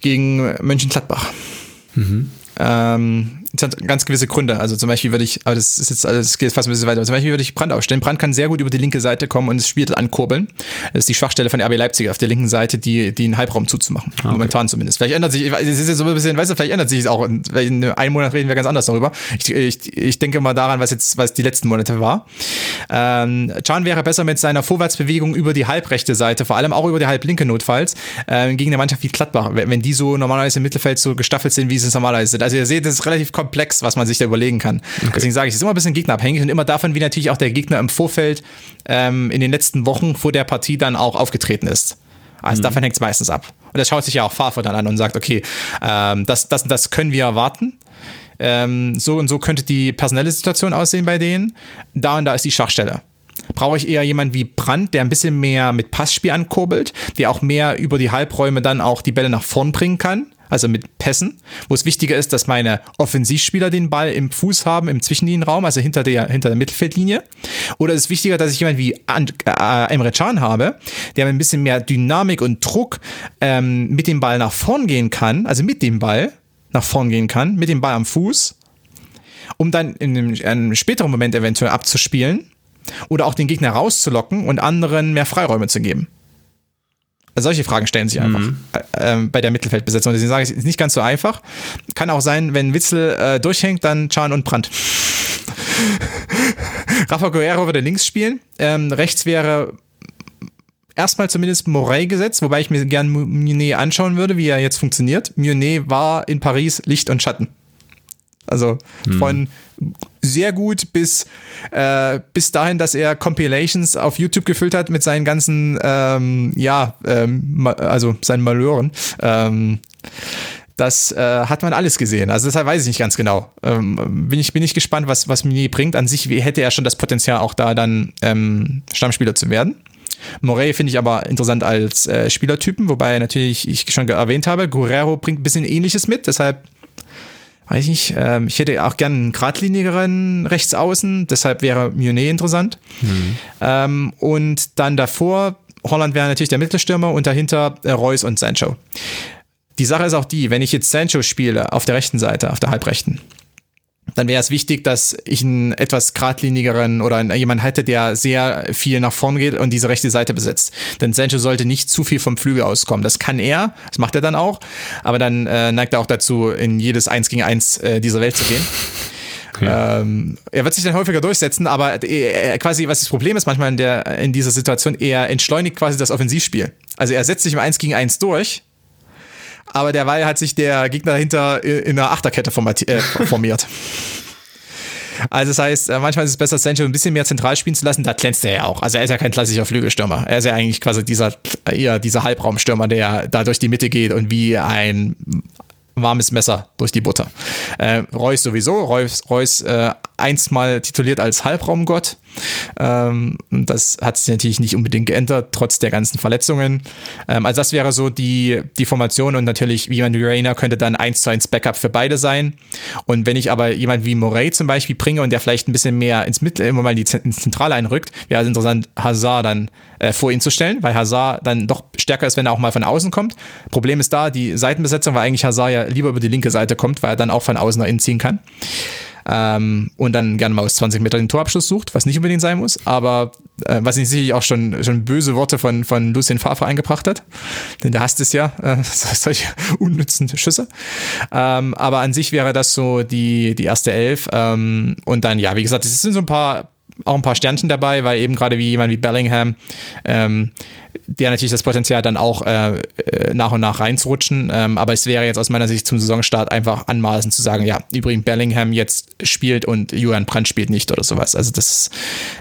gegen Mönchengladbach. Mhm. Ähm, ganz gewisse Gründe. Also zum Beispiel würde ich, aber das ist jetzt alles, geht fast ein bisschen weiter. Zum Beispiel würde ich Brand aufstellen. Brand kann sehr gut über die linke Seite kommen und das Spiel ankurbeln. Das ist die Schwachstelle von RB Leipzig auf der linken Seite, die, die einen Halbraum zuzumachen. Okay. Momentan zumindest. Vielleicht ändert sich, es ist jetzt so ein bisschen, weißt du, vielleicht ändert sich es auch. In einem Monat reden wir ganz anders darüber. Ich, ich, ich denke mal daran, was jetzt, was die letzten Monate war. Ähm, Chan wäre besser mit seiner Vorwärtsbewegung über die halbrechte Seite, vor allem auch über die halblinke notfalls, äh, gegen eine Mannschaft wie Gladbach, wenn, wenn die so normalerweise im Mittelfeld so gestaffelt sind, wie sie es normalerweise sind. Also ihr seht, das ist relativ komplex, was man sich da überlegen kann. Okay. Deswegen sage ich, es ist immer ein bisschen gegnerabhängig und immer davon, wie natürlich auch der Gegner im Vorfeld ähm, in den letzten Wochen vor der Partie dann auch aufgetreten ist. Also mhm. davon hängt es meistens ab. Und das schaut sich ja auch Favre dann an und sagt, okay, ähm, das, das, das können wir erwarten. Ähm, so und so könnte die personelle Situation aussehen bei denen. Da und da ist die Schachstelle brauche ich eher jemanden wie Brandt, der ein bisschen mehr mit Passspiel ankurbelt, der auch mehr über die Halbräume dann auch die Bälle nach vorn bringen kann also mit Pässen, wo es wichtiger ist, dass meine Offensivspieler den Ball im Fuß haben, im Zwischenlinienraum, also hinter der, hinter der Mittelfeldlinie. Oder ist es wichtiger, dass ich jemanden wie äh, Emre Can habe, der mit ein bisschen mehr Dynamik und Druck ähm, mit dem Ball nach vorn gehen kann, also mit dem Ball nach vorn gehen kann, mit dem Ball am Fuß, um dann in einem, einem späteren Moment eventuell abzuspielen oder auch den Gegner rauszulocken und anderen mehr Freiräume zu geben. Solche Fragen stellen sich einfach mhm. äh, bei der Mittelfeldbesetzung. Deswegen sage ich, es ist nicht ganz so einfach. Kann auch sein, wenn Witzel äh, durchhängt, dann Chan und Brandt. Rafa Guerrero würde links spielen. Ähm, rechts wäre erstmal zumindest Morey gesetzt, wobei ich mir gerne Munet anschauen würde, wie er jetzt funktioniert. Munet war in Paris Licht und Schatten. Also hm. von sehr gut bis, äh, bis dahin, dass er Compilations auf YouTube gefüllt hat mit seinen ganzen, ähm, ja, ähm, also seinen Malören. Ähm, das äh, hat man alles gesehen. Also deshalb weiß ich nicht ganz genau. Ähm, bin, ich, bin ich gespannt, was, was Mini bringt. An sich hätte er schon das Potenzial, auch da dann ähm, Stammspieler zu werden. Morey finde ich aber interessant als äh, Spielertypen, wobei natürlich ich schon erwähnt habe, Guerrero bringt ein bisschen Ähnliches mit, deshalb weiß ich nicht, ähm, ich hätte auch gern einen geradlinigeren Rechtsaußen, deshalb wäre Munet interessant. Mhm. Ähm, und dann davor, Holland wäre natürlich der Mittelstürmer und dahinter äh, Reus und Sancho. Die Sache ist auch die, wenn ich jetzt Sancho spiele auf der rechten Seite, auf der halbrechten, dann wäre es wichtig, dass ich einen etwas geradlinigeren oder jemanden hätte, der sehr viel nach vorn geht und diese rechte Seite besetzt. Denn Sancho sollte nicht zu viel vom Flügel auskommen. Das kann er, das macht er dann auch, aber dann äh, neigt er auch dazu, in jedes Eins gegen Eins äh, dieser Welt zu gehen. Ja. Ähm, er wird sich dann häufiger durchsetzen, aber er, quasi, was das Problem ist manchmal in, der, in dieser Situation, er entschleunigt quasi das Offensivspiel. Also er setzt sich im Eins gegen Eins durch aber derweil hat sich der Gegner dahinter in einer Achterkette äh, formiert. Also das heißt, äh, manchmal ist es besser, Sancho ein bisschen mehr zentral spielen zu lassen. Da glänzt er ja auch. Also er ist ja kein klassischer Flügelstürmer. Er ist ja eigentlich quasi dieser, eher dieser Halbraumstürmer, der da durch die Mitte geht und wie ein warmes Messer durch die Butter. Äh, Reus sowieso. Reus, Reus äh, einst mal tituliert als Halbraumgott. Ähm, das hat sich natürlich nicht unbedingt geändert, trotz der ganzen Verletzungen. Ähm, also das wäre so die, die Formation und natürlich jemand wie Rainer könnte dann eins zu eins Backup für beide sein. Und wenn ich aber jemand wie Morey zum Beispiel bringe und der vielleicht ein bisschen mehr ins Mittel, immer mal in die Zentrale einrückt, wäre es interessant, Hazard dann äh, vor ihn zu stellen, weil Hazard dann doch stärker ist, wenn er auch mal von außen kommt. Problem ist da, die Seitenbesetzung, weil eigentlich Hazard ja lieber über die linke Seite kommt, weil er dann auch von außen nach innen ziehen kann ähm, und dann gerne mal aus 20 Metern den Torabschluss sucht, was nicht unbedingt sein muss, aber äh, was ihn sicherlich auch schon, schon böse Worte von, von Lucien Favre eingebracht hat, denn der hasst es ja, äh, solche unnützen Schüsse. Ähm, aber an sich wäre das so die, die erste Elf ähm, und dann, ja, wie gesagt, es sind so ein paar auch ein paar Sternchen dabei, weil eben gerade wie jemand wie Bellingham, ähm, der natürlich das Potenzial dann auch äh, äh, nach und nach reinzurutschen. Ähm, aber es wäre jetzt aus meiner Sicht zum Saisonstart einfach anmaßend zu sagen, ja, übrigens Bellingham jetzt spielt und Julian Brandt spielt nicht oder sowas. Also das,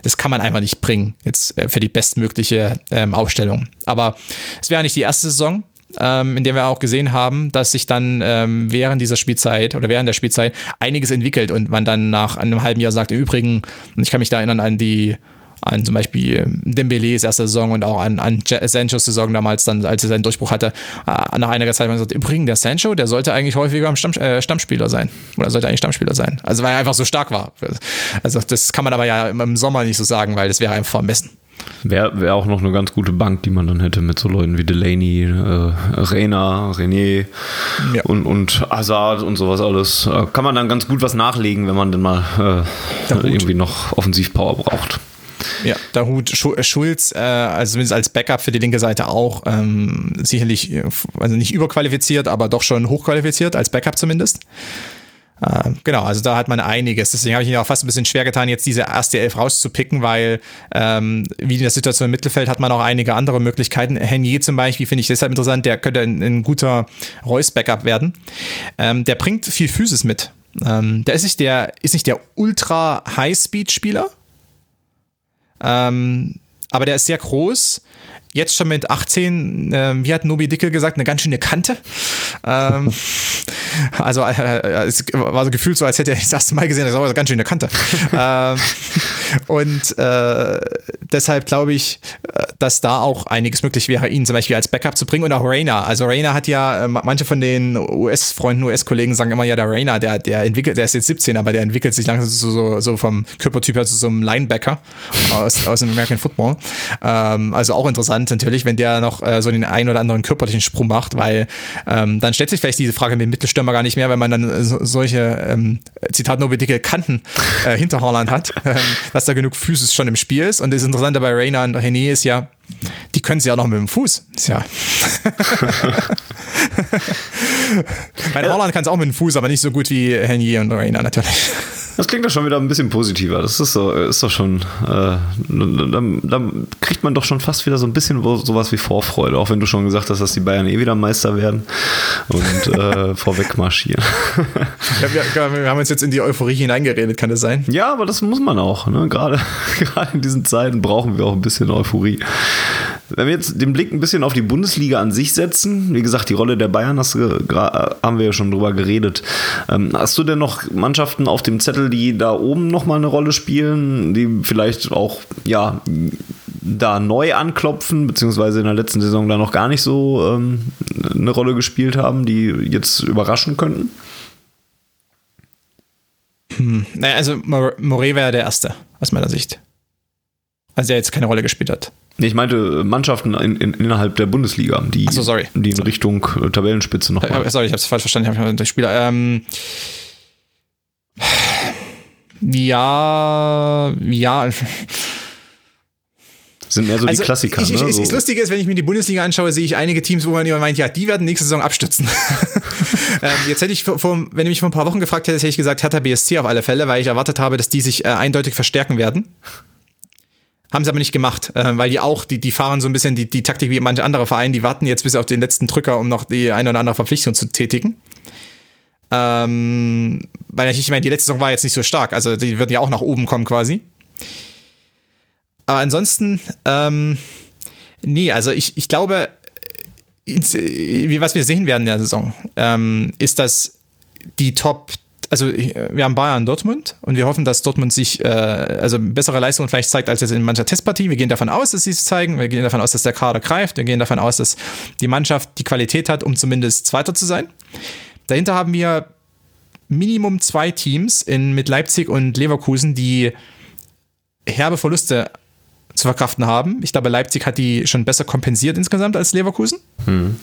das kann man einfach nicht bringen jetzt äh, für die bestmögliche ähm, Aufstellung. Aber es wäre nicht die erste Saison, ähm, in dem wir auch gesehen haben, dass sich dann ähm, während dieser Spielzeit oder während der Spielzeit einiges entwickelt und man dann nach einem halben Jahr sagt, im Übrigen, und ich kann mich da erinnern an die an zum Beispiel Dembele's erste Saison und auch an, an Sanchos Saison damals, dann, als er seinen Durchbruch hatte, äh, nach einiger Zeit hat man gesagt, übrigens, der Sancho, der sollte eigentlich häufiger am Stamm, äh, Stammspieler sein. Oder sollte eigentlich Stammspieler sein. Also weil er einfach so stark war. Also das kann man aber ja im Sommer nicht so sagen, weil das wäre einfach vermessen. Wäre wär auch noch eine ganz gute Bank, die man dann hätte mit so Leuten wie Delaney, äh, Reina, René ja. und, und Hazard und sowas alles. Äh, kann man dann ganz gut was nachlegen, wenn man dann mal äh, irgendwie noch Offensivpower braucht. Ja, der Hut Schulz, äh, also zumindest als Backup für die linke Seite auch, ähm, sicherlich, also nicht überqualifiziert, aber doch schon hochqualifiziert, als Backup zumindest. Äh, genau, also da hat man einiges. Deswegen habe ich ihn auch fast ein bisschen schwer getan, jetzt diese erste Elf rauszupicken, weil ähm, wie in der Situation im Mittelfeld hat man auch einige andere Möglichkeiten. Henier zum Beispiel finde ich deshalb interessant, der könnte ein, ein guter Reus-Backup werden. Ähm, der bringt viel Physis mit. Ähm, der ist nicht der, ist nicht der ultra High-Speed-Spieler, ähm, aber der ist sehr groß jetzt schon mit 18, äh, wie hat Nobi Dickel gesagt, eine ganz schöne Kante. Ähm, also äh, äh, es war so gefühlt so, als hätte er das erste Mal gesehen, das war eine ganz schöne Kante. ähm, und äh, deshalb glaube ich, äh, dass da auch einiges möglich wäre, ihn zum Beispiel als Backup zu bringen und auch Rainer. Also Rainer hat ja, äh, manche von den US-Freunden, US-Kollegen sagen immer, ja, der Rainer, der, der entwickelt, der ist jetzt 17, aber der entwickelt sich langsam so, so, so vom Körpertyp her zu so einem Linebacker aus, aus dem American Football. Ähm, also auch interessant natürlich, wenn der noch äh, so den einen oder anderen körperlichen Sprung macht, weil ähm, dann stellt sich vielleicht diese Frage mit dem Mittelstürmer gar nicht mehr, weil man dann so, solche ähm, Zitat nur dicke Kanten äh, hinter Haaland hat, ähm, dass da genug Physis schon im Spiel ist. Und das Interessante bei Reina und René ist ja, die können sie ja noch mit dem Fuß. Ist ja. Bei Holland kann es auch mit dem Fuß, aber nicht so gut wie Henny und Reina natürlich. Das klingt doch schon wieder ein bisschen positiver. Das ist, so, ist doch schon, äh, dann, dann, kriegt man doch schon fast wieder so ein bisschen sowas wie Vorfreude, auch wenn du schon gesagt hast, dass die Bayern eh wieder Meister werden und äh, vorweg marschieren. Ja, wir, wir, haben uns jetzt in die Euphorie hineingeredet, kann das sein? Ja, aber das muss man auch. Ne? Gerade, gerade in diesen Zeiten brauchen wir auch ein bisschen Euphorie. Wenn wir jetzt den Blick ein bisschen auf die Bundesliga an sich setzen, wie gesagt, die Rolle der Bayern hast, haben wir ja schon drüber geredet. Ähm, hast du denn noch Mannschaften auf dem Zettel, die da oben nochmal eine Rolle spielen, die vielleicht auch, ja, da neu anklopfen, beziehungsweise in der letzten Saison da noch gar nicht so ähm, eine Rolle gespielt haben, die jetzt überraschen könnten? Hm. Naja, also Morey wäre der Erste, aus meiner Sicht. Also der jetzt keine Rolle gespielt hat. Ich meinte Mannschaften in, in, innerhalb der Bundesliga, die, so, sorry. die in Richtung äh, Tabellenspitze noch. Äh, sorry, ich habe es falsch verstanden. Ich habe den Spieler. Ähm, ja, ja. Sind mehr so also, die Klassiker. Ich, ich, ne? so. Das Lustige ist, wenn ich mir die Bundesliga anschaue, sehe ich einige Teams, wo man immer meint, ja, die werden nächste Saison abstützen. ähm, jetzt hätte ich, vor, wenn du mich vor ein paar Wochen gefragt hättest, hätte ich gesagt, Hertha BSC auf alle Fälle, weil ich erwartet habe, dass die sich äh, eindeutig verstärken werden. Haben sie aber nicht gemacht, äh, weil die auch, die, die fahren so ein bisschen die, die Taktik wie manche andere Vereine, die warten jetzt bis auf den letzten Drücker, um noch die eine oder andere Verpflichtung zu tätigen. Ähm, weil ich meine, die letzte Saison war jetzt nicht so stark, also die würden ja auch nach oben kommen quasi. Aber ansonsten, ähm, nee, also ich, ich glaube, wie was wir sehen werden in der Saison, ähm, ist, dass die Top also wir haben Bayern Dortmund und wir hoffen, dass Dortmund sich äh, also bessere Leistungen vielleicht zeigt als jetzt in mancher Testpartie. Wir gehen davon aus, dass sie es zeigen. Wir gehen davon aus, dass der Kader greift. Wir gehen davon aus, dass die Mannschaft die Qualität hat, um zumindest Zweiter zu sein. Dahinter haben wir Minimum zwei Teams in, mit Leipzig und Leverkusen, die herbe Verluste zu verkraften haben. Ich glaube, Leipzig hat die schon besser kompensiert insgesamt als Leverkusen. Hm.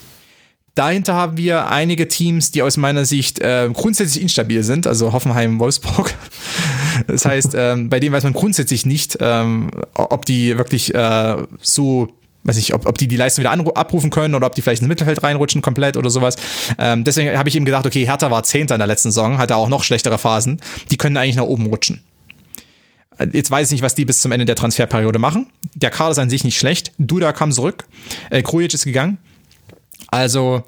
Dahinter haben wir einige Teams, die aus meiner Sicht äh, grundsätzlich instabil sind, also Hoffenheim, Wolfsburg. Das heißt, ähm, bei denen weiß man grundsätzlich nicht, ähm, ob die wirklich äh, so weiß nicht, ob, ob die die Leistung wieder abrufen können oder ob die vielleicht ins Mittelfeld reinrutschen komplett oder sowas. Ähm, deswegen habe ich eben gedacht, okay, Hertha war Zehnter in der letzten Saison, hatte auch noch schlechtere Phasen. Die können eigentlich nach oben rutschen. Jetzt weiß ich nicht, was die bis zum Ende der Transferperiode machen. Der Kader ist an sich nicht schlecht. Duda kam zurück. Äh, Krujic ist gegangen. Also,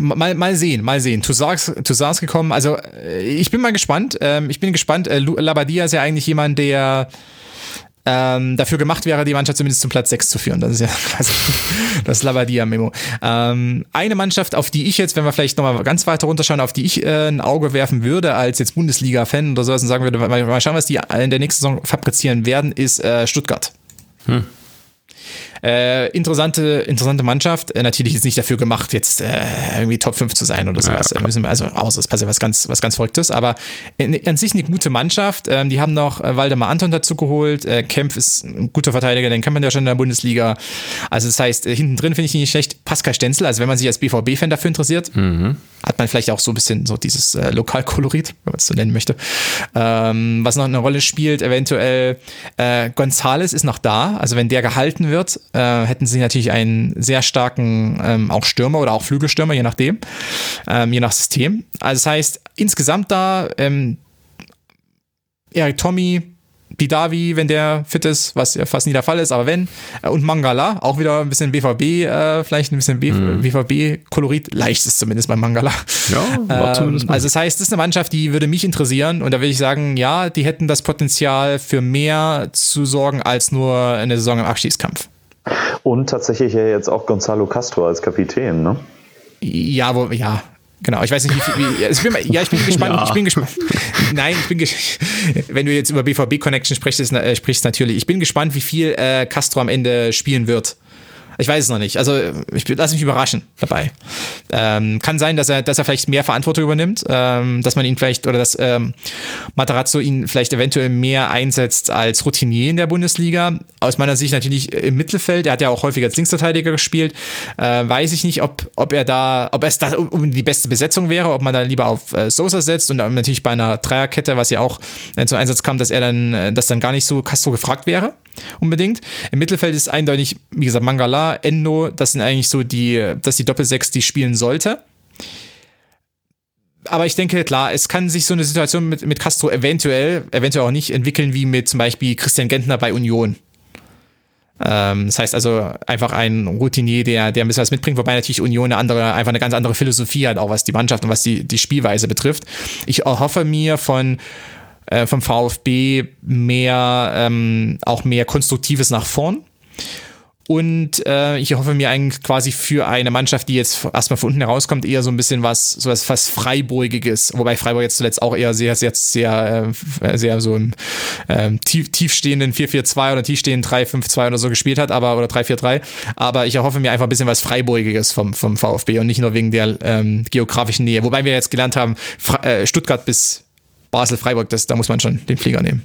mal, mal sehen, mal sehen. Toussaint ist gekommen. Also, äh, ich bin mal gespannt. Ähm, ich bin gespannt. Äh, Labadia ist ja eigentlich jemand, der ähm, dafür gemacht wäre, die Mannschaft zumindest zum Platz 6 zu führen. Das ist ja quasi das Labadia-Memo. Ähm, eine Mannschaft, auf die ich jetzt, wenn wir vielleicht nochmal ganz weiter runterschauen, auf die ich äh, ein Auge werfen würde, als jetzt Bundesliga-Fan oder sowas und sagen würde, mal schauen, was die in der nächsten Saison fabrizieren werden, ist äh, Stuttgart. Hm. Äh, interessante, interessante Mannschaft. Äh, natürlich ist nicht dafür gemacht, jetzt äh, irgendwie Top 5 zu sein oder sowas. Ja, müssen wir, also außer es passiert was ganz, was ganz Verrücktes. Aber in, an sich eine gute Mannschaft. Ähm, die haben noch äh, Waldemar Anton dazu geholt. Äh, Kempf ist ein guter Verteidiger, den kennt man ja schon in der Bundesliga. Also das heißt, äh, hinten drin finde ich ihn nicht schlecht. Pascal Stenzel, also wenn man sich als BVB-Fan dafür interessiert, mhm. hat man vielleicht auch so ein bisschen so dieses äh, Lokalkolorit, wenn man es so nennen möchte. Ähm, was noch eine Rolle spielt, eventuell äh, Gonzales ist noch da. Also wenn der gehalten wird, äh, hätten sie natürlich einen sehr starken ähm, auch Stürmer oder auch Flügelstürmer, je nachdem, ähm, je nach System. Also das heißt, insgesamt da ähm, Erik Tommy, Bidavi, wenn der fit ist, was ja fast nie der Fall ist, aber wenn. Äh, und Mangala, auch wieder ein bisschen BVB, äh, vielleicht ein bisschen mhm. BVB-Kolorit, leicht ist zumindest bei Mangala. Ja, ähm, also das heißt, das ist eine Mannschaft, die würde mich interessieren und da würde ich sagen, ja, die hätten das Potenzial für mehr zu sorgen als nur eine Saison im Abstiegskampf. Und tatsächlich ja jetzt auch Gonzalo Castro als Kapitän, ne? Ja, wo, ja, Genau, ich weiß nicht, wie. Wie, ich bin, ja, ich bin gespannt. Ja. Ich bin gespannt. Nein, ich bin gespannt. Wenn du jetzt über BVB Connection sprichst, äh, sprichst natürlich. Ich bin gespannt, wie viel äh, Castro am Ende spielen wird. Ich weiß es noch nicht. Also ich lass mich überraschen dabei. Ähm, kann sein, dass er, dass er vielleicht mehr Verantwortung übernimmt, ähm, dass man ihn vielleicht oder dass ähm, Matarazzo ihn vielleicht eventuell mehr einsetzt als Routinier in der Bundesliga. Aus meiner Sicht natürlich im Mittelfeld. Er hat ja auch häufig als Linksverteidiger gespielt. Äh, weiß ich nicht, ob, ob er da, ob es da um die beste Besetzung wäre, ob man da lieber auf äh, Sosa setzt und natürlich bei einer Dreierkette, was ja auch äh, zum Einsatz kam, dass er dann, äh, dass dann gar nicht so Castro gefragt wäre unbedingt. Im Mittelfeld ist eindeutig, wie gesagt, Mangala, Endo, das sind eigentlich so die, das ist die Doppelsechs, die spielen sollte. aber ich denke, klar, es kann sich so eine Situation mit, mit Castro eventuell, eventuell auch nicht entwickeln, wie mit zum Beispiel Christian Gentner bei Union. Ähm, das heißt also einfach ein Routinier, der, der ein bisschen was mitbringt, wobei natürlich Union eine andere, einfach eine ganz andere Philosophie hat, auch was die Mannschaft und was die, die Spielweise betrifft. Ich hoffe mir von äh, vom VfB mehr, ähm, auch mehr Konstruktives nach vorn. Und äh, ich hoffe mir eigentlich quasi für eine Mannschaft, die jetzt erstmal von unten herauskommt, eher so ein bisschen was, so was fast Freiburgiges. Wobei Freiburg jetzt zuletzt auch eher sehr, sehr, sehr, äh, sehr so im ähm, tief, tiefstehenden 4-4-2 oder tiefstehenden 3-5-2 oder so gespielt hat, aber oder 3-4-3. Aber ich erhoffe mir einfach ein bisschen was Freiburgiges vom, vom VfB und nicht nur wegen der ähm, geografischen Nähe. Wobei wir jetzt gelernt haben, Fra äh, Stuttgart bis Basel-Freiburg, das, da muss man schon den Flieger nehmen.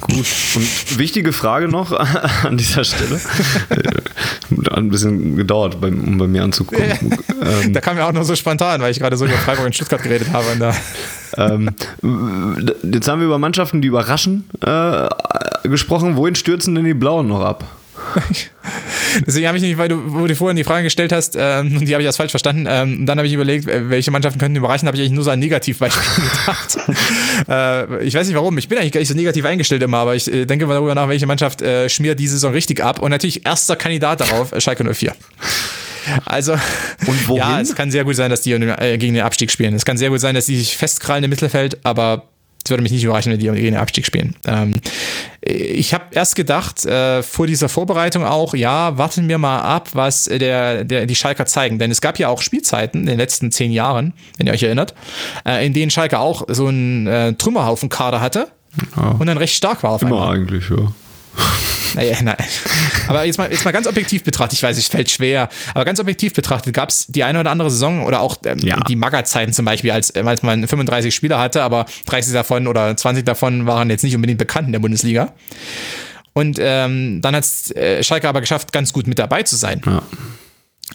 Gut, und wichtige Frage noch an dieser Stelle. Hat ein bisschen gedauert, um bei mir anzukommen. ähm, da kam ja auch noch so spontan, weil ich gerade so über Freiburg und Stuttgart geredet habe. Ähm, jetzt haben wir über Mannschaften, die überraschen, äh, gesprochen. Wohin stürzen denn die Blauen noch ab? Deswegen habe ich nicht, weil du, wo du vorhin die Frage gestellt hast, ähm, die habe ich erst falsch verstanden. Ähm, dann habe ich überlegt, äh, welche Mannschaften könnten überraschen, habe ich eigentlich nur so ein Negativbeispiel gedacht. äh, ich weiß nicht warum, ich bin eigentlich gar nicht so negativ eingestellt immer, aber ich äh, denke mal darüber nach, welche Mannschaft äh, schmiert diese Saison richtig ab. Und natürlich erster Kandidat darauf, äh, Schalke 04. Also, ja, es kann sehr gut sein, dass die äh, gegen den Abstieg spielen. Es kann sehr gut sein, dass die sich festkrallen im Mittelfeld, aber es würde mich nicht überraschen, wenn die gegen den Abstieg spielen. Ähm, ich habe erst gedacht, äh, vor dieser Vorbereitung auch, ja, warten wir mal ab, was der, der, die Schalker zeigen. Denn es gab ja auch Spielzeiten in den letzten zehn Jahren, wenn ihr euch erinnert, äh, in denen Schalke auch so einen äh, Trümmerhaufen-Kader hatte ja. und dann recht stark war auf Immer einmal. eigentlich, ja. Naja, nein. Aber jetzt mal, jetzt mal ganz objektiv betrachtet, ich weiß, es fällt schwer, aber ganz objektiv betrachtet gab es die eine oder andere Saison oder auch ähm, ja. die Maga-Zeiten zum Beispiel, als, äh, als man 35 Spieler hatte, aber 30 davon oder 20 davon waren jetzt nicht unbedingt bekannt in der Bundesliga. Und ähm, dann hat äh, Schalke aber geschafft, ganz gut mit dabei zu sein. Ja.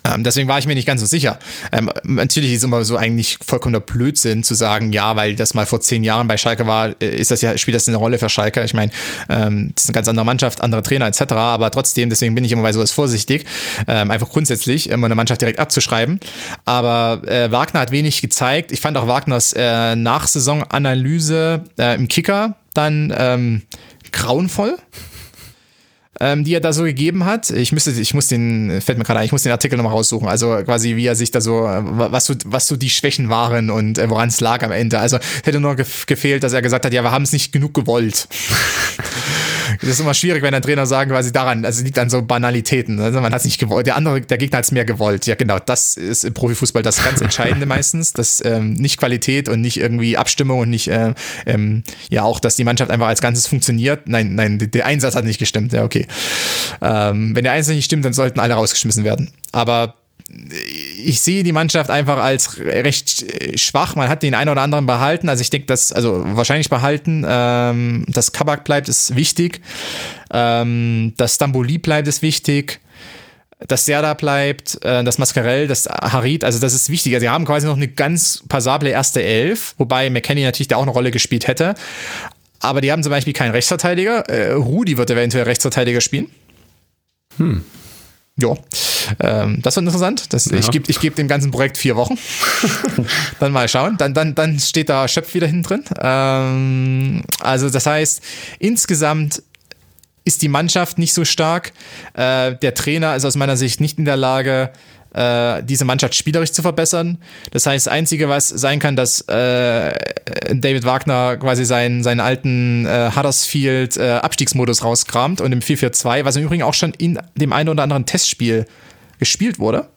Ähm, deswegen war ich mir nicht ganz so sicher. Ähm, natürlich ist immer so eigentlich vollkommener Blödsinn zu sagen, ja, weil das mal vor zehn Jahren bei Schalke war, äh, ist das ja, spielt das eine Rolle für Schalke. Ich meine, ähm, das ist eine ganz andere Mannschaft, andere Trainer etc. Aber trotzdem, deswegen bin ich immer bei sowas vorsichtig, ähm, einfach grundsätzlich immer eine Mannschaft direkt abzuschreiben. Aber äh, Wagner hat wenig gezeigt. Ich fand auch Wagners äh, Nachsaisonanalyse äh, im Kicker dann ähm, grauenvoll ähm, die er da so gegeben hat. Ich müsste, ich muss den, fällt mir gerade ein, ich muss den Artikel nochmal raussuchen. Also quasi, wie er sich da so, was so, was so die Schwächen waren und äh, woran es lag am Ende. Also hätte nur gefehlt, dass er gesagt hat, ja, wir haben es nicht genug gewollt. das ist immer schwierig, wenn ein Trainer sagen quasi daran, also liegt an so Banalitäten. Also man hat es nicht gewollt, der andere, der Gegner hat es mehr gewollt. Ja, genau, das ist im Profifußball das ganz Entscheidende meistens, dass ähm, nicht Qualität und nicht irgendwie Abstimmung und nicht, äh, ähm, ja auch, dass die Mannschaft einfach als Ganzes funktioniert. Nein, nein, der Einsatz hat nicht gestimmt. Ja, okay. Ähm, wenn der Einsatz nicht stimmt, dann sollten alle rausgeschmissen werden. Aber ich sehe die Mannschaft einfach als recht schwach. Man hat den einen oder anderen behalten. Also ich denke, dass, also wahrscheinlich behalten. Ähm, dass Kabak bleibt, ist wichtig. Ähm, dass Stamboli bleibt, ist wichtig. Dass Serda bleibt, äh, das Mascarell, das Harit, also das ist wichtig. Also sie haben quasi noch eine ganz passable erste Elf, wobei McKenny natürlich da auch eine Rolle gespielt hätte. Aber die haben zum Beispiel keinen Rechtsverteidiger. Äh, Rudi wird eventuell Rechtsverteidiger spielen. Hm. Ja, ähm, das wird interessant. Das, ja. Ich gebe ich geb dem ganzen Projekt vier Wochen. dann mal schauen. Dann, dann, dann steht da Schöpf wieder hinten drin. Ähm, also das heißt, insgesamt ist die Mannschaft nicht so stark. Äh, der Trainer ist aus meiner Sicht nicht in der Lage, äh, diese Mannschaft spielerisch zu verbessern. Das heißt, das Einzige, was sein kann, dass äh, David Wagner quasi seinen, seinen alten äh, Huddersfield äh, Abstiegsmodus rauskramt und im 4-4-2, was im Übrigen auch schon in dem einen oder anderen Testspiel gespielt wurde,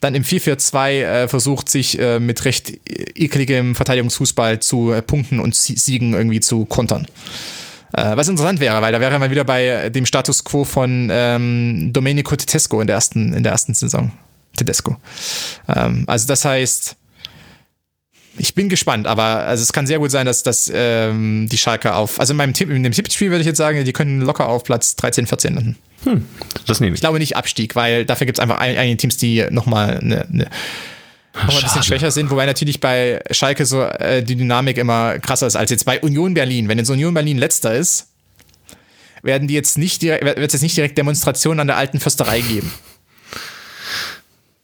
dann im 4-4-2 äh, versucht, sich äh, mit recht ekeligem Verteidigungsfußball zu äh, Punkten und Siegen irgendwie zu kontern. Äh, was interessant wäre, weil da wäre man wieder bei dem Status quo von ähm, Domenico Tedesco in der ersten, in der ersten Saison. Tedesco. Ähm, also das heißt, ich bin gespannt, aber also es kann sehr gut sein, dass, dass ähm, die Schalke auf, also in meinem Tipp, in dem Tippspiel würde ich jetzt sagen, die können locker auf Platz 13, 14 landen. Hm, das nehme ich. Ich glaube nicht Abstieg, weil dafür gibt es einfach einige Teams, die nochmal eine, eine noch ein bisschen schwächer sind, wobei natürlich bei Schalke so äh, die Dynamik immer krasser ist als jetzt bei Union Berlin. Wenn jetzt Union Berlin letzter ist, werden die jetzt nicht wird es jetzt nicht direkt Demonstrationen an der alten Försterei geben.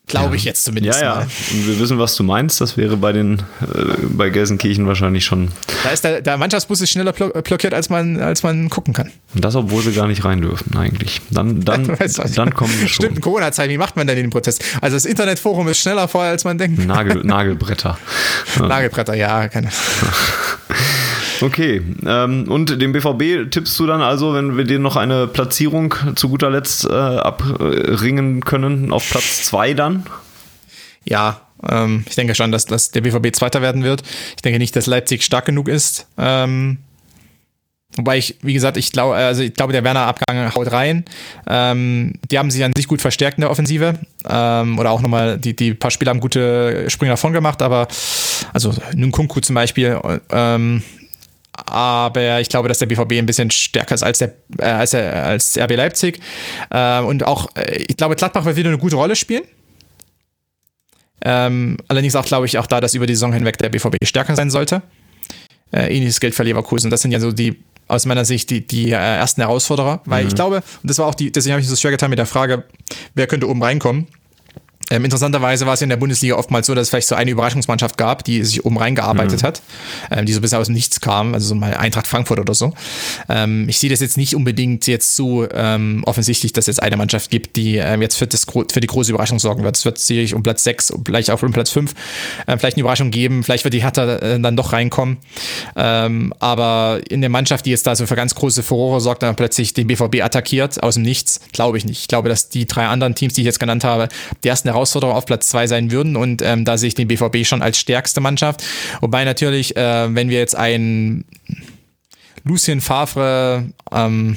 Glaube ja. ich jetzt zumindest. Ja, ja. Mal. Und wir wissen, was du meinst. Das wäre bei den äh, bei Gelsenkirchen wahrscheinlich schon. Da ist der, der Mannschaftsbus ist schneller blockiert, als man, als man gucken kann. Und das, obwohl sie gar nicht rein dürfen, eigentlich. Dann, dann, dann kommen wir schon. Stimmt, Corona-Zeit, wie macht man denn den Protest? Also das Internetforum ist schneller vorher, als man denkt. Nagel, Nagelbretter. Nagelbretter, ja. Keine. Okay, ähm, und dem BVB tippst du dann also, wenn wir dir noch eine Platzierung zu guter Letzt äh, abringen können, auf Platz 2 dann? Ja, ähm, ich denke schon, dass, dass der BVB Zweiter werden wird. Ich denke nicht, dass Leipzig stark genug ist. Ähm, Wobei ich, wie gesagt, ich glaube, also ich glaube, der Werner-Abgang haut rein. Ähm, die haben sich an sich gut verstärkt in der Offensive. Ähm, oder auch nochmal, die, die paar Spieler haben gute Sprünge davon gemacht, aber also Nkunku zum Beispiel. Ähm, aber ich glaube, dass der BVB ein bisschen stärker ist als der äh, als, der, als RB Leipzig. Äh, und auch, äh, ich glaube, Gladbach wird wieder eine gute Rolle spielen. Ähm, allerdings auch, glaube ich, auch da, dass über die Saison hinweg der BVB stärker sein sollte. Äh, ähnliches Geld für Leverkusen. Das sind ja so die aus meiner Sicht die, die äh, ersten Herausforderer, weil mhm. ich glaube, und das war auch die, deswegen habe ich so schwer getan mit der Frage, wer könnte oben reinkommen. Ähm, interessanterweise war es in der Bundesliga oftmals so, dass es vielleicht so eine Überraschungsmannschaft gab, die sich oben reingearbeitet mhm. hat, ähm, die so bisher aus dem Nichts kam, also so mal Eintracht Frankfurt oder so. Ähm, ich sehe das jetzt nicht unbedingt jetzt so ähm, offensichtlich, dass es eine Mannschaft gibt, die ähm, jetzt für, das, für die große Überraschung sorgen wird. Es wird sicherlich um Platz 6, vielleicht auch um Platz 5 äh, vielleicht eine Überraschung geben, vielleicht wird die Hertha äh, dann doch reinkommen. Ähm, aber in der Mannschaft, die jetzt da so für ganz große Furore sorgt, dann plötzlich den BVB attackiert aus dem Nichts, glaube ich nicht. Ich glaube, dass die drei anderen Teams, die ich jetzt genannt habe, die ersten Herausforderer auf Platz zwei sein würden und ähm, da sehe ich den BVB schon als stärkste Mannschaft. Wobei natürlich, äh, wenn wir jetzt einen Lucien Favre ähm,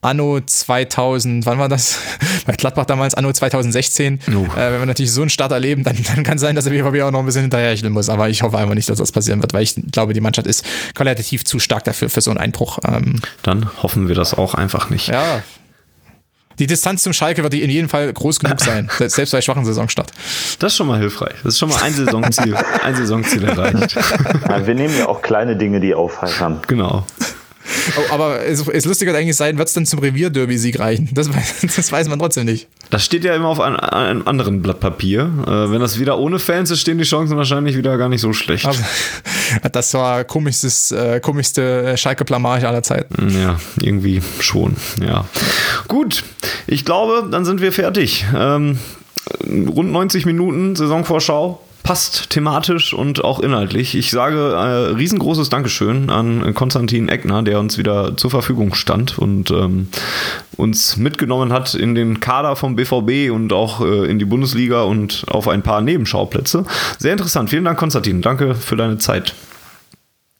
Anno 2000, wann war das? Bei Gladbach damals, Anno 2016. Uh. Äh, wenn wir natürlich so einen Start erleben, dann, dann kann sein, dass der BVB auch noch ein bisschen hinterherrchen muss. Aber ich hoffe einfach nicht, dass das passieren wird, weil ich glaube, die Mannschaft ist qualitativ zu stark dafür, für so einen Einbruch. Ähm, dann hoffen wir das auch einfach nicht. Ja, die Distanz zum Schalke wird in jedem Fall groß genug sein, selbst bei schwachen Saisonstart. Das ist schon mal hilfreich. Das ist schon mal ein Saisonziel, ein Saisonziel erreicht. Ja, wir nehmen ja auch kleine Dinge, die aufheitern. Genau. Oh, aber es, es lustiger eigentlich sein, wird es dann zum Revierderby-Sieg reichen? Das weiß, das weiß man trotzdem nicht. Das steht ja immer auf einem, einem anderen Blatt Papier. Äh, wenn das wieder ohne Fans ist, stehen die Chancen wahrscheinlich wieder gar nicht so schlecht. Aber, das war komisches, äh, komischste Schalke-Blamage aller Zeiten. Ja, irgendwie schon. Ja. Gut, ich glaube, dann sind wir fertig. Ähm, rund 90 Minuten Saisonvorschau passt thematisch und auch inhaltlich. Ich sage äh, riesengroßes Dankeschön an Konstantin Eckner, der uns wieder zur Verfügung stand und ähm, uns mitgenommen hat in den Kader vom BVB und auch äh, in die Bundesliga und auf ein paar Nebenschauplätze. Sehr interessant. Vielen Dank, Konstantin. Danke für deine Zeit.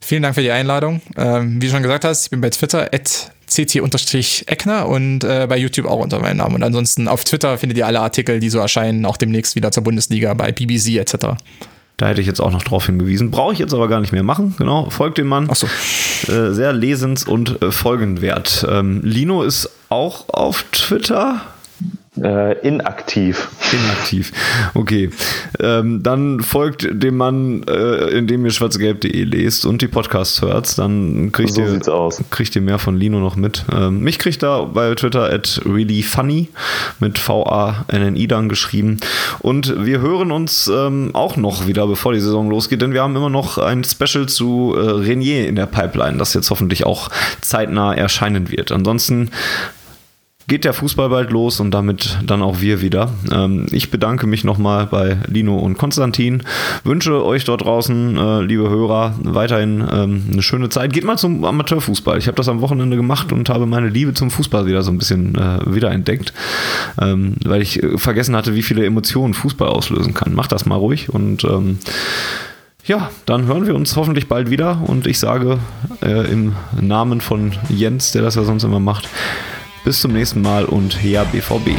Vielen Dank für die Einladung. Ähm, wie du schon gesagt hast, ich bin bei Twitter at ct-eckner und äh, bei YouTube auch unter meinem Namen. Und ansonsten auf Twitter findet ihr alle Artikel, die so erscheinen, auch demnächst wieder zur Bundesliga bei BBC etc. Da hätte ich jetzt auch noch drauf hingewiesen. Brauche ich jetzt aber gar nicht mehr machen. Genau, folgt dem Mann. Ach so. Äh, sehr lesens- und äh, folgenwert. Ähm, Lino ist auch auf Twitter. Äh, inaktiv. Inaktiv. Okay. Ähm, dann folgt dem Mann, äh, indem ihr schwarzgelb.de lest und die Podcasts hört. Dann kriegt, so ihr, kriegt ihr mehr von Lino noch mit. Ähm, mich kriegt er bei Twitter at reallyfunny mit V-A-N-N-I dann geschrieben. Und wir hören uns ähm, auch noch wieder, bevor die Saison losgeht, denn wir haben immer noch ein Special zu äh, Renier in der Pipeline, das jetzt hoffentlich auch zeitnah erscheinen wird. Ansonsten geht der Fußball bald los und damit dann auch wir wieder. Ähm, ich bedanke mich nochmal bei Lino und Konstantin. Wünsche euch dort draußen, äh, liebe Hörer, weiterhin ähm, eine schöne Zeit. Geht mal zum Amateurfußball. Ich habe das am Wochenende gemacht und habe meine Liebe zum Fußball wieder so ein bisschen äh, wiederentdeckt, ähm, weil ich äh, vergessen hatte, wie viele Emotionen Fußball auslösen kann. Macht das mal ruhig und ja, dann hören wir uns hoffentlich bald wieder und ich sage äh, im Namen von Jens, der das ja sonst immer macht, bis zum nächsten Mal und her BVB.